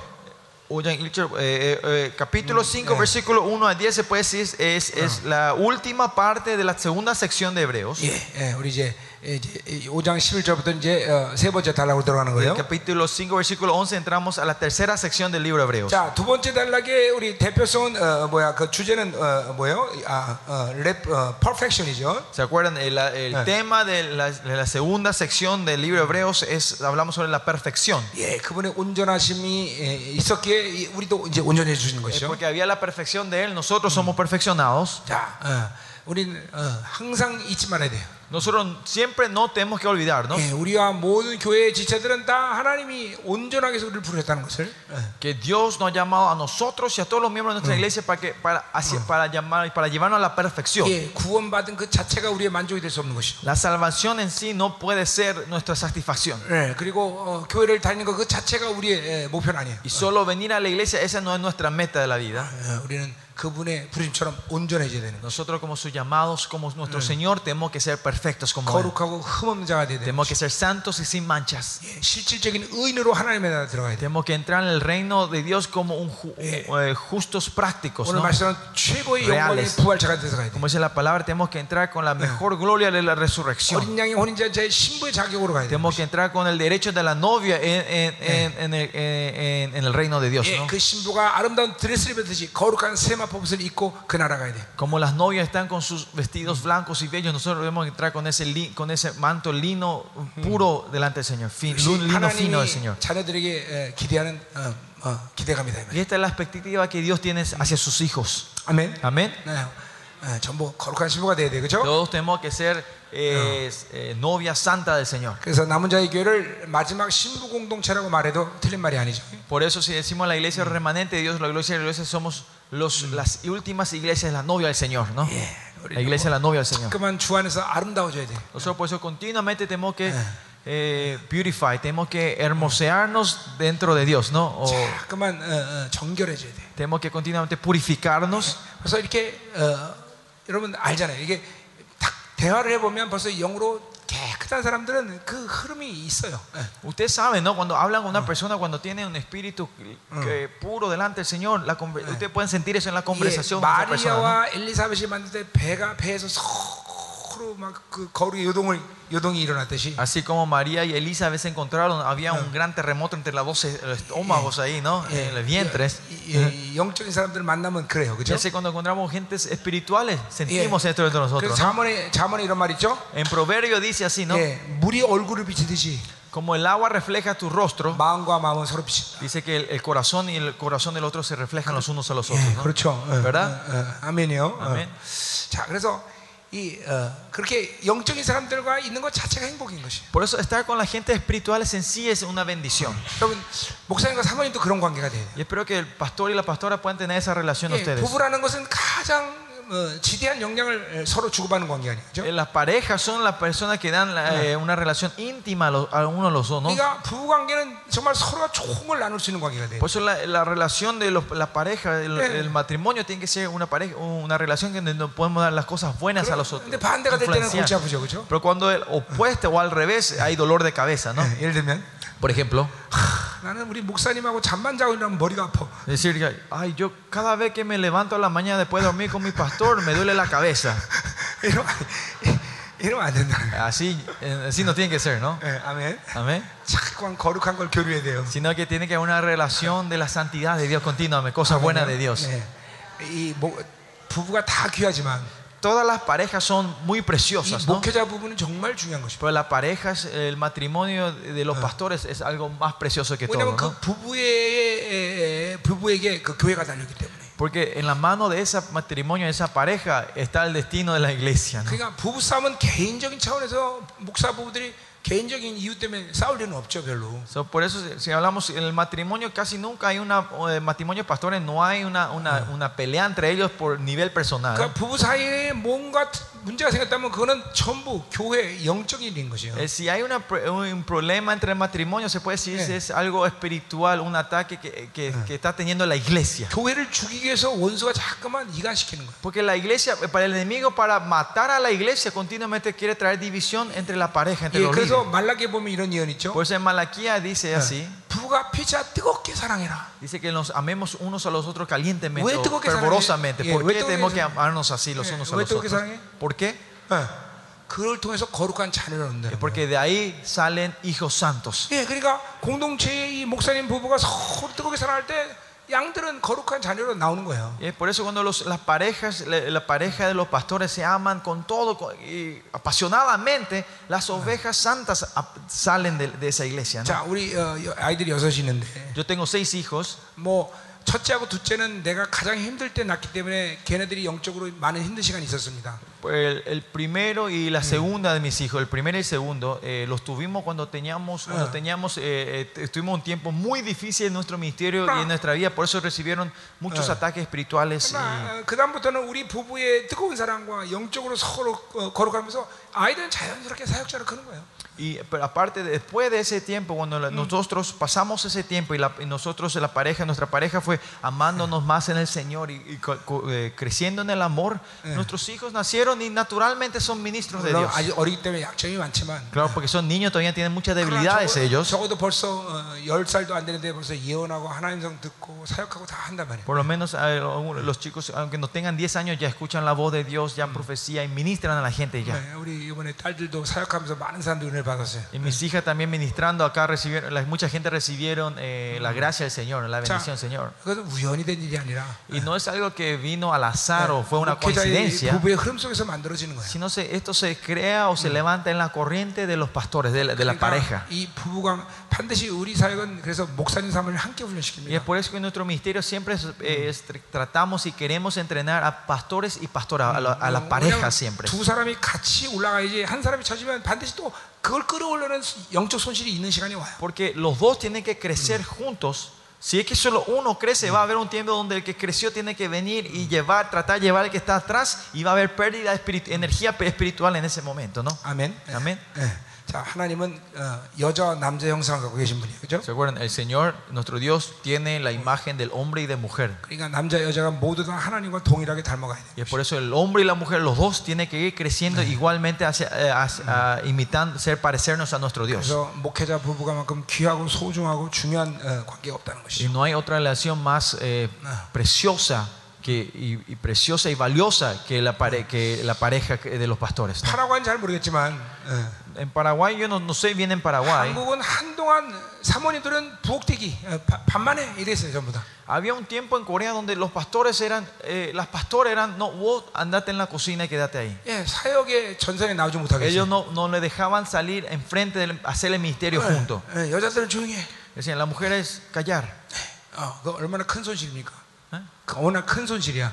Oigan, el ch- eh, eh, capítulo 5, versículo 1 a 10, se puede decir, es, es la última parte de la segunda sección de Hebreos. 예, 예, 우리 이제 이제 5장 11절부터 이제 어, 세 번째 단락으로 들어가는 En 거예요. el capítulo 5, versículo 11 entramos a la tercera sección del libro de Hebreos. 자, 두 번째 단락의 우리 대표성은 어, 뭐야? 그 주제는 어, 뭐예요? 아, 어, 랩 어, 퍼펙션이죠. ¿Se acuerdan? El, el Eh. tema de la, de la segunda sección del libro de Hebreos es, hablamos sobre la perfección. 예, 그분의 온전하심이 예, 있었기에 이- 우리도 이제 온전해 주시는 Es 것이죠. porque había la perfección de Él, nosotros somos perfeccionados. 자, 어, 우리는 어, 항상 잊지 말아야 돼요. Nosotros siempre no tenemos que olvidarnos 예, 우리와 모든 교회의 지체들은 다 하나님이 온전하게 해서 우리를 부르셨다는 것을 예. que Dios nos ha llamado a nosotros y a todos los miembros de nuestra iglesia para, que, para, hacia- para, llamar, para llevarnos a la perfección. 예, 구원받은 그 자체가 우리의 만족이 될 수 없는 것이죠. La salvación en sí no puede ser nuestra satisfacción. 예, 그리고 어, 교회를 다니는 것 그 자체가 우리의 예, 목표는 아니에요. Y solo venir a la iglesia, esa no es nuestra meta de la vida. 예, 우리는 nosotros como sus llamados, como nuestro Señor, tenemos que ser perfectos como Él. Tenemos que ser santos y sin manchas. Tenemos que entrar en el reino de Dios como un eh, justos prácticos. ¿no? Como dice la palabra, tenemos que entrar con la mejor gloria de la resurrección. Tenemos que entrar con el derecho de la novia en, en, en, en el, el, reino de Dios. ¿no? 그 신부가 아름다운 드레스를 입듯이 거룩한 세마포옷을 입고 그 나라 가야 돼요. Como las novias están con sus vestidos blancos y bellos, nosotros debemos entrar con ese, li- con ese manto lino puro delante del Señor, fin- 역시 lino fino del Señor. 하나님이 자녀들에게 에, 기대하는 어, 어, 기대감이다. 이 말이에요. Y esta es la expectativa que Dios tiene hacia sus hijos. 아멘. Amén. 네, 어, 전부 거룩한 신부가 돼야 돼, 그렇죠? Todos tenemos que ser eh, eh, novia santa del Señor. 그래서 남은 자의 교회를 마지막 신부 공동체라고 말해도 틀린 말이 아니죠. Por eso si decimos la iglesia remanente de Dios, la iglesia de la iglesia somos los, las últimas iglesias, la novia del Señor, ¿no? La iglesia de la novia del Señor. 그만 주 안에서 아름다워져야 돼. Nosotros por eso continuamente tenemos que eh, purify, tenemos que hermosearnos dentro de Dios, ¿no? O 그만 어, 어, 정결해져야 돼. tenemos que continuamente purificarnos. 그래서 이렇게 어, 여러분 알잖아요. 이게 딱 대화를 해보면 벌써 영으로 깨끗한 사람들은 그 흐름이 있어요. 예. Ustedes saben, ¿no? Cuando hablan con una persona, cuando tiene un espíritu que- puro delante del Señor, la conver- ustedes pueden sentir eso en la 예, conversación con esa persona. ¿no? 마리아와 엘리사벳이 만들 때 배가 배에서 Así como María y Elizabeth se encontraron, había un gran terremoto entre las voces, los estómagos ahí, ¿no? En los vientres. Y así cuando encontramos gentes espirituales, sentimos esto dentro de nosotros. ¿no? En proverbio dice así, ¿no? Como el agua refleja tu rostro, dice que el, corazón y el corazón del otro se reflejan los unos a los otros. ¿no? ¿Verdad? Amén. Por eso estar con la gente espirituales en sí es una bendición. Y espero que el pastor y la pastora puedan tener esa relación ustedes. Eh, las parejas son las personas que dan eh, una relación íntima a, uno a los otros. ¿no? Por eso la, relación de los, la pareja, el, matrimonio tiene que ser una pareja, una relación que no podemos dar las cosas buenas a los otros. Pero cuando es opuesto o al revés hay dolor de cabeza, ¿no? 예를 들면 Por ejemplo, 나는 우리 목사님하고 잠만 자고 일어나면 머리가 아파. decir, que, ay, yo cada vez que me levanto a la mañana después de dormir con mi pastor me duele la cabeza. 이러면 이러면 안 된다. Así, eh, así no tiene que ser, ¿no? 예, 아멘. Amén. 자꾸만 거룩한 걸 교류해야 돼요. Sino que tiene que haber una relación de la santidad de Dios continuamente, cosas buenas de Dios. 네. 이 목, 부부가 다 귀하지만 todas las parejas son muy preciosas. ¿no? Pero la pareja, el matrimonio de los pastores es algo más precioso que todo. ¿no? Porque en la mano de ese matrimonio, de esa pareja, está el destino de la iglesia. ¿no? 그러니까 부부 싸움은 개인적인 차원에서 목사 부부들이 개인적인 이유 때문에 싸울 일은 없죠 별로. So, por eso, si- si hablamos en el matrimonio, casi nunca hay una, o de matrimonio de pastores, no hay una, una, una pelea entre ellos por nivel personal. 그러니까 부부 사이에 뭔가 문제가 생겼다면 그거는 전부 교회 영적인 일인 것이에요. Eh, si hay una pro- un problema entre el matrimonio, se puede decir Eh. que es algo espiritual, un ataque que, que- que está teniendo la iglesia. 교회를 죽이기 위해서 원수가 자꾸만 이간시키는 거예요. Porque la iglesia, para el enemigo, para matar a la iglesia, continuamente quiere traer división entre la pareja, entre 예, los 그래서 líderes. 말라기에 보면 이런 예언 있죠. Por eso en Malaquía dice así, 부부가 피자 뜨겁게 사랑해라. dice que nos amemos unos a los otros calientemente, 왜 o 뜨겁게 fervorosamente. 사랑해? 예, ¿Por 왜 qué 뜨겁게 tenemos que 사랑해? amarnos así los 예, unos a 왜 los 뜨겁게 otros? 사랑해? ¿Por qué? 예. 그걸 통해서 거룩한 자녀를 얻는다. Porque de ahí salen hijos santos. 예, 그러니까 공동체의 이 목사님 부부가 서로 뜨겁게 사랑할 때 양들은 거룩한 자녀로 나오는 거예요. Y es por eso cuando los- las parejas, la, la pareja de los pastores se aman con todo con- y apasionadamente, las ovejas santas ap- salen de, de esa iglesia. ¿no? 자, 우리 어, 여- 아이들이 여섯이 있는데 Yo tengo seis hijos. 뭐 첫째하고 둘째는 내가 가장 힘들 때 낳기 때문에 걔네들이 영적으로 많은 힘든 시간이 있었습니다. El, el primero y la segunda de mis hijos, el primero y el segundo, eh, los tuvimos cuando teníamos, cuando Ah. teníamos, eh, eh, estuvimos un tiempo muy difícil en nuestro ministerio y Ah. en nuestra vida, por eso recibieron muchos Ah. ataques espirituales. y- 그러나 그 다음부터는 우리 부부의 뜨거운 사랑과 영적으로 서로 어, 거룩하면서 아이들은 자연스럽게 사역자로 크는 거예요. Y pero aparte, después de ese tiempo, cuando mm. nosotros pasamos ese tiempo y, la, y, nosotros, la pareja, nuestra pareja fue amándonos más en el Señor y, y eh, creciendo en el amor, mm. nuestros hijos nacieron y naturalmente son ministros de Dios. Claro, porque son niños, todavía tienen muchas debilidades ellos. Por lo menos los chicos, aunque no tengan 10 años, ya escuchan la voz de Dios, ya mm. profecía y ministran a la gente ya. 네, 우리 이번에 딸들도 사역하면서 많은 사람들이 은혜를 받았어요. Y mis hijas también ministrando acá recibieron, la- mucha gente recibieron eh, la gracia del Señor, la 자, bendición del Señor. 그것은 우연히 된 일이 아니라 Y no es algo que vino al azar o fue una 목회자의 coincidencia, 부부의 흐름 속에서 만들어지는 거예요. sino se, esto se crea o se levanta en la corriente de los pastores, de la, de la pareja. 이 부부가 반드시 우리 사역은 그래서 목사님 삶을 함께 Y es 훈련시킵니다. por eso que en nuestro ministerio siempre es- es- tratamos y queremos entrenar a pastores y pastoras, a la, a la pareja siempre. 두 사람이 같이 올라가야지 한 사람이 처지면 반드시 또 그걸 끌어올려는 영적 손실이 있는 시간이 와요. Porque los dos tienen que crecer juntos. Si es que solo uno crece, va a haber un tiempo donde el que creció tiene que venir y llevar, tratar de llevar al que está atrás y va a haber pérdida de espirit- energía espiritual en ese momento, ¿no? 아멘. 예. 아멘. 예. 자, 하나님은 어, 여자 남자 형상을 갖고 계신 분이에요. 그죠? ¿Se acuerdan? El Señor, nuestro Dios, tiene la imagen del hombre y de mujer. 그러니까 남자 여자가 모두 다 하나님과 동일하게 닮아가야 돼요. Y es por eso el hombre y la mujer, los dos, tienen que ir creciendo igualmente hacia, eh, hacia- ah, imitando, ser parecernos a nuestro Dios. 그래서 목회자 부부가만큼 귀하고 소중하고 중요한 어, 관계가 없다는 Y 것이죠. no hay otra relación más eh, preciosa que, y, y preciosa y valiosa que la, pare- que la pareja que- de los pastores. ¿no? 파라과이는 잘 모르겠지만 어, En Paraguay, yo no, no sé bien en Paraguay. 한국은 한동안 사모님들은 부엌대기 어, 바- 반만에 이랬어요 전부 다. Había un tiempo en Corea donde los pastores eran, eh, las pastores eran, no, vos andate en la cocina y quédate ahí. 예, 사역의 전선에 나오지 못하게 Ellos 했어요. no, no le dejaban salir enfrente de hacer el ministerio juntos. 예, 여자들은 조용히 해. Decían, la mujer es callar. 어, 그 얼마나 큰 손실입니까? ¿eh? 그 워낙 큰 손실이야.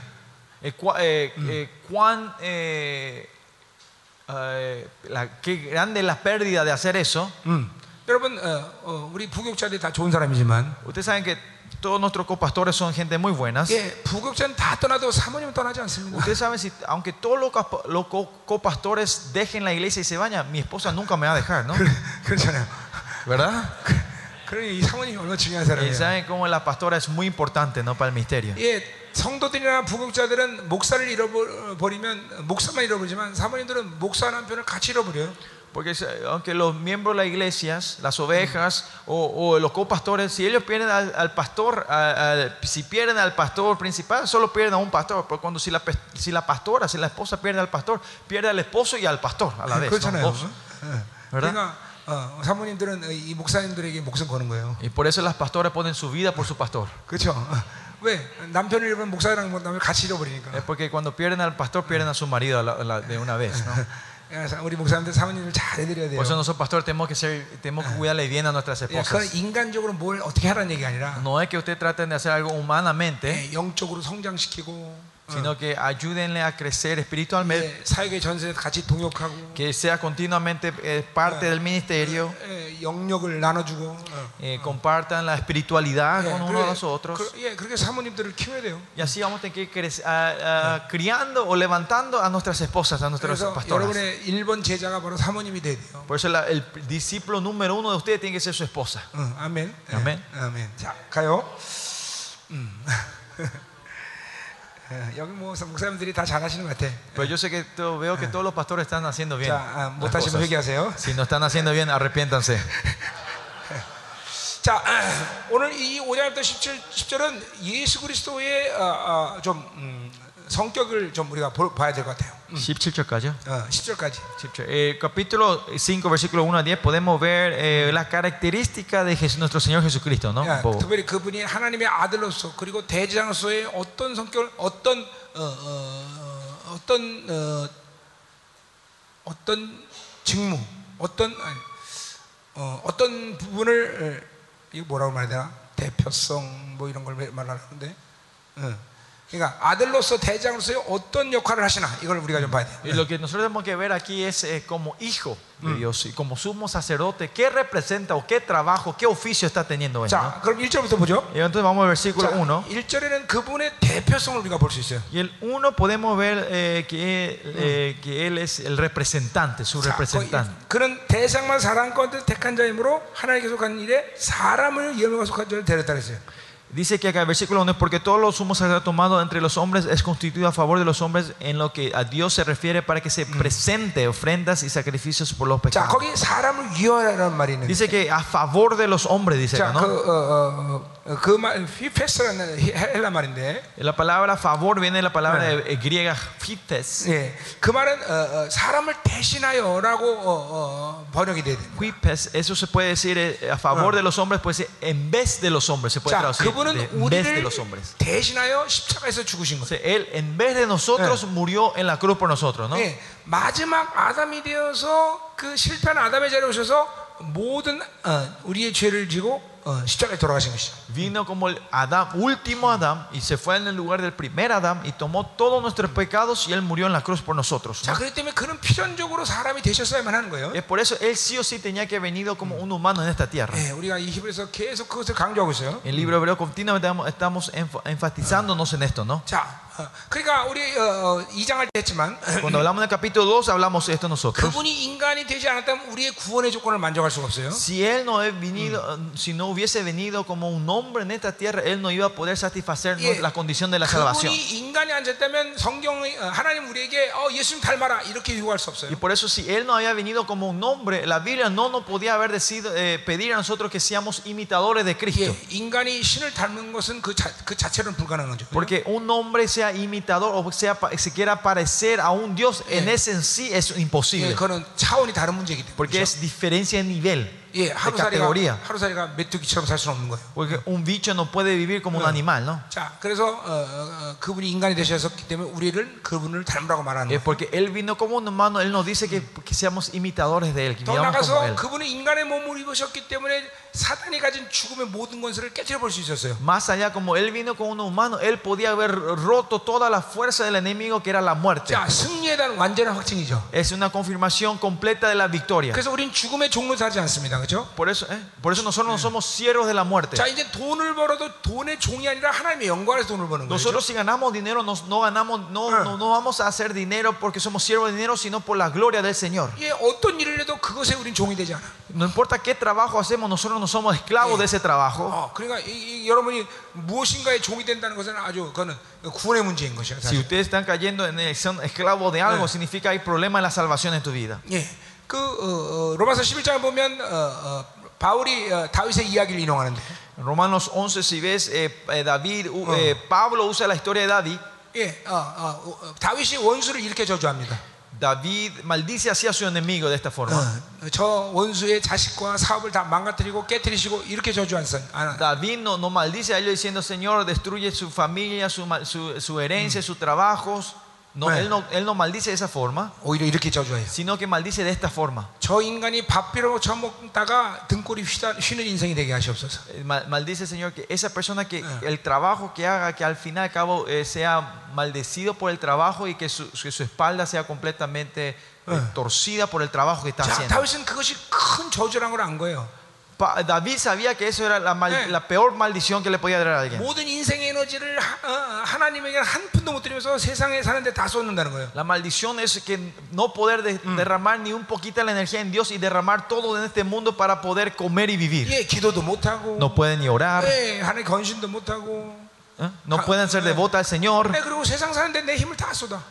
Eh, cua- eh, eh, cuán, eh, eh, la- qué grande es la pérdida de hacer eso. 음. 여러분, 어, 어, 우리 부교육자들이 다 좋은 사람이지만, Ustedes saben que todos nuestros copastores son gente muy buenas. 예, 부교육자는 다 떠나도 사모님은 떠나지 않습니다. Ustedes saben, si, aunque todos los, capa- los co- copastores dejen la iglesia y se vayan, mi esposa nunca me va a dejar, ¿no? 그렇잖아요. ¿Verdad? 그러니 이 사모님이 얼마나 중요한 Y 사람이에요. saben cómo la pastora es muy importante, ¿no? Para el misterio. 예, 성도들이나 부교육자들은 목사를 잃어버리면 목사만 잃어버리지만 사모님들은 목사 남편을 같이 잃어버려요. Porque se- aunque los miembros de las iglesias, las ovejas o, o los copastores, si ellos pierden al, al pastor, a- al- si pierden al pastor principal, solo pierden a un pastor. Pero cuando si la, pe- si la pastora, si la esposa pierde al pastor, pierde al esposo y al pastor a la vez. ¿no? 그렇잖아요. Dos. 예. ¿verdad? 그러니까 어, 사모님들은 이 목사님들에게 목숨 거는 거예요. Y por eso las pastoras ponen su vida por su pastor. 그렇죠? 왜 남편을 잃으면 목사랑 남을 같이 잃어버리니까. Es porque cuando pierden al pastor, pierden a su marido a la- a la- de una vez. ¿no? 그래서 우리 목사님들 사모님을 잘 해드려야 돼요. Por eso nosotros, pastores, tenemos que, ser, tenemos que cuidarle bien a nuestras 예, 그건 esposas. 인간적으로 뭘 어떻게 하라는 얘기가 아니라 No es que ustedes traten de hacer algo humanamente, 예, 영적으로 성장시키고 sino que ayúdenle a crecer espiritualmente. 예, 사역의 전세에 같이 동역하고 que sea continuamente eh, parte del ministerio, 예, 영역을 나눠주고 어. eh, compartan la espiritualidad 예, con uno de los otros. 그, 예, 그렇게 사모님들을 키워야 돼요. Y así vamos a tener que ir crec- ah, ah, criando o levantando a nuestras esposas, a nuestras 그래서 pastoras. 여러분의 1번 제자가 바로 사모님이 돼야 돼요. Por eso la- el discípulo número uno de ustedes tiene que ser su esposa. 응, 아멘. 예, 아멘. 아멘. 자, 가요. 음. 예, 여기 뭐 목사님들이 다 잘하시는 것 같아. Pero yo sé que to- veo que todos los pastores están haciendo bien. 자, 아, 못하시면 cosas. 회개하세요. Si no están haciendo bien, arrepiéntanse. 자, 아, 오늘 이 5장부터 17, 10절은 예수 그리스도의 어, 어, 좀 음, 성격을 좀 우리가 볼- 봐야 될 것 같아요. 17절까지. 어, 10절까지. Eh, capítulo 5, versículo 1 a 10, podemos ver eh, las características de Jesús- nuestro Señor Jesucristo, ¿no? Poco. 특별히 그분이 하나님의 아들로서 그리고 대장으로서의 어떤 성격을 어떤 어, 어, 어, 떤 어, 어떤 직무 어떤 아니, 어, 어떤 부분을 어, 이거 뭐라고 말해야 되나 대표성 뭐 이런 걸 말하는데 어. 그러니까 아들로서 대장으로서의 어떤 역할을 하시나 이걸 우리가 좀 봐야 Y 돼요. lo que nosotros tenemos que ver aquí es eh, como hijo de Dios y como sumo sacerdote, ¿qué representa o qué trabajo, qué oficio está teniendo él? ¿no? 자, 그럼 1절부터 보죠. Y entonces vamos al versículo 자, 1. 1절에는 그분의 대표성을 우리가 볼 수 있어요. Y el 1 podemos ver eh, que, eh, que él es el representante, su 자, representante. 그- 그는 대상만 사람 가운데 택한 자이므로 하나님께 속한 일에 사람을 예명과 속한 자를 데렸다 그랬어요. Dice que acá, versículo 1, porque todos los sumos sacerdotes tomado entre los hombres es constituido a favor de los hombres en lo que a Dios se refiere para que se presente ofrendas y sacrificios por los pecados. Dice que a favor de los hombres, dice acá, ¿no? 어, 어, 어, 그 말, 휘페스라는 헬라 말인데, La palabra favor viene de la palabra eh, griega fites. 예, 그 말은 어, 어, 사람을 대신하여라고 어, 어, 번역이 돼야 돼. Huipes, eso se puede decir eh, a favor de los hombres, puede ser en vez de los hombres, se puede 자, traducir 그분은 de- en vez de 우리를 los hombres. 대신하여 십자가에서 죽으신 O 거예요. sea, él en vez de nosotros murió en la cruz por nosotros, ¿no? 예, 마지막 아담이 되어서 그 실패한 아담의 자리에 오셔서 모든 어, 우리의 죄를 지고 어, 십자가에 돌아가신 것이죠. Vino como el Adán, último Adán, y se fue en el lugar del primer Adán y tomó todos nuestros pecados y él murió en la cruz por nosotros. 자, ¿no? 그렇기 때문에 그는 필연적으로 사람이 되셨어야만 하는 거예요. Es por eso él sí o sí tenía que haber venido como un humano en esta tierra. 예, 우리가 이 히브리서 계속 그것을 강조하고 있어요. En el libro hebreo continuamente estamos- estamos enf- enfatizándonos en esto, ¿no? 자, 어, 그러니까 우리 어, 어, 2장 할 때 했지만 Cuando hablamos del capítulo 2 hablamos esto nosotros. 그분이 인간이 되지 않았다면 우리의 구원의 조건을 만족할 수가 없어요. Si él no he venido, si no hubiese venido como un hombre en esta tierra, él no iba a poder satisfacer 예, la condición de la salvación. 그분이 인간이 앉았다면 성경이 어, 하나님 우리에게 어, 예수님 닮아라 이렇게 요구할 수 없어요. Y por eso si él no había venido como un hombre, la Biblia no nos podía haber decidido, eh, pedir a nosotros que seamos imitadores de Cristo. 예, 인간이 신을 닮는 것은 그, 자, 그 자체로는 불가능한 거죠. Porque un hombre sea imitador o sea, pa- se quiera parecer a un Dios, en 예. ese en sí es 예, imposible. 그거는 차원이 다른 문제이기 때문에. Porque es diferencia de nivel, 예, de 하루살이가 categoría. 하루살이가 메뚜기처럼 살 수는 없는 거예요. Porque un bicho no puede vivir como un animal, ¿no? 자, 그래서 어, 어, 어, 그분이 인간이 되셨기 때문에 우리를 그분을 닮으라고 말하는 Es 거예요. porque él vino como un humano, él nos dice que, que seamos imitadores de él, que 더 vivamos como 나가서 él. 그분은 인간의 몸을 입으셨기 때문에 사단이 가진 죽음의 모든 권세를 깨뜨려 볼 수 있었어요. Más allá, como él vino como un humano, él podía haber roto toda la fuerza del enemigo que era la muerte. 자, 승리에 대한 완전한 확증이죠. Es una confirmación completa de la victoria. 그래서 우린 죽음의 종로 살지 않습니다. 그렇죠? Por eso, ¿eh? por eso nosotros no somos siervos de la muerte. 자, 이제 돈을 벌어도 돈의 종이 아니라 하나님의 영광에서 돈을 버는 거예요. Nosotros si ganamos dinero no, no ganamos, no, Ah. no, no vamos a hacer dinero porque somos siervos de dinero, sino por la gloria del Señor. 예, 어떤 일을 해도 그것에 우린 종이 되지 않아. No importa qué trabajo hacemos, nosotros no somos esclavos de ese trabajo. 어, 그러니까 이, 이, 여러분이 무엇인가의 종이 된다는 것은 아주 그거는 구원의 문제인 것이야. Si 사실. ustedes están cayendo en el- son esclavos de algo, Ah. significa hay problema en la salvación en tu vida. 예, 그 어, 어, 로마서 11장에 보면 어, 어, 바울이 어, 다윗의 이야기를 인용하는데, En Romanos 11, si ves, eh, eh, David, u- eh, Pablo usa la historia de David. 예, 어, 어, 어, 다윗이 원수를 이렇게 저주합니다. David maldice así a su enemigo de esta forma. 어, 저 원수의 자식과 사업을 다 망가뜨리고 깨뜨리시고 이렇게 저주한 선. 아, David no, no maldice a ellos diciendo, Señor, destruye su familia, su, ma- su, su herencia, sus trabajos. No, Bueno. él, no, él no maldice de esa forma, 오히려 이렇게 저주해요. sino que maldice de esta forma. 저 인간이 밥비로 처먹다가 등골이 휘다, 쉬는 인생이 되게 하시옵소서. Eh, mal- Maldice, Señor, que esa persona que el trabajo que haga, que al final y al cabo eh, sea maldecido por el trabajo y que su, que su espalda sea completamente eh, torcida por el trabajo que está 자, haciendo. 다윗은 그것이 큰 저주라는 걸 안 거예요. Pa- David sabía que eso era la, mal- Eh. la peor maldición que le podía dar a alguien. 모든 인생의 에너지를 하, 어, 하나님에게 한 푼도 못 드리면서 세상에 사는데 다 쏟는다는 거예요. La maldición es que no poder de- derramar ni un poquito la energía en Dios y derramar todo en este mundo para poder comer y vivir. 예, 기도도 못 하고, No pueden ni orar, 예, 하나님 건신도 못 하고, ¿eh? ¿Eh? No pueden ser devotas al Señor.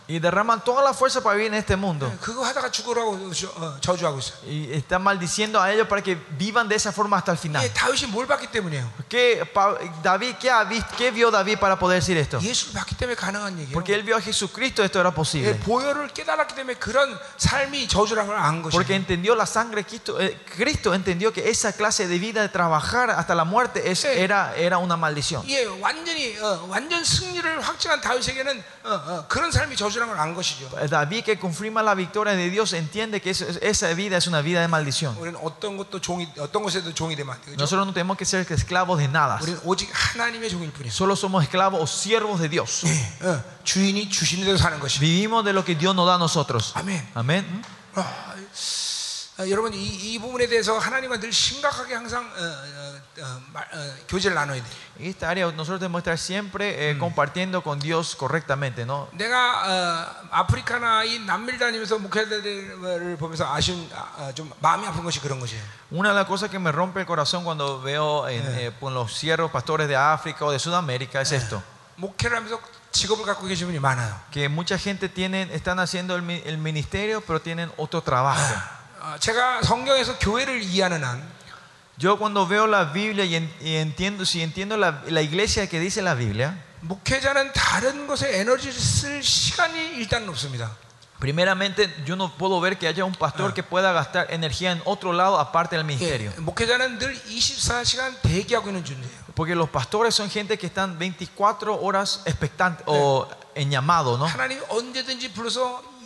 Y derraman toda la fuerza para vivir en este mundo. Y están maldiciendo a ellos para que vivan de esa forma hasta el final. ¿Qué, David, qué, ha visto, qué vio David para poder decir esto? Porque él vio a Jesucristo, esto era posible. Porque entendió la sangre de Cristo, eh, Cristo entendió que esa clase de vida de trabajar hasta la muerte es, era, era una maldición. 예, 완전히 어, 완전 승리를 확증한 다윗에게는 어, 어, 그런 삶이 저주라는 걸 안 것이죠. David que confirma la victoria de Dios entiende que eso- esa vida es una vida de maldición. 우리는 어떤 것도 종이 어떤 것에도 종이 되면 안 돼. 그죠? Nosotros no tenemos que ser esclavos de nada. 우리는 오직 하나님의 종일 뿐이에요. Solo somos esclavos o siervos de Dios. 예, 어, 주인이 주시는 대로 사는 것이. Vivimos de lo que Dios nos da a nosotros. 아멘. Amén. 아, 아, 여러분 이, 이 부분에 대해서 하나님과 늘 심각하게 항상 어, 어, 어, 말- 어, 교제를 나눠야 돼. En esta área nosotros tenemos que estar siempre eh, compartiendo con Dios correctamente, ¿no? 내가 어, 아프리카나 이 남미를 다니면서 목회자들을 보면서 아쉬운 아, 아, 좀 마음이 아픈 것이 그런 것이에요. Una de las cosas que me rompe el corazón cuando veo en, eh, con los siervos pastores de África o de Sudamérica es esto. 목회를 하면서 직업을 갖고 계신 분이 많아요. Que mucha gente tienen, están haciendo el, mi- el ministerio, pero tienen otro trabajo. 어, 제가 성경에서 교회를 이해하는 한 Yo cuando veo la Biblia y, en- y entiendo, si entiendo la, la iglesia que dice la Biblia, 목회자는 다른 것에 에너지를 쓸 시간이 일단 없습니다. primeramente yo no puedo ver que haya un pastor que pueda gastar energía en otro lado aparte del 예, ministerio. 목회자는 늘 24시간 대기하고 있는 존재예요. Porque los pastores son gente que están 24 horas expectantes o en llamado, ¿no?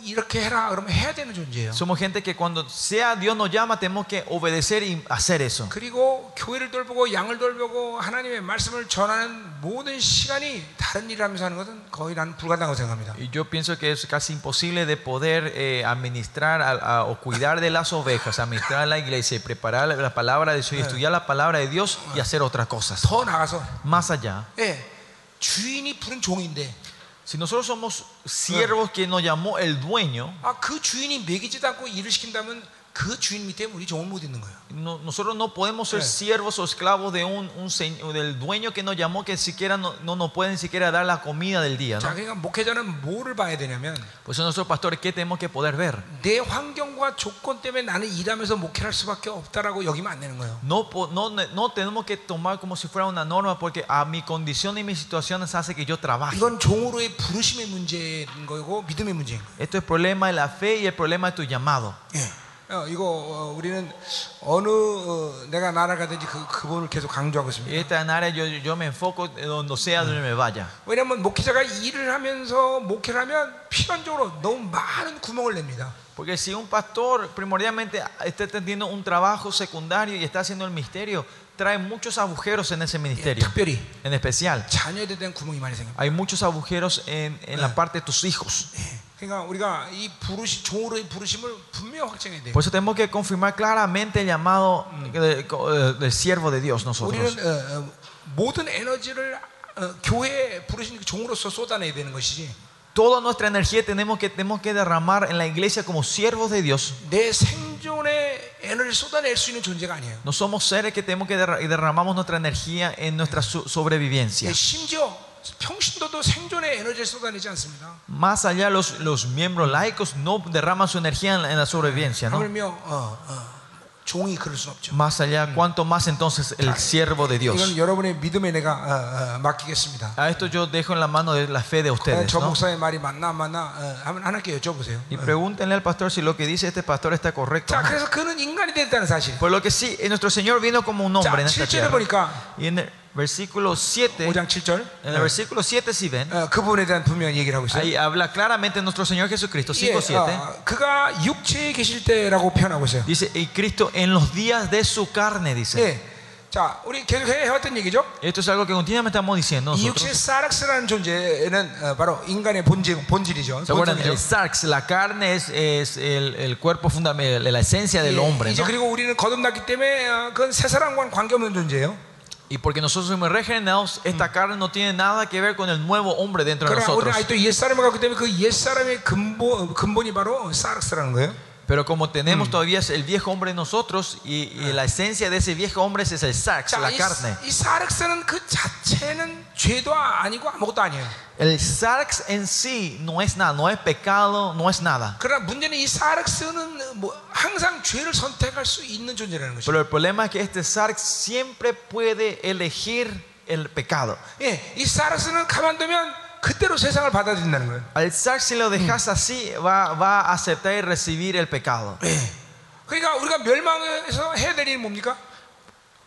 하나님이 언제든지 불러서 이렇게 해라 그러면 해야 되는 존재예요. Somos gente que cuando sea Dios nos llama tenemos que obedecer y hacer eso. 그리고 교회를 돌보고 양을 돌보고 하나님의 말씀을 전하는 모든 시간이 다른 일을 하면서 하는 것은 거의 나는 불가능하다고 생각합니다. Y yo pienso que es casi imposible de poder eh, administrar a- a- o cuidar de las ovejas, administrar la iglesia y preparar la, la palabra de Dios y estudiar la palabra de Dios y hacer otras cosas. 더 나가서 Más allá, 예, 주인이 부른 종인데 si nosotros somos siervos que nos llamó el dueño, 아, 그 주인이 먹이지도 않고 일을 시킨다면 그 주인 밑에 우리 종은 못 있는 거예요. no- nosotros no podemos ser Eh. siervos o esclavos de un, un señ- del dueño que nos llamó que siquiera no, no nos puede ni siquiera dar la comida del día. ¿no? 자, 그러니까 목회자는 뭐를 봐야 되냐면 Por eso nosotros pastores, ¿qué tenemos que poder ver? 내 환경과 조건 때문에 나는 일하면서 목회를 할 수밖에 없다라고 여기면 안 되는 거예요. No, po- no, no tenemos que tomar como si fuera una norma porque a mi condición y mis situaciones hace que yo trabaje. 이건 종으로의 부르심의 문제인 거고 믿음의 문제인 거예요. Esto es el problema de la fe y el problema de tu llamado. 예. 어, 이거 어, 우리는 어느 어, 내가 나라 가든지 그 그분을 계속 강조하고 Y 있습니다. esta en área yo, yo me enfoco en donde sea donde me vaya. 왜냐하면 목회자가 일을 하면서 목회를 하면 필연적으로 너무 많은 구멍을 냅니다. Porque si un pastor primordialmente está teniendo un trabajo secundario y está haciendo el misterio, trae muchos agujeros en ese 예, ministerio. 특별히 En especial, 자녀에 대한 구멍이 많이 생깁니다. hay muchos agujeros en, en la parte de tus hijos. 예. Por eso tenemos que confirmar claramente el llamado eh, eh, del, siervo de Dios nosotros. Toda nuestra energía tenemos que, tenemos que derramar en la iglesia como siervos de Dios. No somos seres que tenemos que derramamos nuestra energía en nuestra sobrevivencia. Más allá los, los miembros laicos no derraman su energía en, la sobrevivencia, ¿no? Más allá, cuanto más entonces el siervo de Dios. A esto yo dejo en la mano de la fe de ustedes. ¿no? Y pregúntenle al pastor si lo que dice este pastor está correcto. Por lo que sí, nuestro Señor vino como un hombre en esta tierra. Y en el, versículo 7, 5장 7절 en el versículo 7 si ven, 어, 그 부분에 대한 분명한 얘기를 하고 있어요. ahí habla claramente nuestro Señor Jesucristo, 예, 5, 7. 어, 그가 육체에 계실 때라고 표현하고 있어요. Dice, y Cristo en los días de su carne, dice. 예. 자, 우리 계속 해- 해왔던 얘기죠. Esto es algo que continuamente estamos diciendo 이 nosotros. 육체의 사락스라는 존재는 어, 바로 인간의 본질, 본질이죠. ¿Se acuerdan? 본성이죠. El sarx, la carne es, es el, el cuerpo fundamental, la esencia del 예, hombre. 이제 ¿no? 그리고 우리는 거듭났기 때문에 어, 그건 새 사람과는 관계없는 존재예요. Y porque nosotros somos regenerados, esta carne no tiene nada que ver con el nuevo hombre dentro de 그러나 우리는 nosotros. 아직도 옛 사람을 갖기 때문에 그 옛 사람의 근본 근본이 바로 사락스라는 거예요. Pero como tenemos todavía el viejo hombre en nosotros y, y la esencia de ese viejo hombre es el sarx, 자, la 이, carne. 이 사르스는 그 자체는 죄도 아니고 아무것도 아니에요. El sarx en sí no es nada, no es pecado, no es nada. 그러나 문제는 이 사르스는 뭐 항상 죄를 선택할 수 있는 존재라는 것이죠. Pero el problema es que este sarx siempre puede elegir el pecado. 예, 이 사르스는 가만두면 그대로 세상을 받아들인다는 거예요. Al sarx si lo dejas así va, va a aceptar y recibir el pecado. 예. 그러니까 우리가 멸망에서 해야 될 일은 뭡니까?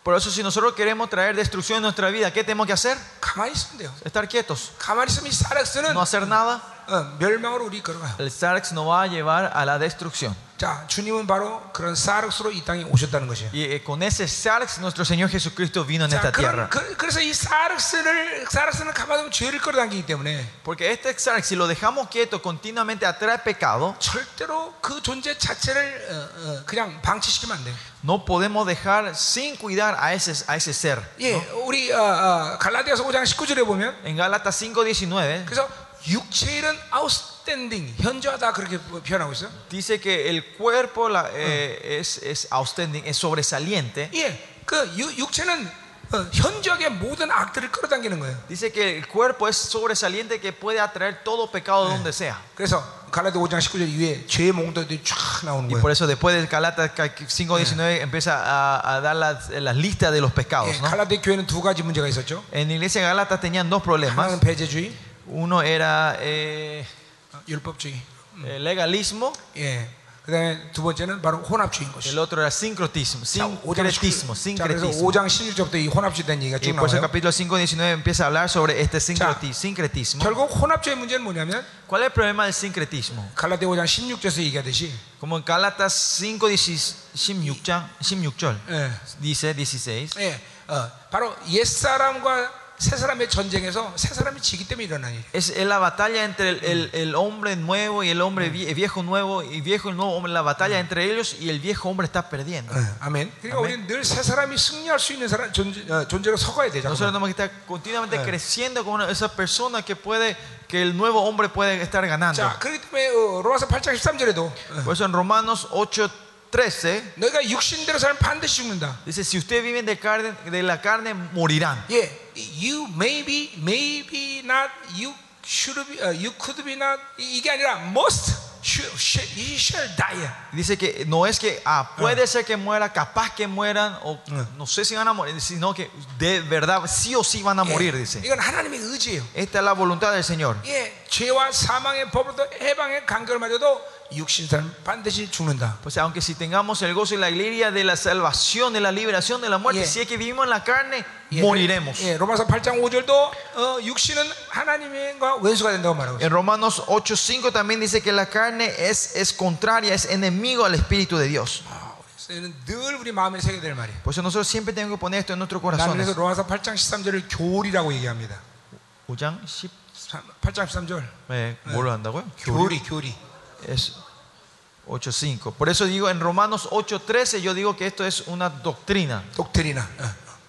Por eso si nosotros queremos traer destrucción en nuestra vida, ¿qué tenemos que hacer? 가만히 있으면 돼요. Estar quietos, 가만히 있으면 이 사르스는 no hacer nada. 어, 멸망으로 우리 걸어가요. El sarx nos va a llevar a la destrucción. 자, 주님은 바로 그런 사르스로 이 땅에 오셨다는 것이에요. Y eh, con ese sarx nuestro Señor Jesucristo vino en 자, esta 그런, tierra. 그, 그래서 이 사르스를 사르스는 가만두면 죄를 끌어당기기 때문에 Porque este sarx, si lo dejamos quieto, continuamente atrae pecado. 절대로 그 존재 자체를 어, 어, 그냥 방치시키면 안 돼요. No podemos dejar sin cuidar a ese, a ese ser. 예, 우리 어, 어, 갈라디아서 5장 19절에 보면 En Gálatas 5:19 그래서 육체의 일은 아웃 스탠딩 현저하다 그렇게 표현하고 있어요. dice que el cuerpo la- eh, es, es outstanding, es sobresaliente. 예, 그 유- 육체는 어, 현저하게 모든 악들을 끌어당기는 거예요. Dice que el cuerpo es sobresaliente que puede atraer todo pecado de donde sea. 그래서 갈라디아 5장 19절 이후에 죄의 몽도들이 쫙 나오는 Y 거예요. por eso después de Gálatas 5:19 empieza a, a dar las, las listas de los pecados. 예, ¿no? 갈라디아 교회는 두 가지 문제가 있었죠. En la iglesia de Gálatas tenían dos problemas. 하나는 배제주의, Uno era eh, 어, 율법주의. el legalismo, 예. 그다음에 두 번째는 바로 혼합주의인 것이. el otro era sincretismo, 자, 5장 sincretismo, 19, 자, 그래서 sincretismo. 5장 16절부터 이 혼합주의 된 얘기가 Y 쭉 por eso el 나와요. capítulo 5:19 empieza a hablar sobre este sincreti- sincretismo. 결국 혼합주의 문제는 뭐냐면 ¿Cuál es el problema del sincretismo? 갈라디아 5장 16절에서 얘기하듯이 Como en Gálatas 5:16 16절 예. dice 16 예, 어, 바로 옛 사람과 es la batalla entre el, el, el, hombre nuevo y el hombre viejo nuevo y viejo y nuevo hombre. La batalla entre ellos y el viejo hombre está perdiendo. Amén. Nosotros tenemos que estar continuamente creciendo como esa persona que puede que el nuevo hombre puede estar ganando. Por eso en Romanos 8 13 dice si ustedes viven de, carne, de la carne morirán. Yeah you maybe, maybe not, you should be, uh, you could be not 이- 이게 아니라 must, should, should, you shall die. Dice que no es que ah, puede ser que muera, capaz que mueran, o no sé si van a morir, sino que de verdad sí o sí van a morir, 예, dice. 이건 하나님의 의지예요. Esta es la voluntad del Señor. 예, 죄와 사망의 법으로부터 해방의 간격을 맞아도 육신 사람 반드시 죽는다. Pues aunque si tengamos el gozo y la alegría de la salvación, de la liberación de la muerte, Yeah. si es que vivimos en la carne, 예, moriremos. 예, 로마서 8장 5절도 어, 육신은 하나님과 원수가 된다고 말하고 있어요. En Romanos 8:5 también dice que la carne es, es contraria, es enemigo al Espíritu de Dios. 그래서 늘 우리 마음에 새겨야 될 말이에요. Por eso nosotros siempre tenemos que poner esto en nuestros 나는 corazones. 그래서 로마서 8장 13절을 교리라고 얘기합니다. 5장 10, 8장 13절. eh, 뭐로 한다고요? 교리, 교리. Es 8.5. Por eso digo en Romanos 8.13 yo digo que esto es una doctrina. 독트리나.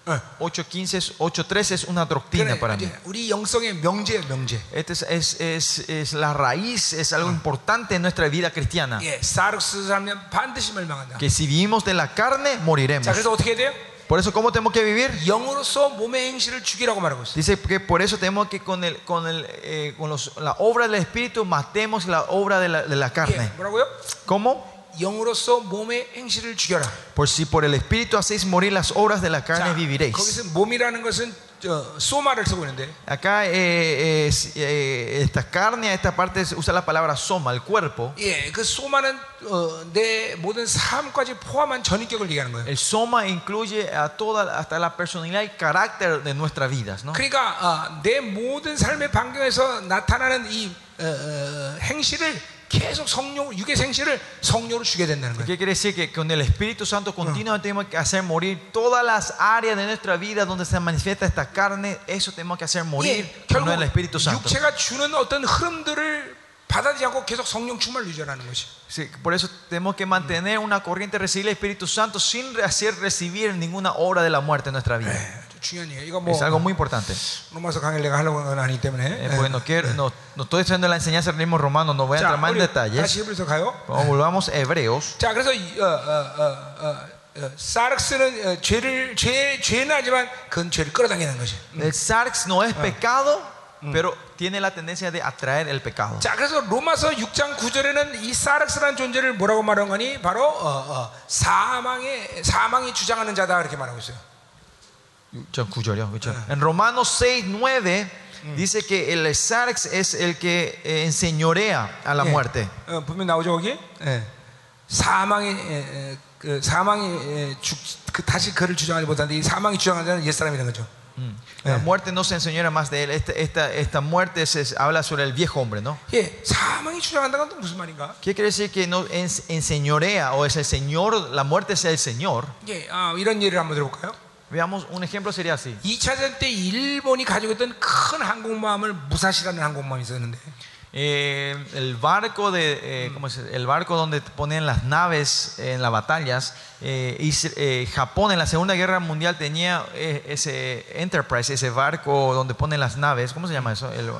어, 어. 8.15 es 8.13 es una doctrina 그래, para mí. 이제 우리 영성의 명제예요, 명제. Este es, es, es, es la raíz, es algo importante en nuestra vida cristiana. 예, 사르스 사람은 반드시 멸망한다. Que si vivimos de la carne, moriremos. 자, 그래서 어떻게 해야 돼요? Por eso, ¿cómo tenemos que vivir? 영으로서 몸의 행실을 죽이라고 말하고 있어요. Dice que por eso tenemos que con, el, con, el, eh, con los- la obra del Espíritu matemos la obra de la, de la carne. 예, 뭐라고요? ¿Cómo? 영으로서 몸의 행실을 죽여라. Por si por el Espíritu hacéis morir las obras de la carne, viviréis. 거기서 몸이라는 것은 저, 소마를 쓰고 있는데 Acá eh, es, eh, esta carne, esta parte se usa la palabra soma, el cuerpo. 예, 그 소마는 어, 내 모든 삶까지 포함한 전인격을 얘기하는 거예요. El soma incluye a toda, hasta la personalidad y carácter de nuestras vidas. ¿no? 그러니까 어, 내 모든 삶의 반경에서 나타나는 이 어, 어, 행실을 계속 성령 육의 행실을 성령으로 주게 된다는 거예요. ¿Qué quiere decir? Que con el Espíritu Santo continuamente tenemos que hacer morir todas las áreas de nuestra vida donde se manifiesta esta carne. Eso tenemos que hacer morir 예, con 결국 el Espíritu Santo. 육체가 주는 어떤 흐름들을 받아들이지 않고 계속 성령 충만을 유지하는 것이. Sí, por eso tenemos que mantener una corriente, recibir el Espíritu Santo sin hacer recibir ninguna obra de la muerte en nuestra vida. 예, 중요한 얘기예요. 이거 뭐 Es algo muy importante. 로마서 강의를 내가 하려고 하는 건 아니기 때문에. Eh, porque no, quiero, no, no estoy haciendo la enseñanza del mismo romano, no voy a 자, entrar más en 우리 detalles. 다시 히브리서 가요. Vamos, volvamos a Hebreos. 자, 그래서 이- 어, 어, 어, 어, 어, 사르스는 어, 죄를 죄 죄는 하지만 그건 죄를 끌어당기는 것이. El sarx no es pecado, pero tiene la tendencia de atraer el pecado. 자, 그래서 로마서 6장 9절에는 이 사르스라는 존재를 뭐라고 말한 거니? 바로 어, 어, 사망의 사망이 주장하는 자다 그렇게 말하고 있어요. En Romanos 6, 9 dice que el sarx es el que eh, enseñorea a la 예. muerte. 어, 분명 나오죠 거기. 예. 사망이 예, 예, 그 사망이 예, 죽, 그 다시 그를 주장하지 못하는데 이 사망이 주장하는 자는 옛 사람이라는 거죠. La muerte no se enseñora más de él. Esta, esta, esta muerte se habla sobre el viejo hombre, ¿no? 예, 사망이 주장한다는 건 또 무슨 말인가? ¿Qué quiere decir que no ens- enseñorea o es el Señor, la muerte es el Señor? 예, 아, 이런 예를 한번 들어볼까요? Veamos, un ejemplo sería así. 2차 대전 때 일본이 가지고 있던 큰 항공모함을 무사시라는 항공모함이 있었는데 Eh, el barco de, eh, ¿cómo se dice? el barco donde ponen las naves en las batallas. eh, Is- eh, Japón en la Segunda Guerra Mundial tenía eh, ese Enterprise, ese barco donde ponen las naves. ¿Cómo se llama eso? El,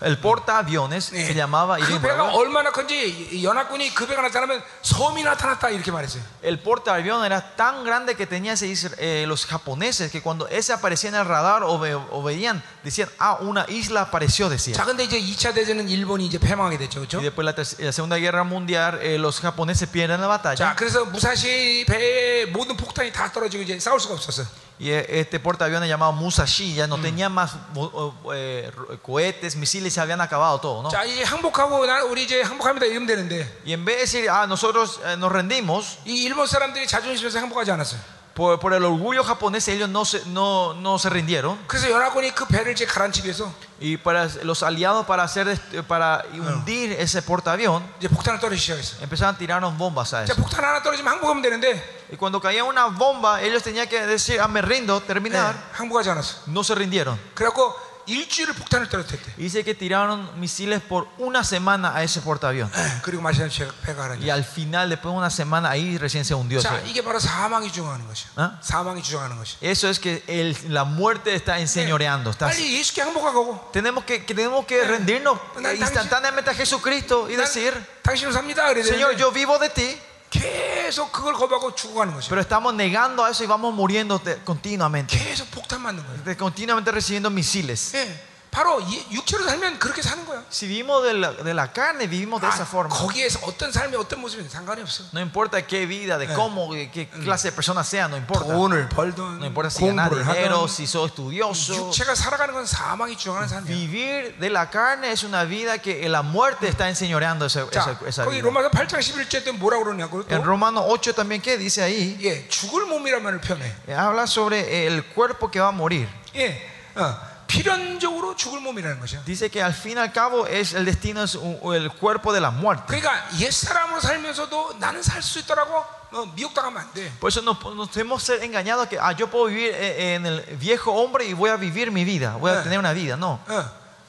el portaaviones 예. se llamaba. 그 이름이 배가 뭐라고요? 얼마나 큰지 연합군이 그 배가 나타나면 섬이 나타났다 이렇게 말했어요. El portaaviones era tan grande que tenía ese isra- eh, los japoneses que cuando ese aparecía en el radar o, ve- o veían, decían, ah, una isla apareció, decían. 자, 근데 이제 2차 대전은 일본이 이제 패망하게 됐죠, 그렇죠? Y después la, ter- la Segunda Guerra Mundial, eh, los japoneses pierden la 자, batalla. 그래서 무사시 배에 모든 폭탄이 다 떨어지고 이제 싸울 수가 없었어. Y eh, este portaaviones llamado Musashi ya no tenía más mo- eh, ro- cohetes, misiles, se habían acabado todo, ¿no? 자, 이제 항복하고 나 우리 이제 항복합니다 이러면 되는데 Y en vez de decir, ah, nosotros eh, nos rendimos, 이 일본 사람들이 자존심에서 항복하지 않았어요. por, por el orgullo japonés, ellos no se, no, no se rindieron. 그래서 연합군이 그 배를 이제 가라앉히기 위해서 Y para los aliados, para, hacer, este- para hundir ese portaavión, 이제 폭탄을 떨어지기 시작했어. empezaron a tirarnos bombas a 자, eso. 폭탄 하나 떨어지면 항복하면 되는데 Y cuando caía una bomba, ellos tenían que decir, ah, me rindo, 네, terminar. 항복하지 않았어. No se rindieron. 그래갖고 일주일을 폭탄을 떨어뜨렸대. Y dice que tiraron misiles por una semana a ese portaavión. 예, 그리고 마시는 배가 가라앉아. Y al final, después de una semana, ahí recién se hundió. 자, ese- 이게 바로 사망이 주장하는 것이야. 어? 사망이 주장하는 것이. Eso es que el- la muerte está enseñoreando. está- 빨리 예수께 항복하고 tenemos que, que tenemos que rendirnos 난 instantáneamente a Jesucristo y 난 decir, 당신을 삽니다. 그래야 Señor, 되는데 yo vivo de ti. 계속 그걸 거부하고 죽어가는 것이야. Pero estamos negando a eso y vamos muriendo de- continuamente. 계속 폭탄 맞는 거야. de- continuamente recibiendo misiles. 예, 바로 이- 육체로 살면 그렇게 사는 거야. Si vivimos de la, de la carne, vivimos de esa 아, forma. 거기에서 어떤 삶이 어떤 모습이 상관이 없어. No importa qué vida, de cómo, de qué clase de persona sea, no importa. 돈을 벌든 No importa si ganas 공부를 dinero, 하든 si sos estudioso. 육체가 살아가는 건 사망이 주장하는 삶이야. Vivir de la carne es una vida que la muerte está enseñoreando esa, esa, 자, esa 거기 vida. 로마서 8장 11절 때 뭐라고 그러냐고 En 또 Romanos 8 también, ¿qué dice ahí? 예, 죽을 몸이란 말을 표현해. Eh, Habla sobre el cuerpo que va a morir. 예, 어, 필연적으로 죽을 몸이라는 것이야. Dice que al fin y al cabo es el destino es un- el cuerpo de la muerte. 그러니까 옛 사람으로 살면서도 나는 살 수 있더라고 어, 미혹당하면 안 돼. Por eso nos, nos tenemos que ser engañados que ah, yo puedo vivir eh, en el viejo hombre y voy a vivir mi vida, voy a Eh. tener una vida. No. 어,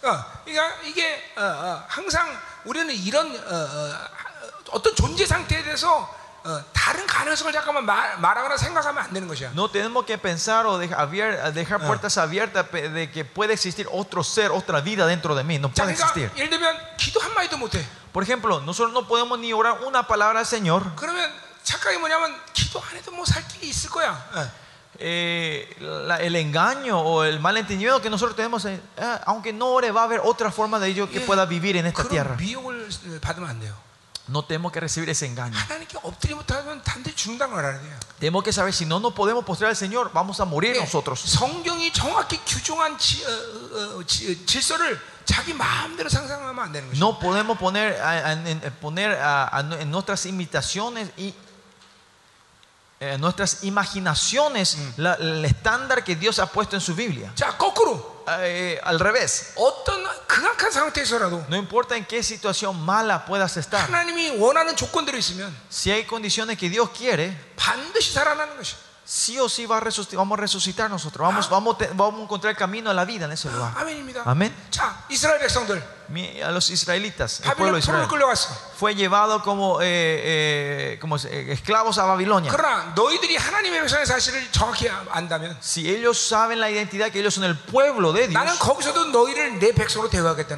어, 그러니까 이게 어, 어, 항상 우리는 이런 어, 어, 떤 존재 상태에 대해서 no tenemos que pensar o dejar puertas abiertas de que puede existir otro ser, otra vida dentro de mí. No puede existir. Por ejemplo, nosotros no podemos ni orar una palabra al Señor. Eh, la, el engaño o el malentendido que nosotros tenemos, eh, eh, aunque no ore, va a haber otra forma de ello que pueda vivir en esta tierra. 미혹을 받으면 안 돼요. No tenemos que recibir ese engaño. 하나님께 엎드리 못하면 단지 죽는다는 걸 알아야 돼요. Tenemos que saber si no nos podemos postrar al Señor, vamos a morir 예, nosotros. 성경이 정확히 규정한 지, 어, 어, 어, 지- 질서를 자기 마음대로 상상하면 안 되는 거죠. No podemos poner, a- a- en, poner a- a- en nuestras imitaciones y eh, nuestras imaginaciones la- el estándar que Dios ha puesto en su Biblia. 자, 거꾸로 Eh, al revés, 어떤 극악한 상태에서라도 no importa en qué situación mala puedas estar, 하나님이 원하는 조건대로 있으면 si hay condiciones que Dios quiere, 반드시 살아나는 것이. sí o sí va a resucitar, vamos a resucitar nosotros, vamos, vamos, te- vamos a encontrar el camino a la vida en ese lugar. 아멘입니다. Amén. 자, 이스라엘 백성들. a los israelitas, el pueblo israel, fue llevado como, eh, eh, como eh, esclavos a Babilonia. Si ellos saben la identidad que ellos son el pueblo de Dios,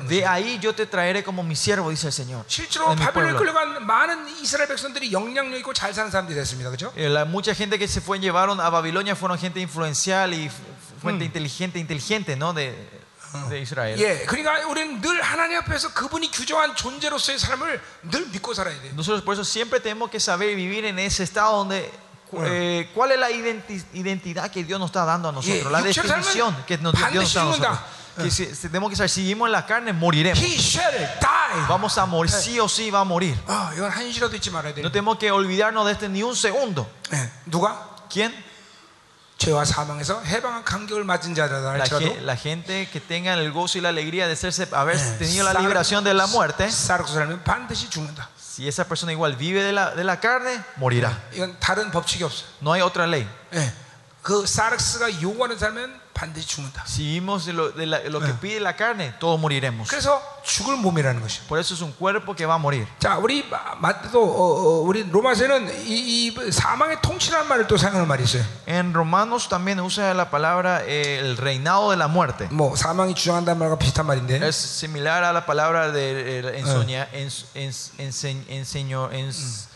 de ahí yo te traeré como mi siervo, dice el Señor. Eh, mucha gente que se fue llevaron a Babilonia fueron gente influencial y fuente inteligente, inteligente, ¿no? De, de Israel. 예, 그러니까 우리는 늘 하나님 앞에서 그분이 규정한 존재로서의 삶을 늘 믿고 살아야 돼. Nosotros por eso siempre tenemos que saber vivir en ese estado donde cu- eh, cuál es la identi- identidad que Dios nos está dando a nosotros, Yeah, la 육체로 definición 살면 que nos, Dios nos está dando a 반드시 nosotros. Que si, si tenemos que saber, si seguimos en la carne, moriremos. He shall die. Vamos a morir, sí o sí va a morir. 아, 이건 한시라도 잊지 말아야 돼. No tenemos que olvidarnos de este ni un segundo. 예, 누가 ¿Quién? La, 할지라도 ge- la gente que tenga el gozo y la alegría de serse, haber 예, tenido la 쌀- liberación de la muerte, 쌀고 살면 반드시 죽는다. si esa persona igual vive de la, de la carne, morirá. 이건 다른 법칙이 없어. No hay otra ley. 예, 그 사르스가 요구하는 살면 반드시 죽는다. Si vivimos de lo, de la- lo que pide la carne, todos moriremos. 그래서 죽을 몸이라는 것이요. Por eso es un cuerpo que va a morir. 자, 우리 마또 어, 어, 우리 로마서는 이, 이 사망의 통치라는 말을 또 사용하는 말이 있어요. En Romanos también usa la palabra eh, el reinado de la muerte. 뭐 사망이 주장한다는 말과 비슷한 말인데. Es similar a la palabra de eh, ensoña- ens- ens- ense- enseño- ens- señorea-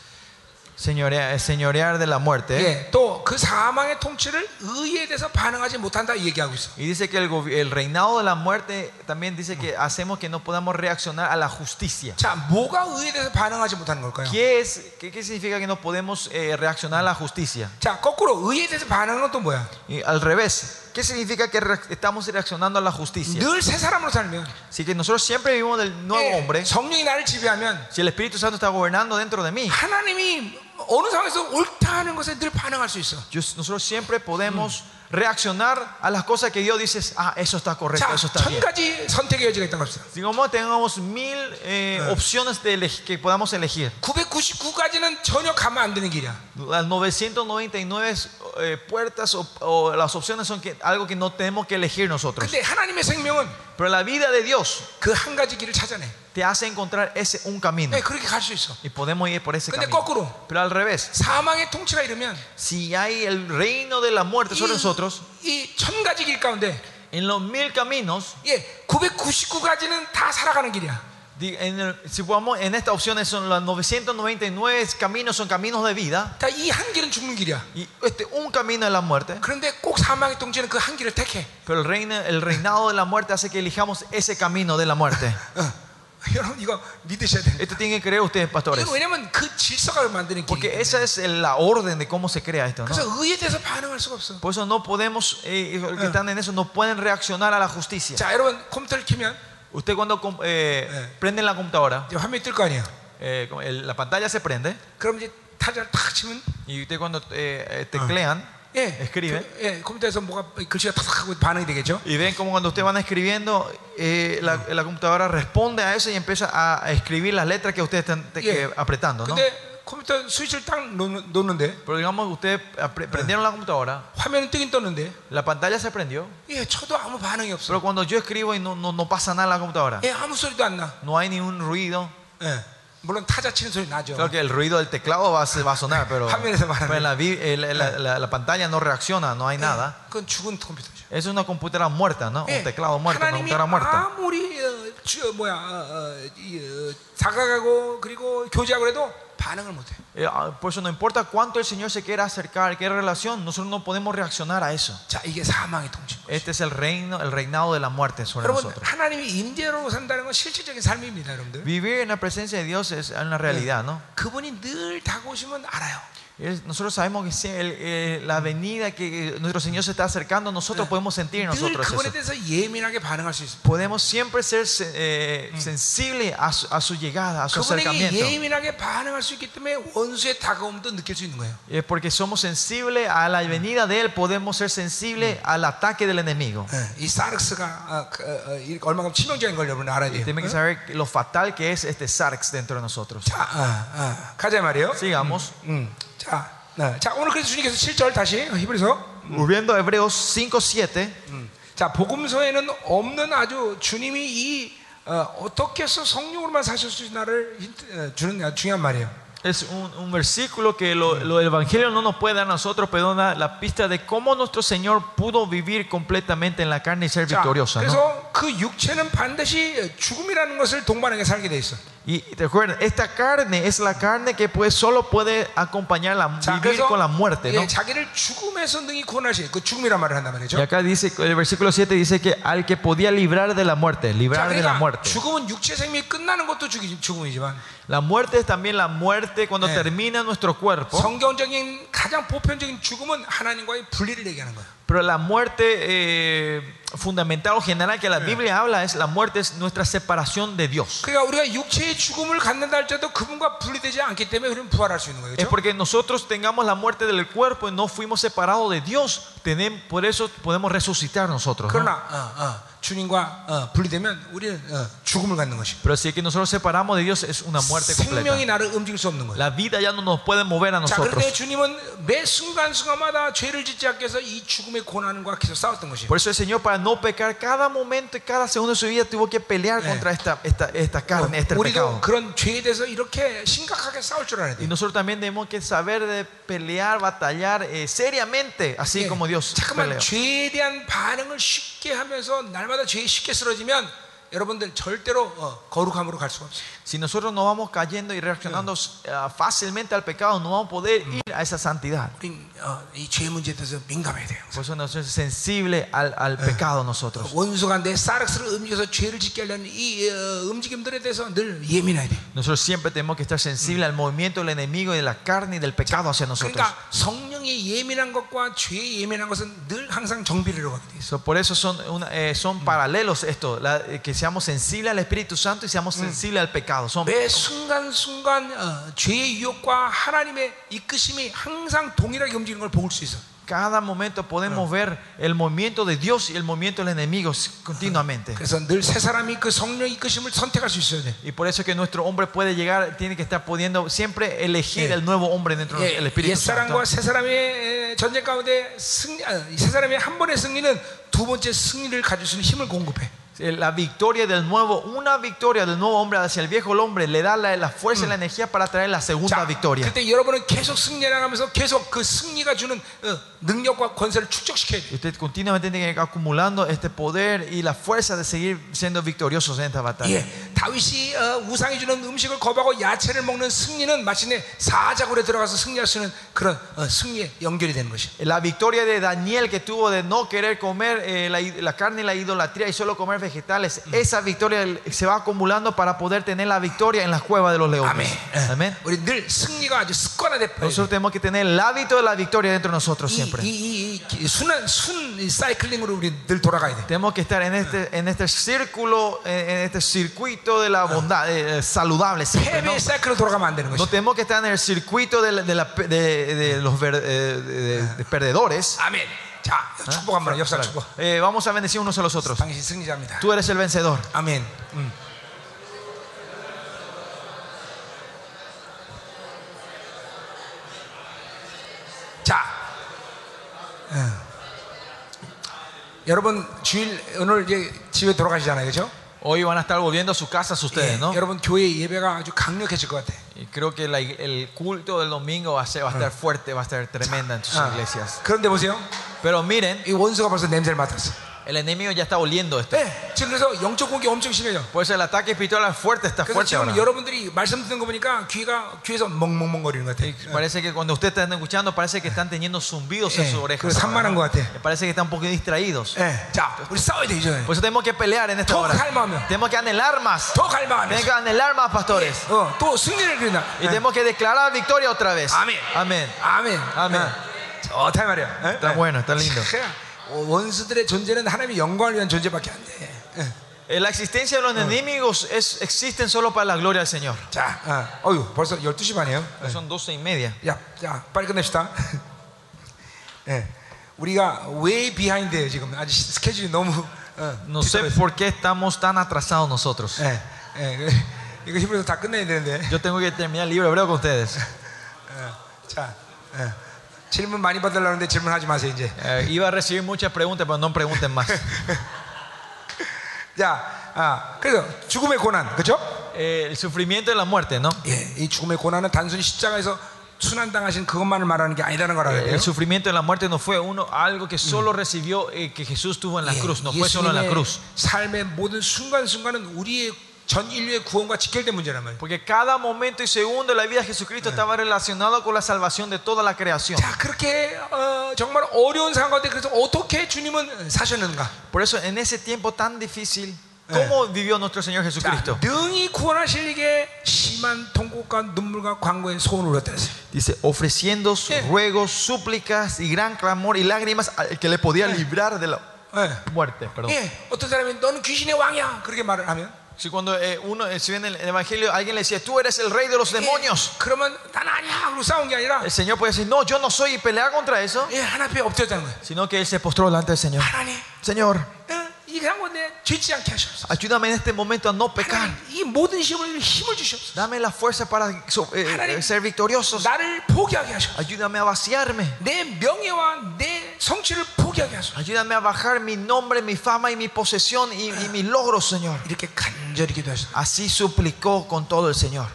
señorear de la muerte. 예, 또 그 사망의 통치를 의에 대해서 반응하지 못한다 이 얘기하고 있어. Y dice que el, gobi- el reinado de la muerte también dice que hacemos que no podamos reaccionar a la justicia. 자, 뭐가 의에 대해서 반응하지 못하는 걸까요? ¿Qué, es, qué, qué significa que no podemos eh, reaccionar a la justicia? 자, 거꾸로 의에 대해서 반응하는 건 또 뭐야? Y al revés, ¿qué significa que re- estamos reaccionando a la justicia? 늘 새 사람으로 살면 Así que nosotros siempre vivimos del nuevo 예, hombre. 성령이 나를 지배하면 Si el Espíritu Santo está gobernando dentro de mí, 하나님이 어느 상황에서 옳다 하는 것에 늘 반응할 수 있어. yo- nosotros siempre podemos reaccionar a las cosas que Dios dice, ah, eso está correcto, 자, eso está 천 bien. 가지 선택의 여지가 있다고 합시다. Digamos, tengamos mil eh, opciones de elegi- que podamos elegir. 999가지는 전혀 가면 안 되는 길이야. Las 999 eh, puertas o, o las opciones son que, algo que no tenemos que elegir nosotros. 근데 하나님의 생명은 Pero la vida de Dios 그 한 가지 길을 찾아내. te hace encontrar ese un camino. 네, 그렇게 갈 수 있어. Y podemos ir por ese 근데 camino. 거꾸로 Pero al revés, 사망의 통치가 이러면 si hay el reino de la muerte sobre nosotros, 이천 가지 길 가운데 en los mil caminos, 예, 999가지는 다 sal아가는 길이야. di- en el- si podamos, en estas opciones son las 999 caminos, son caminos de vida. 자, 이 한 길은 죽는 길이야. Y este un camino de la muerte. 그런데 꼭 사망의 통치는 그 한 길을 택해. Pero el, reino, el reinado de la muerte hace que elijamos ese camino de la muerte. 어. 여러분 이거 믿으셔야 돼. Esto tienen que creer ustedes, pastores. 이거 왜냐면 그 질서가 만드는 길이기 Porque 때문에. esa es el- la orden de cómo se crea esto. ¿no? 그래서 의에 대해서 반응할 수가 없어. Por eso no podemos, eh, los que están en eso, no pueden reaccionar a la justicia. 자, 여러분 컴퓨터를 켜면 Usted cuando com- eh, Eh. prende la computadora, 이제 화면이 뜰 거 아니야. eh, como el- la pantalla se prende 그럼 이제 타자를 탁 치면 y usted cuando eh, eh, teclean, 예, escribe 그, 예, 컴퓨터에서 뭐가 글씨가 탁탁 하고 반응이 되겠죠. y ven como cuando ustedes van escribiendo, eh, la, la computadora responde a eso y empieza a, a escribir las letras que ustedes están te- Yeah. que- apretando. ¿no? 근데 컴퓨터 스위치를 딱 놓는, 놓는데 Pero digamos, ustedes apre- prendieron la computadora, 화면은 뜨긴 떴는데 la pantalla se prendió, 예, 쳐도 아무 반응이 없어. pero cuando yo escribo y no, no, no pasa nada en la computadora, 예, 아무 소리도 안 나. no hay ni un ruido. 예. 물론 타자 치는 소리 나죠. Claro que el ruido del teclado va a, va a sonar, pero, 화면에서 말하는 pero en la, vi- eh, la, la- la- la pantalla no reacciona, no hay nada. 예, 그건 죽은 컴퓨터죠. Es una computadora muerta, ¿no? 예, Un teclado muerto, una 하나님이 computadora muerta. 아무리 어, 주, 뭐야 어, 어, 이, 어, 다가가고 그리고 교제하고 해도 반응을 못해. Eh, ah, Por eso no importa cuánto el Señor se quiera acercar, qué relación, nosotros no podemos reaccionar a eso. 자, 이게 사망의 통치. Este es el reino, el reinado de la muerte sobre 여러분 nosotros. 하나님이 임재로 산다는 건 실질적인 삶입니다, 여러분들. Vivir en la presencia de Dios es una realidad, ¿no? 그분이 늘 다가오시면 알아요. Nosotros sabemos que el, eh, la venida que eh, nuestro Señor se está acercando, nosotros podemos sentir nosotros eso. Podemos siempre ser eh, sensibles a su, a su, llegada, a su acercamiento. Es porque somos sensibles a la venida de Él, podemos ser sensibles al ataque del enemigo. Y tienen que saber lo fatal que es este SARS dentro de nosotros. Sigamos. 음, 자, 네. 자 오늘 그래서 주님께서 7절 다시 히브리서. Volviendo a Hebreos 5, 7. 자 복음서에는 없는 아주 주님이 이 어, 어떻게 해서 성령으로만 사실 수 있나를 힌트, 어, 주는 중요한 말이에요. Es un, un versículo que lo, lo del Evangelio no nos puede dar a nosotros, pero da la pista de cómo nuestro Señor pudo vivir completamente en la carne y ser 자, victorioso. ¿no? 그래서 그 육체는 반드시 죽음이라는 것을 동반하게 살게 돼 있어. Y recuerden, esta carne es la carne que pues solo puede acompañar la, 자, vivir con la muerte. ¿no? 예, 자기를 죽음에서 능히 구원하시. 그 죽음이란 말을 한단 말이죠. Y acá dice, el versículo 7 dice que al que podía librar de la muerte, 자, librar de la 그러니까 muerte. 죽음은 육체 생명이 끝나는 것도 죽이, 죽음이지만 La muerte es también la muerte cuando Eh. termina nuestro cuerpo. 성경적인 가장 보편적인 죽음은 하나님과의 분리를 얘기하는 거예요. pero la muerte eh, fundamental o general que la Biblia habla es la muerte es nuestra separación de Dios. Es porque nosotros tengamos la muerte del cuerpo y no fuimos separados de Dios, por eso podemos resucitar nosotros. ¿no? 그러나 어, 어, 주님과 어, 분리되면 우리는 어, 죽음을 갖는 것이. Pero si es que nosotros separamos de Dios es una muerte completa. 생명이 나를 움직일 수 없는 거예요. La vida ya no nos puede mover a 자, nosotros. 그런데 주님은 매 순간순간마다 죄를 짓지 않기 위해서 이 죽음의 고난과 계속 싸웠던 것이에요. Por eso el Señor para no pecar cada momento y cada segundo de su vida tuvo que pelear contra esta, esta, esta carne, este 우리도 pecado. 그런 죄에 대해서 이렇게 심각하게 싸울 줄 알아야 Y 돼요. nosotros también tenemos que saber de pelear, batallar eh, seriamente, así 예. como Dios 잠깐만 peleó. 죄에 대한 반응을 쉽게 하면서 날마다 죄에 쉽게 쓰러지면 여러분들 절대로 어, 거룩함으로 갈 수가 없어요. Si nosotros no vamos cayendo y reaccionando eh, fácilmente al pecado, no vamos a poder ir a esa santidad. 우린 어, 이죄 문제에 대해서 민감해야 돼요. Por eso nosotros somos sensibles al, al pecado nosotros. 원수가 내 사르스를 움직여서 죄를 짓게 하려는 이 어, 움직임들에 대해서 늘 예민해야 돼. Nosotros siempre tenemos que estar sensibles al movimiento del enemigo y de la carne y del pecado hacia nosotros. 그러니까 성령이 예민한 것과 죄에 예민한 것은 늘 항상 정비례로 가게 돼 있어. So, por eso son, una- eh, son paralelos esto, la- eh, que seamos sensibles al Espíritu Santo y seamos sensibles al pecado. Son, 매 순간순간 어, 죄의 유혹과 하나님의 이끄심이 항상 동일하게 움직이는 걸 볼 수 있어. cada momento podemos ver el movimiento de Dios y el movimiento del enemigo continuamente. 그래서 늘 새 사람이 그 성령 이끄심을 선택할 수 있어야 돼. Y por eso es que nuestro hombre puede llegar, tiene que estar pudiendo siempre elegir el nuevo hombre dentro 예, del Espíritu 옛 Santo. 사람과 새 사람의 에, 전쟁 가운데 승리, 아, 새 사람의 한 번의 승리는 두 번째 승리를 가질 수 있는 힘을 공급해. Eh, La victoria del nuevo, una victoria del nuevo hombre hacia el viejo hombre le da la, la fuerza y la energía para traer la segunda 자, victoria. 그때 여러분은 계속 승리해나가면서 계속 그 승리가 주는 어, 능력과 권세를 축적시켜야 돼. Y usted continuamente tiene que ir acumulando este poder y la fuerza de seguir siendo victoriosos en esta batalla. 예, 다윗이 어, 우상이 주는 음식을 거부하고 야채를 먹는 승리는 마침내 사자굴에 들어가서 승리할 수 있는 그런 어, 승리에 연결이 되는 것이. La victoria de Daniel que tuvo de no querer comer eh, la, la carne y la idolatría y solo comer vegetales, esa victoria se va acumulando para poder tener la victoria en las cuevas de los leones. Amén. Eh. Nosotros tenemos que tener el hábito de la victoria dentro de nosotros siempre. Tenemos que estar en este, en este círculo, en este circuito de la bondad eh, saludable. Siempre, ¿no? ¿no? tenemos que estar en el circuito de, la, de, la, de, de los eh, perdedores. Amén. 자, 축복 한번 역사 축복. Eh, vamos a bendecir unos a los otros. 당신 승리자입니다. Tú eres el vencedor. 아멘. 음. 자, 어. 여러분 주일 오늘 이제 집에 돌아가시잖아요, 그렇죠? Hoy van a estar volviendo a sus casas ustedes, ¿no? 여러분 교회 예배가 아주 강력해질 것 같아. Y creo que la- el culto del domingo va a, ser, va a estar fuerte, va a estar tremenda en sus 아, iglesias. 그런데 보세요, Pero miren, 이 원수가 벌써 냄새를 맡았어. el enemigo ya está oliendo esto. 네, 지금 그래서 영적 공격이 엄청 심해져. Por eso el ataque espiritual es fuerte, está 그래서 fuerte 지금 ahora. 여러분들이 말씀 듣는 거 보니까 귀가 귀에서 멍멍멍거리는 것 같아. Parece que cuando ustedes están escuchando, parece que están teniendo zumbidos en Eh, sus orejas. 그래서 ahora, 산만한 ¿no? 것 같아. Parece que están un poco distraídos. 예, 자, 우리 싸워야 돼 이제. Por eso tenemos que pelear en esta 더 hora. 갈망하며. Tenemos que anhelar más. 더 갈망하며. Tenemos que anhelar más, pastores. 어, 또 승리를 그린다. Y tenemos que declarar victoria otra vez. 아멘. Amén. 아멘. 아멘. 어, 좋다 이 말이야. 예? Está bueno, está lindo. 그냥 원수들의 존재는 하나님의 영광을 위한 존재밖에 안 돼. 예. Eh, La existencia de los enemigos es, existen solo para la gloria del Señor. 자, 어, 어유 벌써 12시 반이에요. Son doce y media. 야, 자, 빨리 끝냅시다. 예. 우리가 왜 비하인드예요, 지금. 아직 스케줄이 너무 어, No sé 뒤떨어졌어요. por qué estamos tan atrasados nosotros. 예. 예. 이거 히브리서 다 끝내야 되는데. Yo tengo que terminar el libro hebreo con ustedes. 예. 자, 예. 질문 많이 받으려는데 질문하지 마세요, 이제. Eh, iba a recibir muchas preguntas, pero no pregunten más. 자, 아, 그래서 죽음의 고난, 그렇죠? Eh, el sufrimiento de la muerte, ¿no? 예, 이 죽음의 고난은 단순히 십자가에서 순환당하신 그것만을 말하는 게 아니라는 거라 Eh, 그래요. El sufrimiento de la muerte no fue uno algo que solo recibió eh, que Jesús tuvo en la 예, cruz, no fue solo en la 예수님의 cruz. 삶의 모든 순간순간은 우리의 Porque cada momento y segundo de la vida de Jesucristo estaba relacionado con la salvación de toda la creación. Por eso en ese tiempo tan difícil ¿Cómo vivió nuestro Señor Jesucristo? Dice, ofreciendo sus ruegos, súplicas y gran clamor y lágrimas al que le podía librar de la muerte. Perdón. 예, 어떤 사람이 너는 귀신의 왕이야 그렇게 말을 하면 Si cuando eh, uno, eh, si en el Evangelio alguien le decía, tú eres el rey de los demonios, 예, 그러면 난 아니야 그러고 싸운 게 아니라 el Señor puede decir, no, yo no soy y pelear contra eso, 예, 하나 앞에 엎드렸다는 거예요. sino que él se postró delante del Señor. 하나님, Señor, Ayúdame en este momento a no pecar. Dame la fuerza para eh, ser victoriosos. Ayúdame a vaciarme. Ayúdame a bajar mi nombre, mi fama y mi posesión y, y mis logros, Señor. Así suplicó con todo el Señor.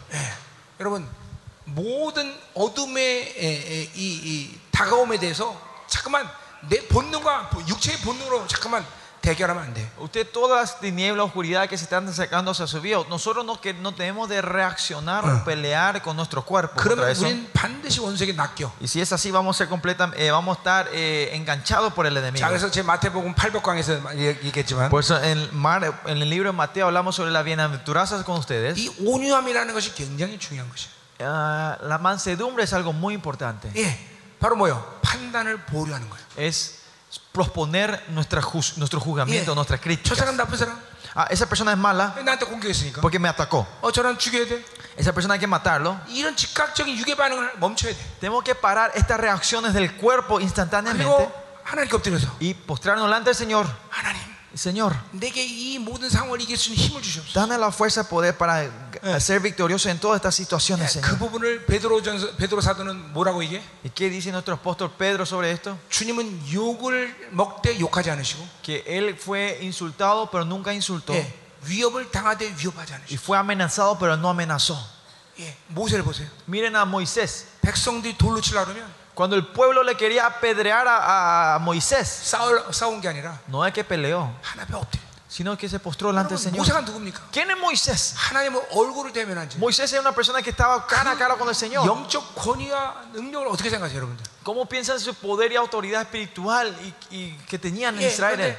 여러분 모든 어둠의 에, 에, 이, 이 다가옴에 대해서 잠깐만 내 본능과 육체의 본능으로 잠깐만 대결하면 안 돼요. Usted, todas las tinieblas, oscuridad que se están acercando hacia su vida, nosotros no, que, no tenemos de reaccionar o pelear con nuestro cuerpo. contra 그러면 eso. 우리는 반드시 원수에게 낚여. Y si es así, vamos a ser completa, eh, vamos a estar eh, enganchados por el enemigo. 자, 그래서 제 마태복음 800강에서 얘기했지만 Por eso en, Mar- en el libro de Mateo hablamos sobre las bienaventuranzas con ustedes. 이 온유함이라는 것이 굉장히 중요한 것이에요. Ah, la mansedumbre es algo muy importante. 예, 바로 뭐요? 판단을 보류하는 거예요. Es proponer nuestra nuestro juzgamiento, 예. nuestras críticas. Ah, esa persona es mala porque me atacó. esa persona hay que matarlo. Tenemos que parar estas reacciones del cuerpo instantáneamente y postrarnos delante del Señor. 하나님 Señor, 내게 이 모든 상황을 이길 수 있는 힘을 주시옵소서. dame la fuerza, poder para eh, ser victorioso en todas estas situaciones, 그 Señor. 부분을 베드로 전서 베드로 사도는 뭐라고 얘기해? ¿Y qué dice nuestro apóstol Pedro sobre esto? 주님은 욕을 먹되 욕하지 않으시고 Que él fue insultado, pero nunca insultó. 예, 위협을 당하되 위협하지 Y 않으시고 fue amenazado, pero no amenazó. 예, 모세를 보세요. Miren a Moisés. 백성들이 돌로 치려 그러면 Cuando el pueblo le quería apedrear a, a Moisés, 싸울 싸운 게 아니라 no es que peleó, 하나 앞에 엎드려. sino que se postró delante del 여러분, Señor. 모세가 누굽니까? ¿Quién es Moisés? 하나님의 얼굴을 대면한지 Moisés era una persona que estaba cara a cara con el Señor. 영적 권위와 능력을 어떻게 생각하세요, 여러분들? ¿Cómo piensan su poder y autoridad espiritual y, y que tenían en 예, Israel?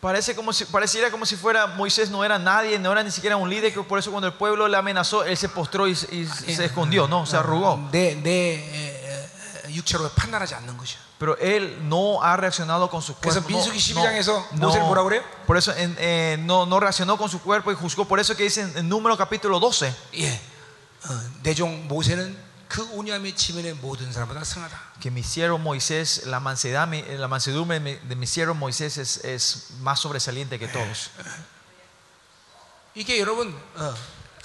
근데, 어, 백성이 돌로 친다고 하치 어, 겁먹으면서 마치 하나님께 엎드리는 것 같아요. Parece como si, pareciera como si fuera Moisés no era nadie, no era ni siquiera un líder, que por eso cuando el pueblo le amenazó, él se postró y, y se escondió, no, se arrugó. 내, 내 에, 에, 육체로 판단하지 않는 것이야. Pero él no ha reaccionado con su 그래서 cuerpo. no- 민수기 no- 12장에서 no- 모세를 뭐라 그래요? por eso en- eh, no, no reaccionó con su cuerpo y juzgó. Por eso que dice en, en número capítulo 12, 예, 어, 내종 모세는 그 온유함의 지면의 모든 사람보다 승하다. que mi siervo Moisés, la, mansedad, mi- la mansedumbre de mi, de mi siervo Moisés es, es más sobresaliente que todos. 이게 여러분 어,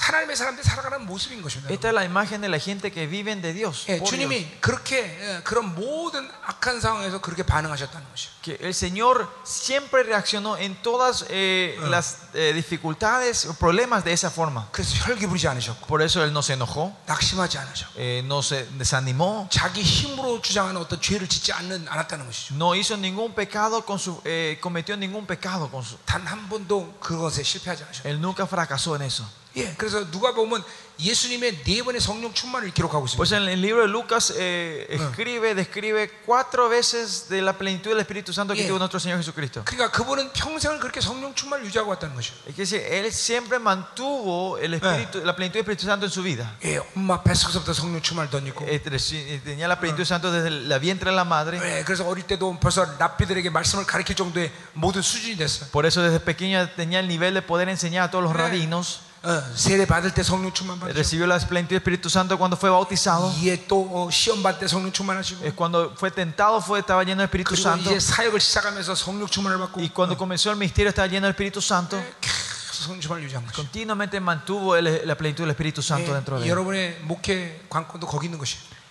하나님의 사람들이 살아가는 모습인 것입니다. Esta es la imagen de la gente que viven de Dios. 예, por Dios. 주님이 그렇게 예, 그런 모든 악한 상황에서 그렇게 반응하셨다는 것이요. Que el Señor siempre reaccionó en todas eh, las eh, dificultades o problemas de esa forma. 그래서 혈기 부리지 않으셨고 Por eso Él no se enojó, 낙심하지 않으셨고 eh, no se desanimó, 자기 힘으로 주장하는 어떤 죄를 짓지 않는 않았다는 것이죠. no hizo ningún pecado, con su, eh, cometió ningún pecado. Con su, 단 한 번도 그것에 실패하지 않으셨고. él nunca fracasó en eso. 예, 그래서 누가 보면 예수님의 네 번의 성령 충만을 기록하고 있습니다. Pues en el libro de Lucas eh, escribe, describe cuatro veces de la plenitud del Espíritu Santo que Yeah. tuvo nuestro Señor Jesucristo. 그러니까 그분은 평생을 그렇게 성령 충만을 유지하고 왔다는 것이요. Es decir, Él siempre mantuvo el espíritu, la plenitud del Espíritu Santo en su vida. 예, 엄마 뱃속에서부터 성령 충만을 던지고. Eh, reci- Tenía la plenitud del Santo desde la vientre de la madre. 예, 그래서 어릴 때도 벌써 랍비들에게 말씀을 가르칠 정도의 모든 수준이 됐어요. Por eso desde pequeño tenía el nivel de poder enseñar a todos los Yeah. rabinos. Recibió la plenitud del Espíritu Santo cuando fue bautizado. Es cuando fue tentado fue estaba lleno del Espíritu Santo. Y cuando comenzó el ministerio estaba lleno del Espíritu Santo. Continuamente mantuvo la plenitud del Espíritu Santo dentro de él.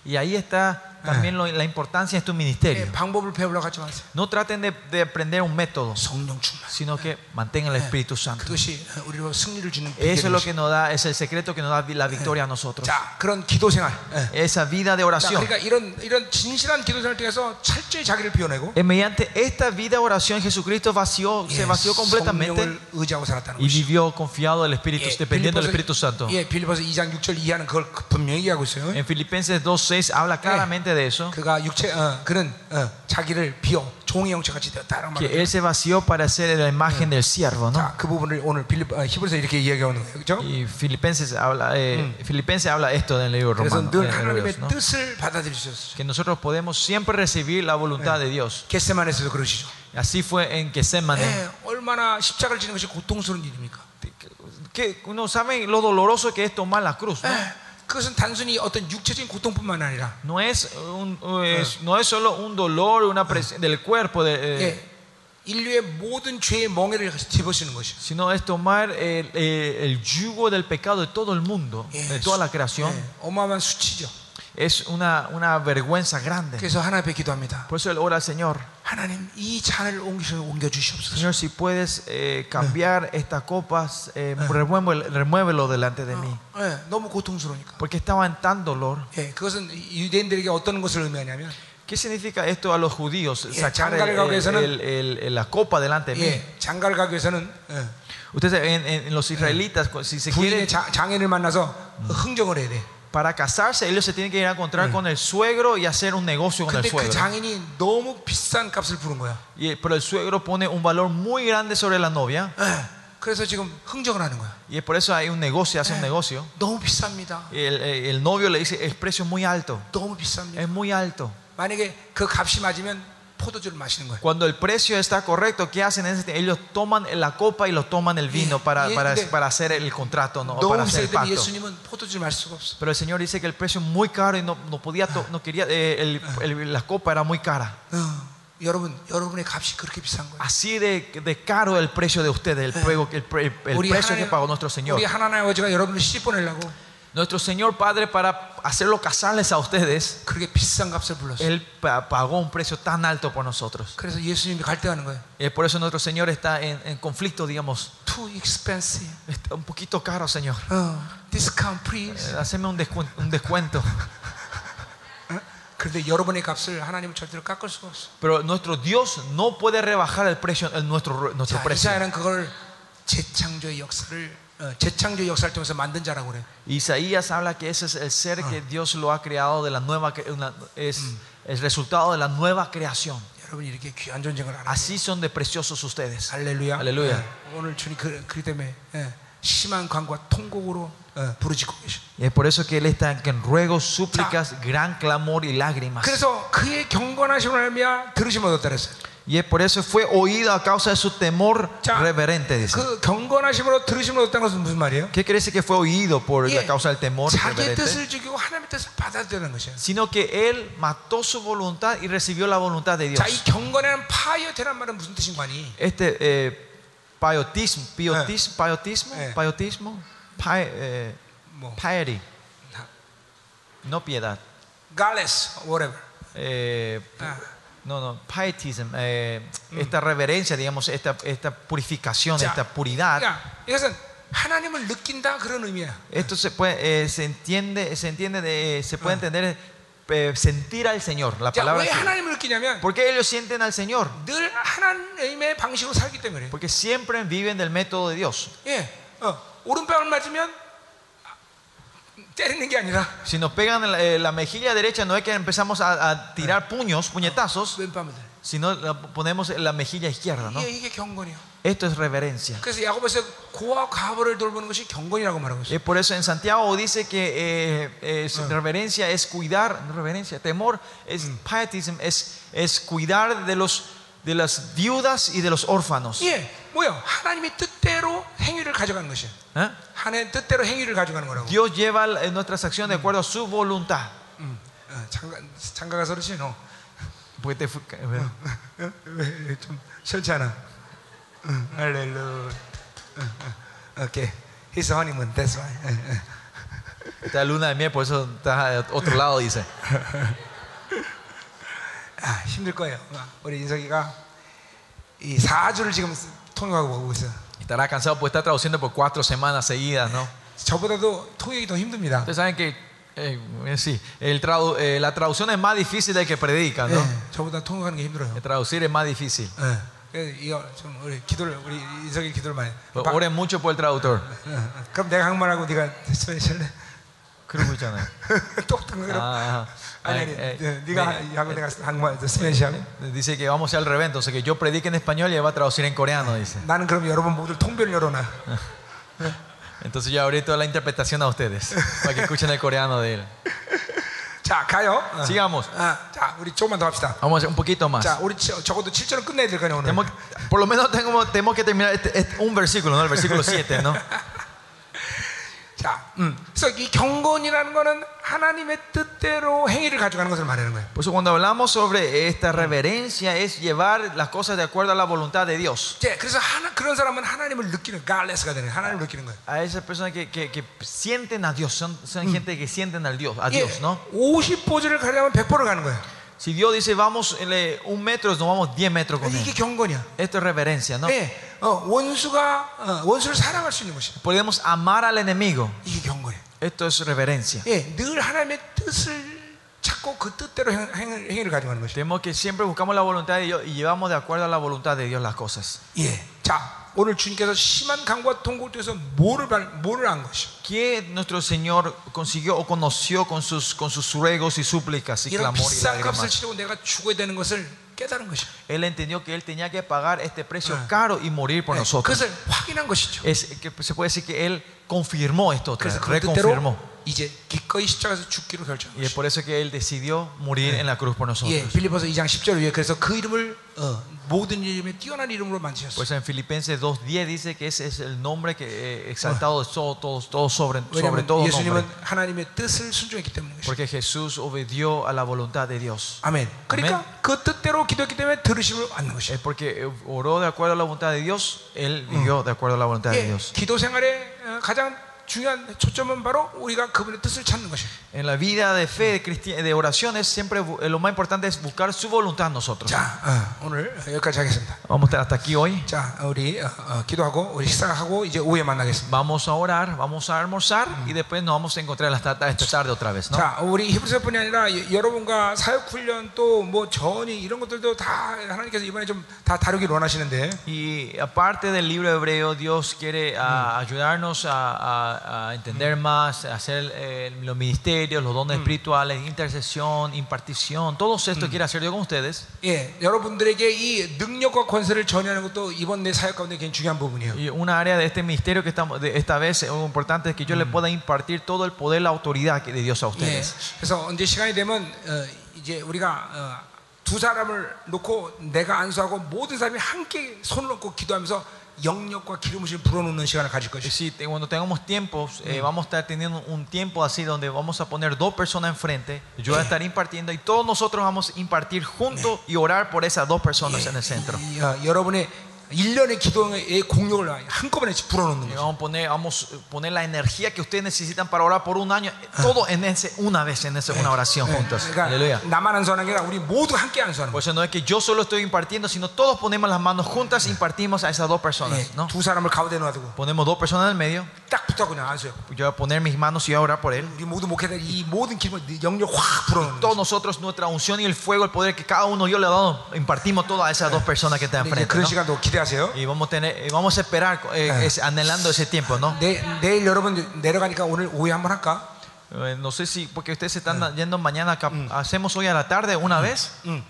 Y ahí está también lo- la importancia de tu ministerio. 예, 방법을 배우려고 하지 마세요. No traten de, de aprender un método, 성령 충만. sino que mantengan el Espíritu Santo. 그것이 우리로 승리를 주는 Eso es lo 비결이죠. que nos da, es el secreto que nos da la victoria a nosotros. 자, 그런 기도 생활. 예. Esa vida de 자, oración. 그러니까 이런 이런 진실한 기도 생활을 통해서 철저히 자기를 비워내고 Eh, Mediante esta vida de oración, Jesucristo vació, se 예, vació completamente 성령을 의지하고 살았다는 y 것이. vivió confiado del Espíritu, 예, dependiendo del Espíritu Santo. 예, 빌리포스 2장 6절 이하는 그걸 분명히 얘기하고 있어요. En Filipenses 2.6 habla claramente de eso. Que él se vació para ser la imagen del siervo, ¿no? Y Filipenses habla, eh, Filipenses habla esto en el libro romano. Hebreos, eh, ¿no? Que nosotros podemos siempre recibir la voluntad de Dios. Así fue en Getsemane. Que uno sabe lo doloroso que es tomar la cruz, ¿no? 예, 그것은 단순히 어떤 육체적인 고통뿐만 아니라 No es, un- es- no es solo un dolor una presión del cuerpo, de, eh, 예, 인류의 모든 죄의 멍에를 집어쓰는 것이요. sino es tomar el, eh, el yugo del pecado de todo el mundo, 예, de toda la 수- creación. 예, 어마어마한 수치죠. Es una, una vergüenza grande. 그래서 하나님 앞에 기도합니다. Por eso él ora al Señor. 하나님 이 잔을 옮기셔 옮겨 주시옵소서. Señor, si puedes eh, cambiar estas copas, eh, remuévelo, remuévelo delante de mí. 예, 너무 고통스러우니까. Porque estaba en tan dolor. 예, 그것은 유대인들에게 어떤 것을 의미하냐면 ¿Qué significa esto a los judíos? 예, Sacar el- 장가를 가기 위해서는- el- el- el- la copa delante de mí. 예, 장가를 가기 위해서는 예, Ustedes en, en- en los israelitas, si se quieren, 부인의 자, 장인을 만나서 흥정을 해야 돼. para casarse, ellos se tienen que ir a encontrar con el suegro y hacer un negocio con el 근데 그 suegro. 장인이 너무 비싼 값을 부른 거야. Y, pero el suegro pone un valor muy grande sobre la novia. 예, 그래서 지금 흥정을 하는 거야. Y es por eso hay un negocio, hace un negocio. 너무 비쌉니다. Y el, el novio le dice, el precio es muy alto. 너무 비쌉니다. Es muy alto. 만약에 그 값이 맞으면 포도주를 마시는 거야. Cuando el precio está correcto, ¿qué hacen? en ese tiempo? Ellos toman la copa y lo toman el vino Y- para, y- para, 근데 para hacer el contrato, ¿no? 너무 para hacer el 비싸기 때문에 pacto. 예수님은 포도주를 마실 수가 없어. Pero el Señor dice que el precio es muy caro y no, no podía, to- no quería, eh, el- el- la copa era muy cara. 어, 여러분, 여러분의 값이 그렇게 비싼 거예요. Así de, de caro el precio de ustedes, el, fuego- el, pre- el 우리 precio que 하나님, pagó nuestro Señor. 우리 하나님 아버지가 여러분을 씹어내려고 Nuestro Señor Padre para hacerlo casales a ustedes, Él pagó un precio tan alto por nosotros. Y eh, por eso nuestro Señor está en, en conflicto, digamos. Too expensive. Está un poquito caro, Señor. Discount, please. Eh, haceme un descuento. Un descuento. Pero nuestro Dios no puede rebajar el precio, el nuestro, nuestro precio. Isaías habla que ese es el ser que Dios lo ha creado de la nueva es el resultado de la nueva creación. Así son de preciosos ustedes. Aleluya. Aleluya. Y es por eso que Él está en ruegos, súplicas, gran clamor y lágrimas. 그래서 그의 경건하심을 알며 들으심을 얻었다 그랬어요. Y es por eso fue oído a causa de su temor 자, reverente, dice. 그 경건하심으로 들으심을 얻었다는 것은 무슨 말이에요? ¿Qué quiere decir que fue oído por la 예, causa del temor 자기의 reverente? 뜻을 죽이고 하나님의 뜻을 받아들이는 것이에요. Sino que Él mató su voluntad y recibió la voluntad de Dios. 자, 이 경건에는 파이어테란 말은 무슨 뜻인 거니? Este eh, piotismo, piotismo, piotismo, Eh. piotismo, pi- eh, 뭐 piety, no piedad. 갈레스, whatever. Eh, 아, no, no, pietism, eh, esta reverencia, digamos, esta, esta purificación, 자, esta puridad. 그러니까 이것은 하나님을 느낀다 그런 의미야. Esto se puede, eh, se entiende, se entiende, de, se puede entender eh, sentir al Señor. La 자, palabra. 왜 es- 하나님을 느끼냐면 ¿Por qué ellos sienten al Señor? 늘 하나님의 방식으로 살기 때문에. Porque siempre viven del método de Dios. 예, 어, 오른뺨을 맞으면 때리는 게 아니라 Si nos pegan en la, eh, la mejilla derecha, no es que empezamos a, a tirar puños, puñetazos, 왼뺨을 대. sino la ponemos en la mejilla izquierda. ¿no? 이게, 이게 경건이야. Esto es reverencia. 그래서 야고보에서 고와 과부를 돌보는 것이 경건이라고 말하고 있어요. Es por eso en Santiago dice que eh, es- reverencia es cuidar, no reverencia, temor es pietism, es, es cuidar de los de las viudas y de los órfanos. 예, 뭐야? 하나님의 뜻대로 행위를 가져가는 것이야. ¿Eh? 하나님의 뜻대로 행위를 가져가는 거라고. Dios lleva eh, nuestras acciones de acuerdo a su voluntad. 음, 어, 장가 장가 가서 그렇지 너. Porque te fui- 어, 왜, 좀 싫지 않아. 응, 할렐루야. 응, 응. 오케이. His honeymoon, that's why. 응, 응. Esta luna de miel, por eso está a otro lado, dice. 힘들 거예요. 어, 우리 인석이가 이 4주를 지금 쓰- 통역하고 보고 있어요. Estará cansado por estar traduciendo por cuatro semanas seguidas, ¿no? 저보다도 통역이 더 힘듭니다. Ustedes saben que eh, eh, sí, el tradu- eh, la traducción es más difícil del que predica, ¿no? 네, 저보다 통역하는 게 힘들어요. El traducir es más difícil. 네. 그래서 이거 좀 우리 기도를 우리 인석이 기도를 많이. Oren mucho por el traductor. 어, 어. 그럼 내가 한말하고 네가 할래? 그러고 있잖아요. 똑똑한 거그 럼. 아, 아니 아니, 에, 네, 네가 네. 하고 내가 한말 스페인시 하고. Dice que vamos a hacer al revés, entonces que yo predique en español y él va a traducir en coreano, dice. 나는 그럼 여러분 모두 통변 열어놔. Entonces yo abrí toda la interpretación a ustedes, para que escuchen el coreano de él. 자 가요. 어. Sigamos. 아, 자 우리 조금만 더 합시다. Vamos a hacer un poquito más. 자 우리 저- 적어도 7절은 끝내야 될 거냐 오늘. Tenemos- por lo menos tenemos, tenemos que terminar este- este- un versículo, ¿no? El versículo 7, ¿no? 자, 음. 그래서 이 경건이라는 거는 하나님의 뜻대로 행위를 가져가는 것을 말하는 거예요. Por eso cuando hablamos sobre esta reverencia es llevar las cosas de acuerdo a la voluntad de Dios. 이제 그래서 하나, 그런 사람은 하나님을 느끼는 갈레스가 되는 거예요. 하나님을 느끼는 거예요. A esas personas que, que- que sienten a Dios, son, son gente que sienten al Dios, a 예, Dios, ¿no? 50포즈를 가려면 100포를 가는 거예요. Si Dios dice vamos eh, un metro, nos vamos 10 metros con 이게 Él. 경건이야. Esto es reverencia, ¿no? 예, 어, 원수가 어, 원수를 사랑할 수 있는 것이야. Podemos amar al enemigo. 이게 경건이야. Esto es reverencia. 예, 늘 하나님의 뜻을 찾고 그 뜻대로 행, 행, 행위를 가져가는 것이야. Tenemos que siempre buscamos la voluntad de Dios y llevamos de acuerdo a la voluntad de Dios las cosas. 예, 자 오늘 주님께서 심한 강과 통고를 통해서 뭐를 발- 뭐를 한 것이야. ¿Qué nuestro Señor consiguió o conoció con sus, con sus ruegos y súplicas y 이런 clamor y 비싼 값을 lágrimas? 치르고 내가 죽어야 되는 것을 깨달은 것이야. Él entendió que él tenía que pagar este precio caro y morir por 예, nosotros. 그것을 확인한 것이죠. Es que se puede decir que él confirmó esto otra 그래서 vez, 그 뜻대로 reconfirmó. 이제 기꺼이 십자가에서 죽기로 결정한 Y es 것이죠. por eso que él decidió morir en la cruz por 예, nosotros. 빌리포서 2장 10절 위에 그래서 그 이름을 어, pues en Filipenses 2.10 dice que ese es el nombre que eh, exaltado es todo, todo, todo sobre, sobre todo nombre. Porque Jesús obedió a la voluntad de Dios. Amén. Es porque eh, oró de acuerdo a la voluntad de Dios, él vivió de acuerdo a la voluntad de Dios. 기도 생활의 어, 가장 중요한 초점은 바로 우리가 그분의 뜻을 찾는 것이에요. En la vida de fe, de, cristi- de oraciones, siempre bu- eh, lo más importante es buscar su voluntad en nosotros. 자, 어, 오늘 여기까지 하겠습니다. Vamos a estar hasta aquí hoy. 자, 우리 어, 어, 기도하고 우리 식사하고 이제 오후에 만나겠습니다. Vamos a orar, vamos a almorzar y después nos vamos a encontrar esta, esta tarde otra vez. ¿no? 자, 우리 히브리서뿐이 아니라 여- 여러분과 사역 훈련 또 뭐 전이 이런 것들도 다 하나님께서 이번에 좀 다 다루길 원하시는데 Y aparte del libro hebreo, Dios quiere ah, ayudarnos a, a- a entender más, a hacer eh, los ministerios, los dones espirituales, intercesión, impartición, todo esto quiere hacer Dios con ustedes. 예, 여러분들에게 이 능력과 권세를 전하는 것도 이번 내 사역 가운데 굉장히 중요한 부분이에요. Y una área de este ministerio que estamos, de esta vez, es muy importante es que yo le pueda impartir todo el poder, la autoridad que de Dios a 예, ustedes. 그래서 언제 시간이 되면 어, 이제 우리가 어, 두 사람을 놓고 내가 안수하고 모든 사람이 함께 손을 얹고 기도하면서 영역과 기름을 불어넣는 시간을 가질 Y 것이죠. si te- cuando tengamos tiempos, eh, vamos a estar teniendo un tiempo así donde vamos a poner dos personas enfrente. Yo voy a estar impartiendo y todos nosotros vamos a impartir juntos y orar por esas dos personas en el centro. 이, 어, 여러분의 일련의 기도의 공력을 한꺼번에 불어넣는 Y 거죠. vamos a poner, vamos a poner la energía que ustedes necesitan para orar por un año, todo en ese, una vez en esa, una oración juntos. 그러니까 Aleluya. 나만 안수하는 게 아니라 우리 모두 함께 안수하는 Por 거죠. eso no es que yo solo estoy impartiendo, sino todos ponemos las manos juntas e impartimos a esas dos personas. 예, ¿no? 두 사람을 가운데 놔두고 Ponemos dos personas en el medio, 딱 붙어 그냥 안수해. yo voy a poner mis manos y voy a orar por él. 우리 모두 목회자 이 모든 기름을 영역 확 불어넣는 Todos 거죠. nosotros, nuestra unción y el fuego, el poder que cada uno yo le he dado, impartimos todas a esas dos personas que están 이제 enfrente. 그런 ¿no? 시간도 기대 하세요. Y vamos a, tener, y vamos a esperar, eh, es- anhelando ese tiempo, ¿no? 내, 내일 여러분 내려가니까 오늘 오후에 한번 할까? Eh, no sé si, porque ustedes se están yendo mañana, acá, hacemos hoy a la tarde una vez. 응.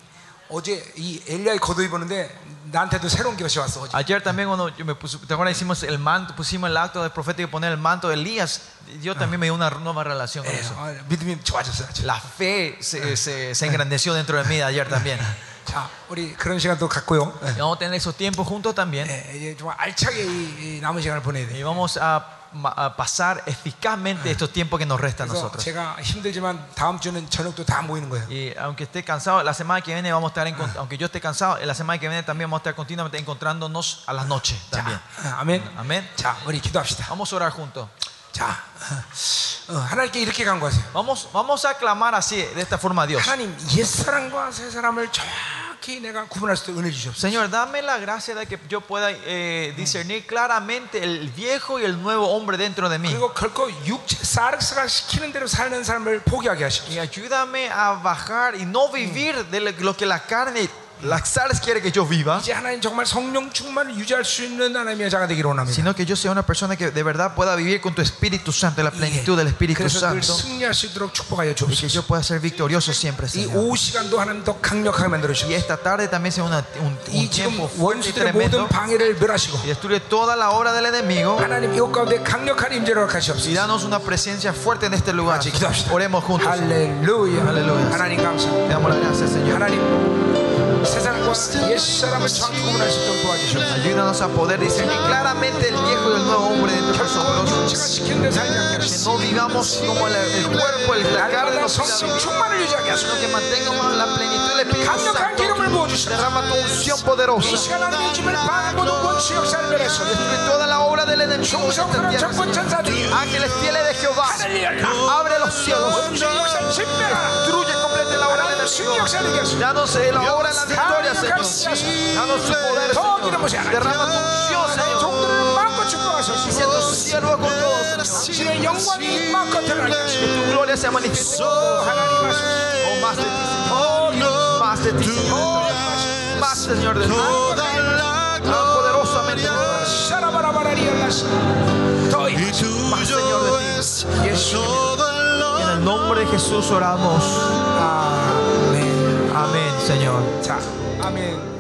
어제 이 엘리야의 겉옷 입었는데 나한테도 새로운 것이 왔어. 어제. Ayer también cuando yo me puse, ¿te acuerdas? Hicimos el manto, pusimos el acto del profeta y poner el manto de Elías. Yo también me dio una nueva relación con 예, eso. 아, 믿음이 좋아졌어. 아주. La fe se, se, se engrandeció dentro de mí ayer también. 자, 우리 그런 시간도 갖고요. 예. Y vamos a tener esos tiempos juntos también. 예, 이제 정말 알차게 이, 이 남은 시간을 보내야 돼. Y vamos a, ma- a pasar eficazmente estos tiempos que nos restan a 그래서 nosotros. 제가 힘들지만 다음 주는 저녁도 다 모이는 거예요. Y aunque esté cansado, la semana que viene vamos a estar, en, aunque yo esté cansado, la semana que viene también vamos a estar continuamente encontrándonos a las noches también. 아, 아멘. Amén. 자, 우리 기도합시다. Vamos a orar juntos. 자, 어, 어, 하나님께 이렇게 간구하세요. Vamos, vamos a clamar así, de esta forma a Dios. 하나님 옛 사람과 새 사람을 정확히 명확히 내가 구분할 수 있도록 은혜 주시옵소서. Señor, dame la gracia de que yo pueda eh, discernir claramente el viejo y el nuevo hombre dentro de mí. 그리고 결코 육체 사르스가 시키는 대로 사는 삶을 포기하게 하시옵소서. Y ayúdame a bajar y no vivir de lo que la carne, las sales quiere que yo viva, 이제 하나님 정말 성령 충만을 유지할 수 있는 하나님의 자가 되기를 원합니다. sino que yo sea una persona que de verdad pueda vivir con tu Espíritu Santo, la plenitud del Espíritu 그래서 늘 Santo, 승리할 수 있도록 축복하여 y que 주옵소서. yo pueda ser victorioso siempre, 이 Señor. 오후 시간도 하나님 더 강력하게 만들어 Y 주시옵소서. esta tarde también sea una- un, 이 un 지금 tiempo fuerte y 원수들의 tremendo 모든 방해를 멸하시고 y destruye toda la obra del enemigo 하나님 이곳 가운데 강력한 임재를 y 하시옵소서. danos una presencia fuerte en este lugar. 같이 기도합시다. Oremos juntos. 할렐루야. 할렐루야. 하나님 감사합니다. Te damos las gracias, Señor. 하나님 Ayúdanos a poder discernir claramente el viejo y el nuevo hombre dentro de nosotros. Que no vivamos como el, cuerpo, el carne de nosotros, sino que mantengamos la plenitud del Espíritu Santo. Derrama tu unción poderosa. Destruye toda la obra del enemigo. Este Ángeles fieles de Jehová, abre los cielos. Señor. Danos la obra de la victoria, Señor. Tu poder, Señor. Derrama tu unción, Señor. Siervo con todos, Señor. Tu gloria sea manifiesta. Oh, más de ti, Señor. Más de ti, Señor. Más, Señor, de ti. Más, Señor, de ti el nombre de Jesús oramos. Amén. Amén, Señor. Amén.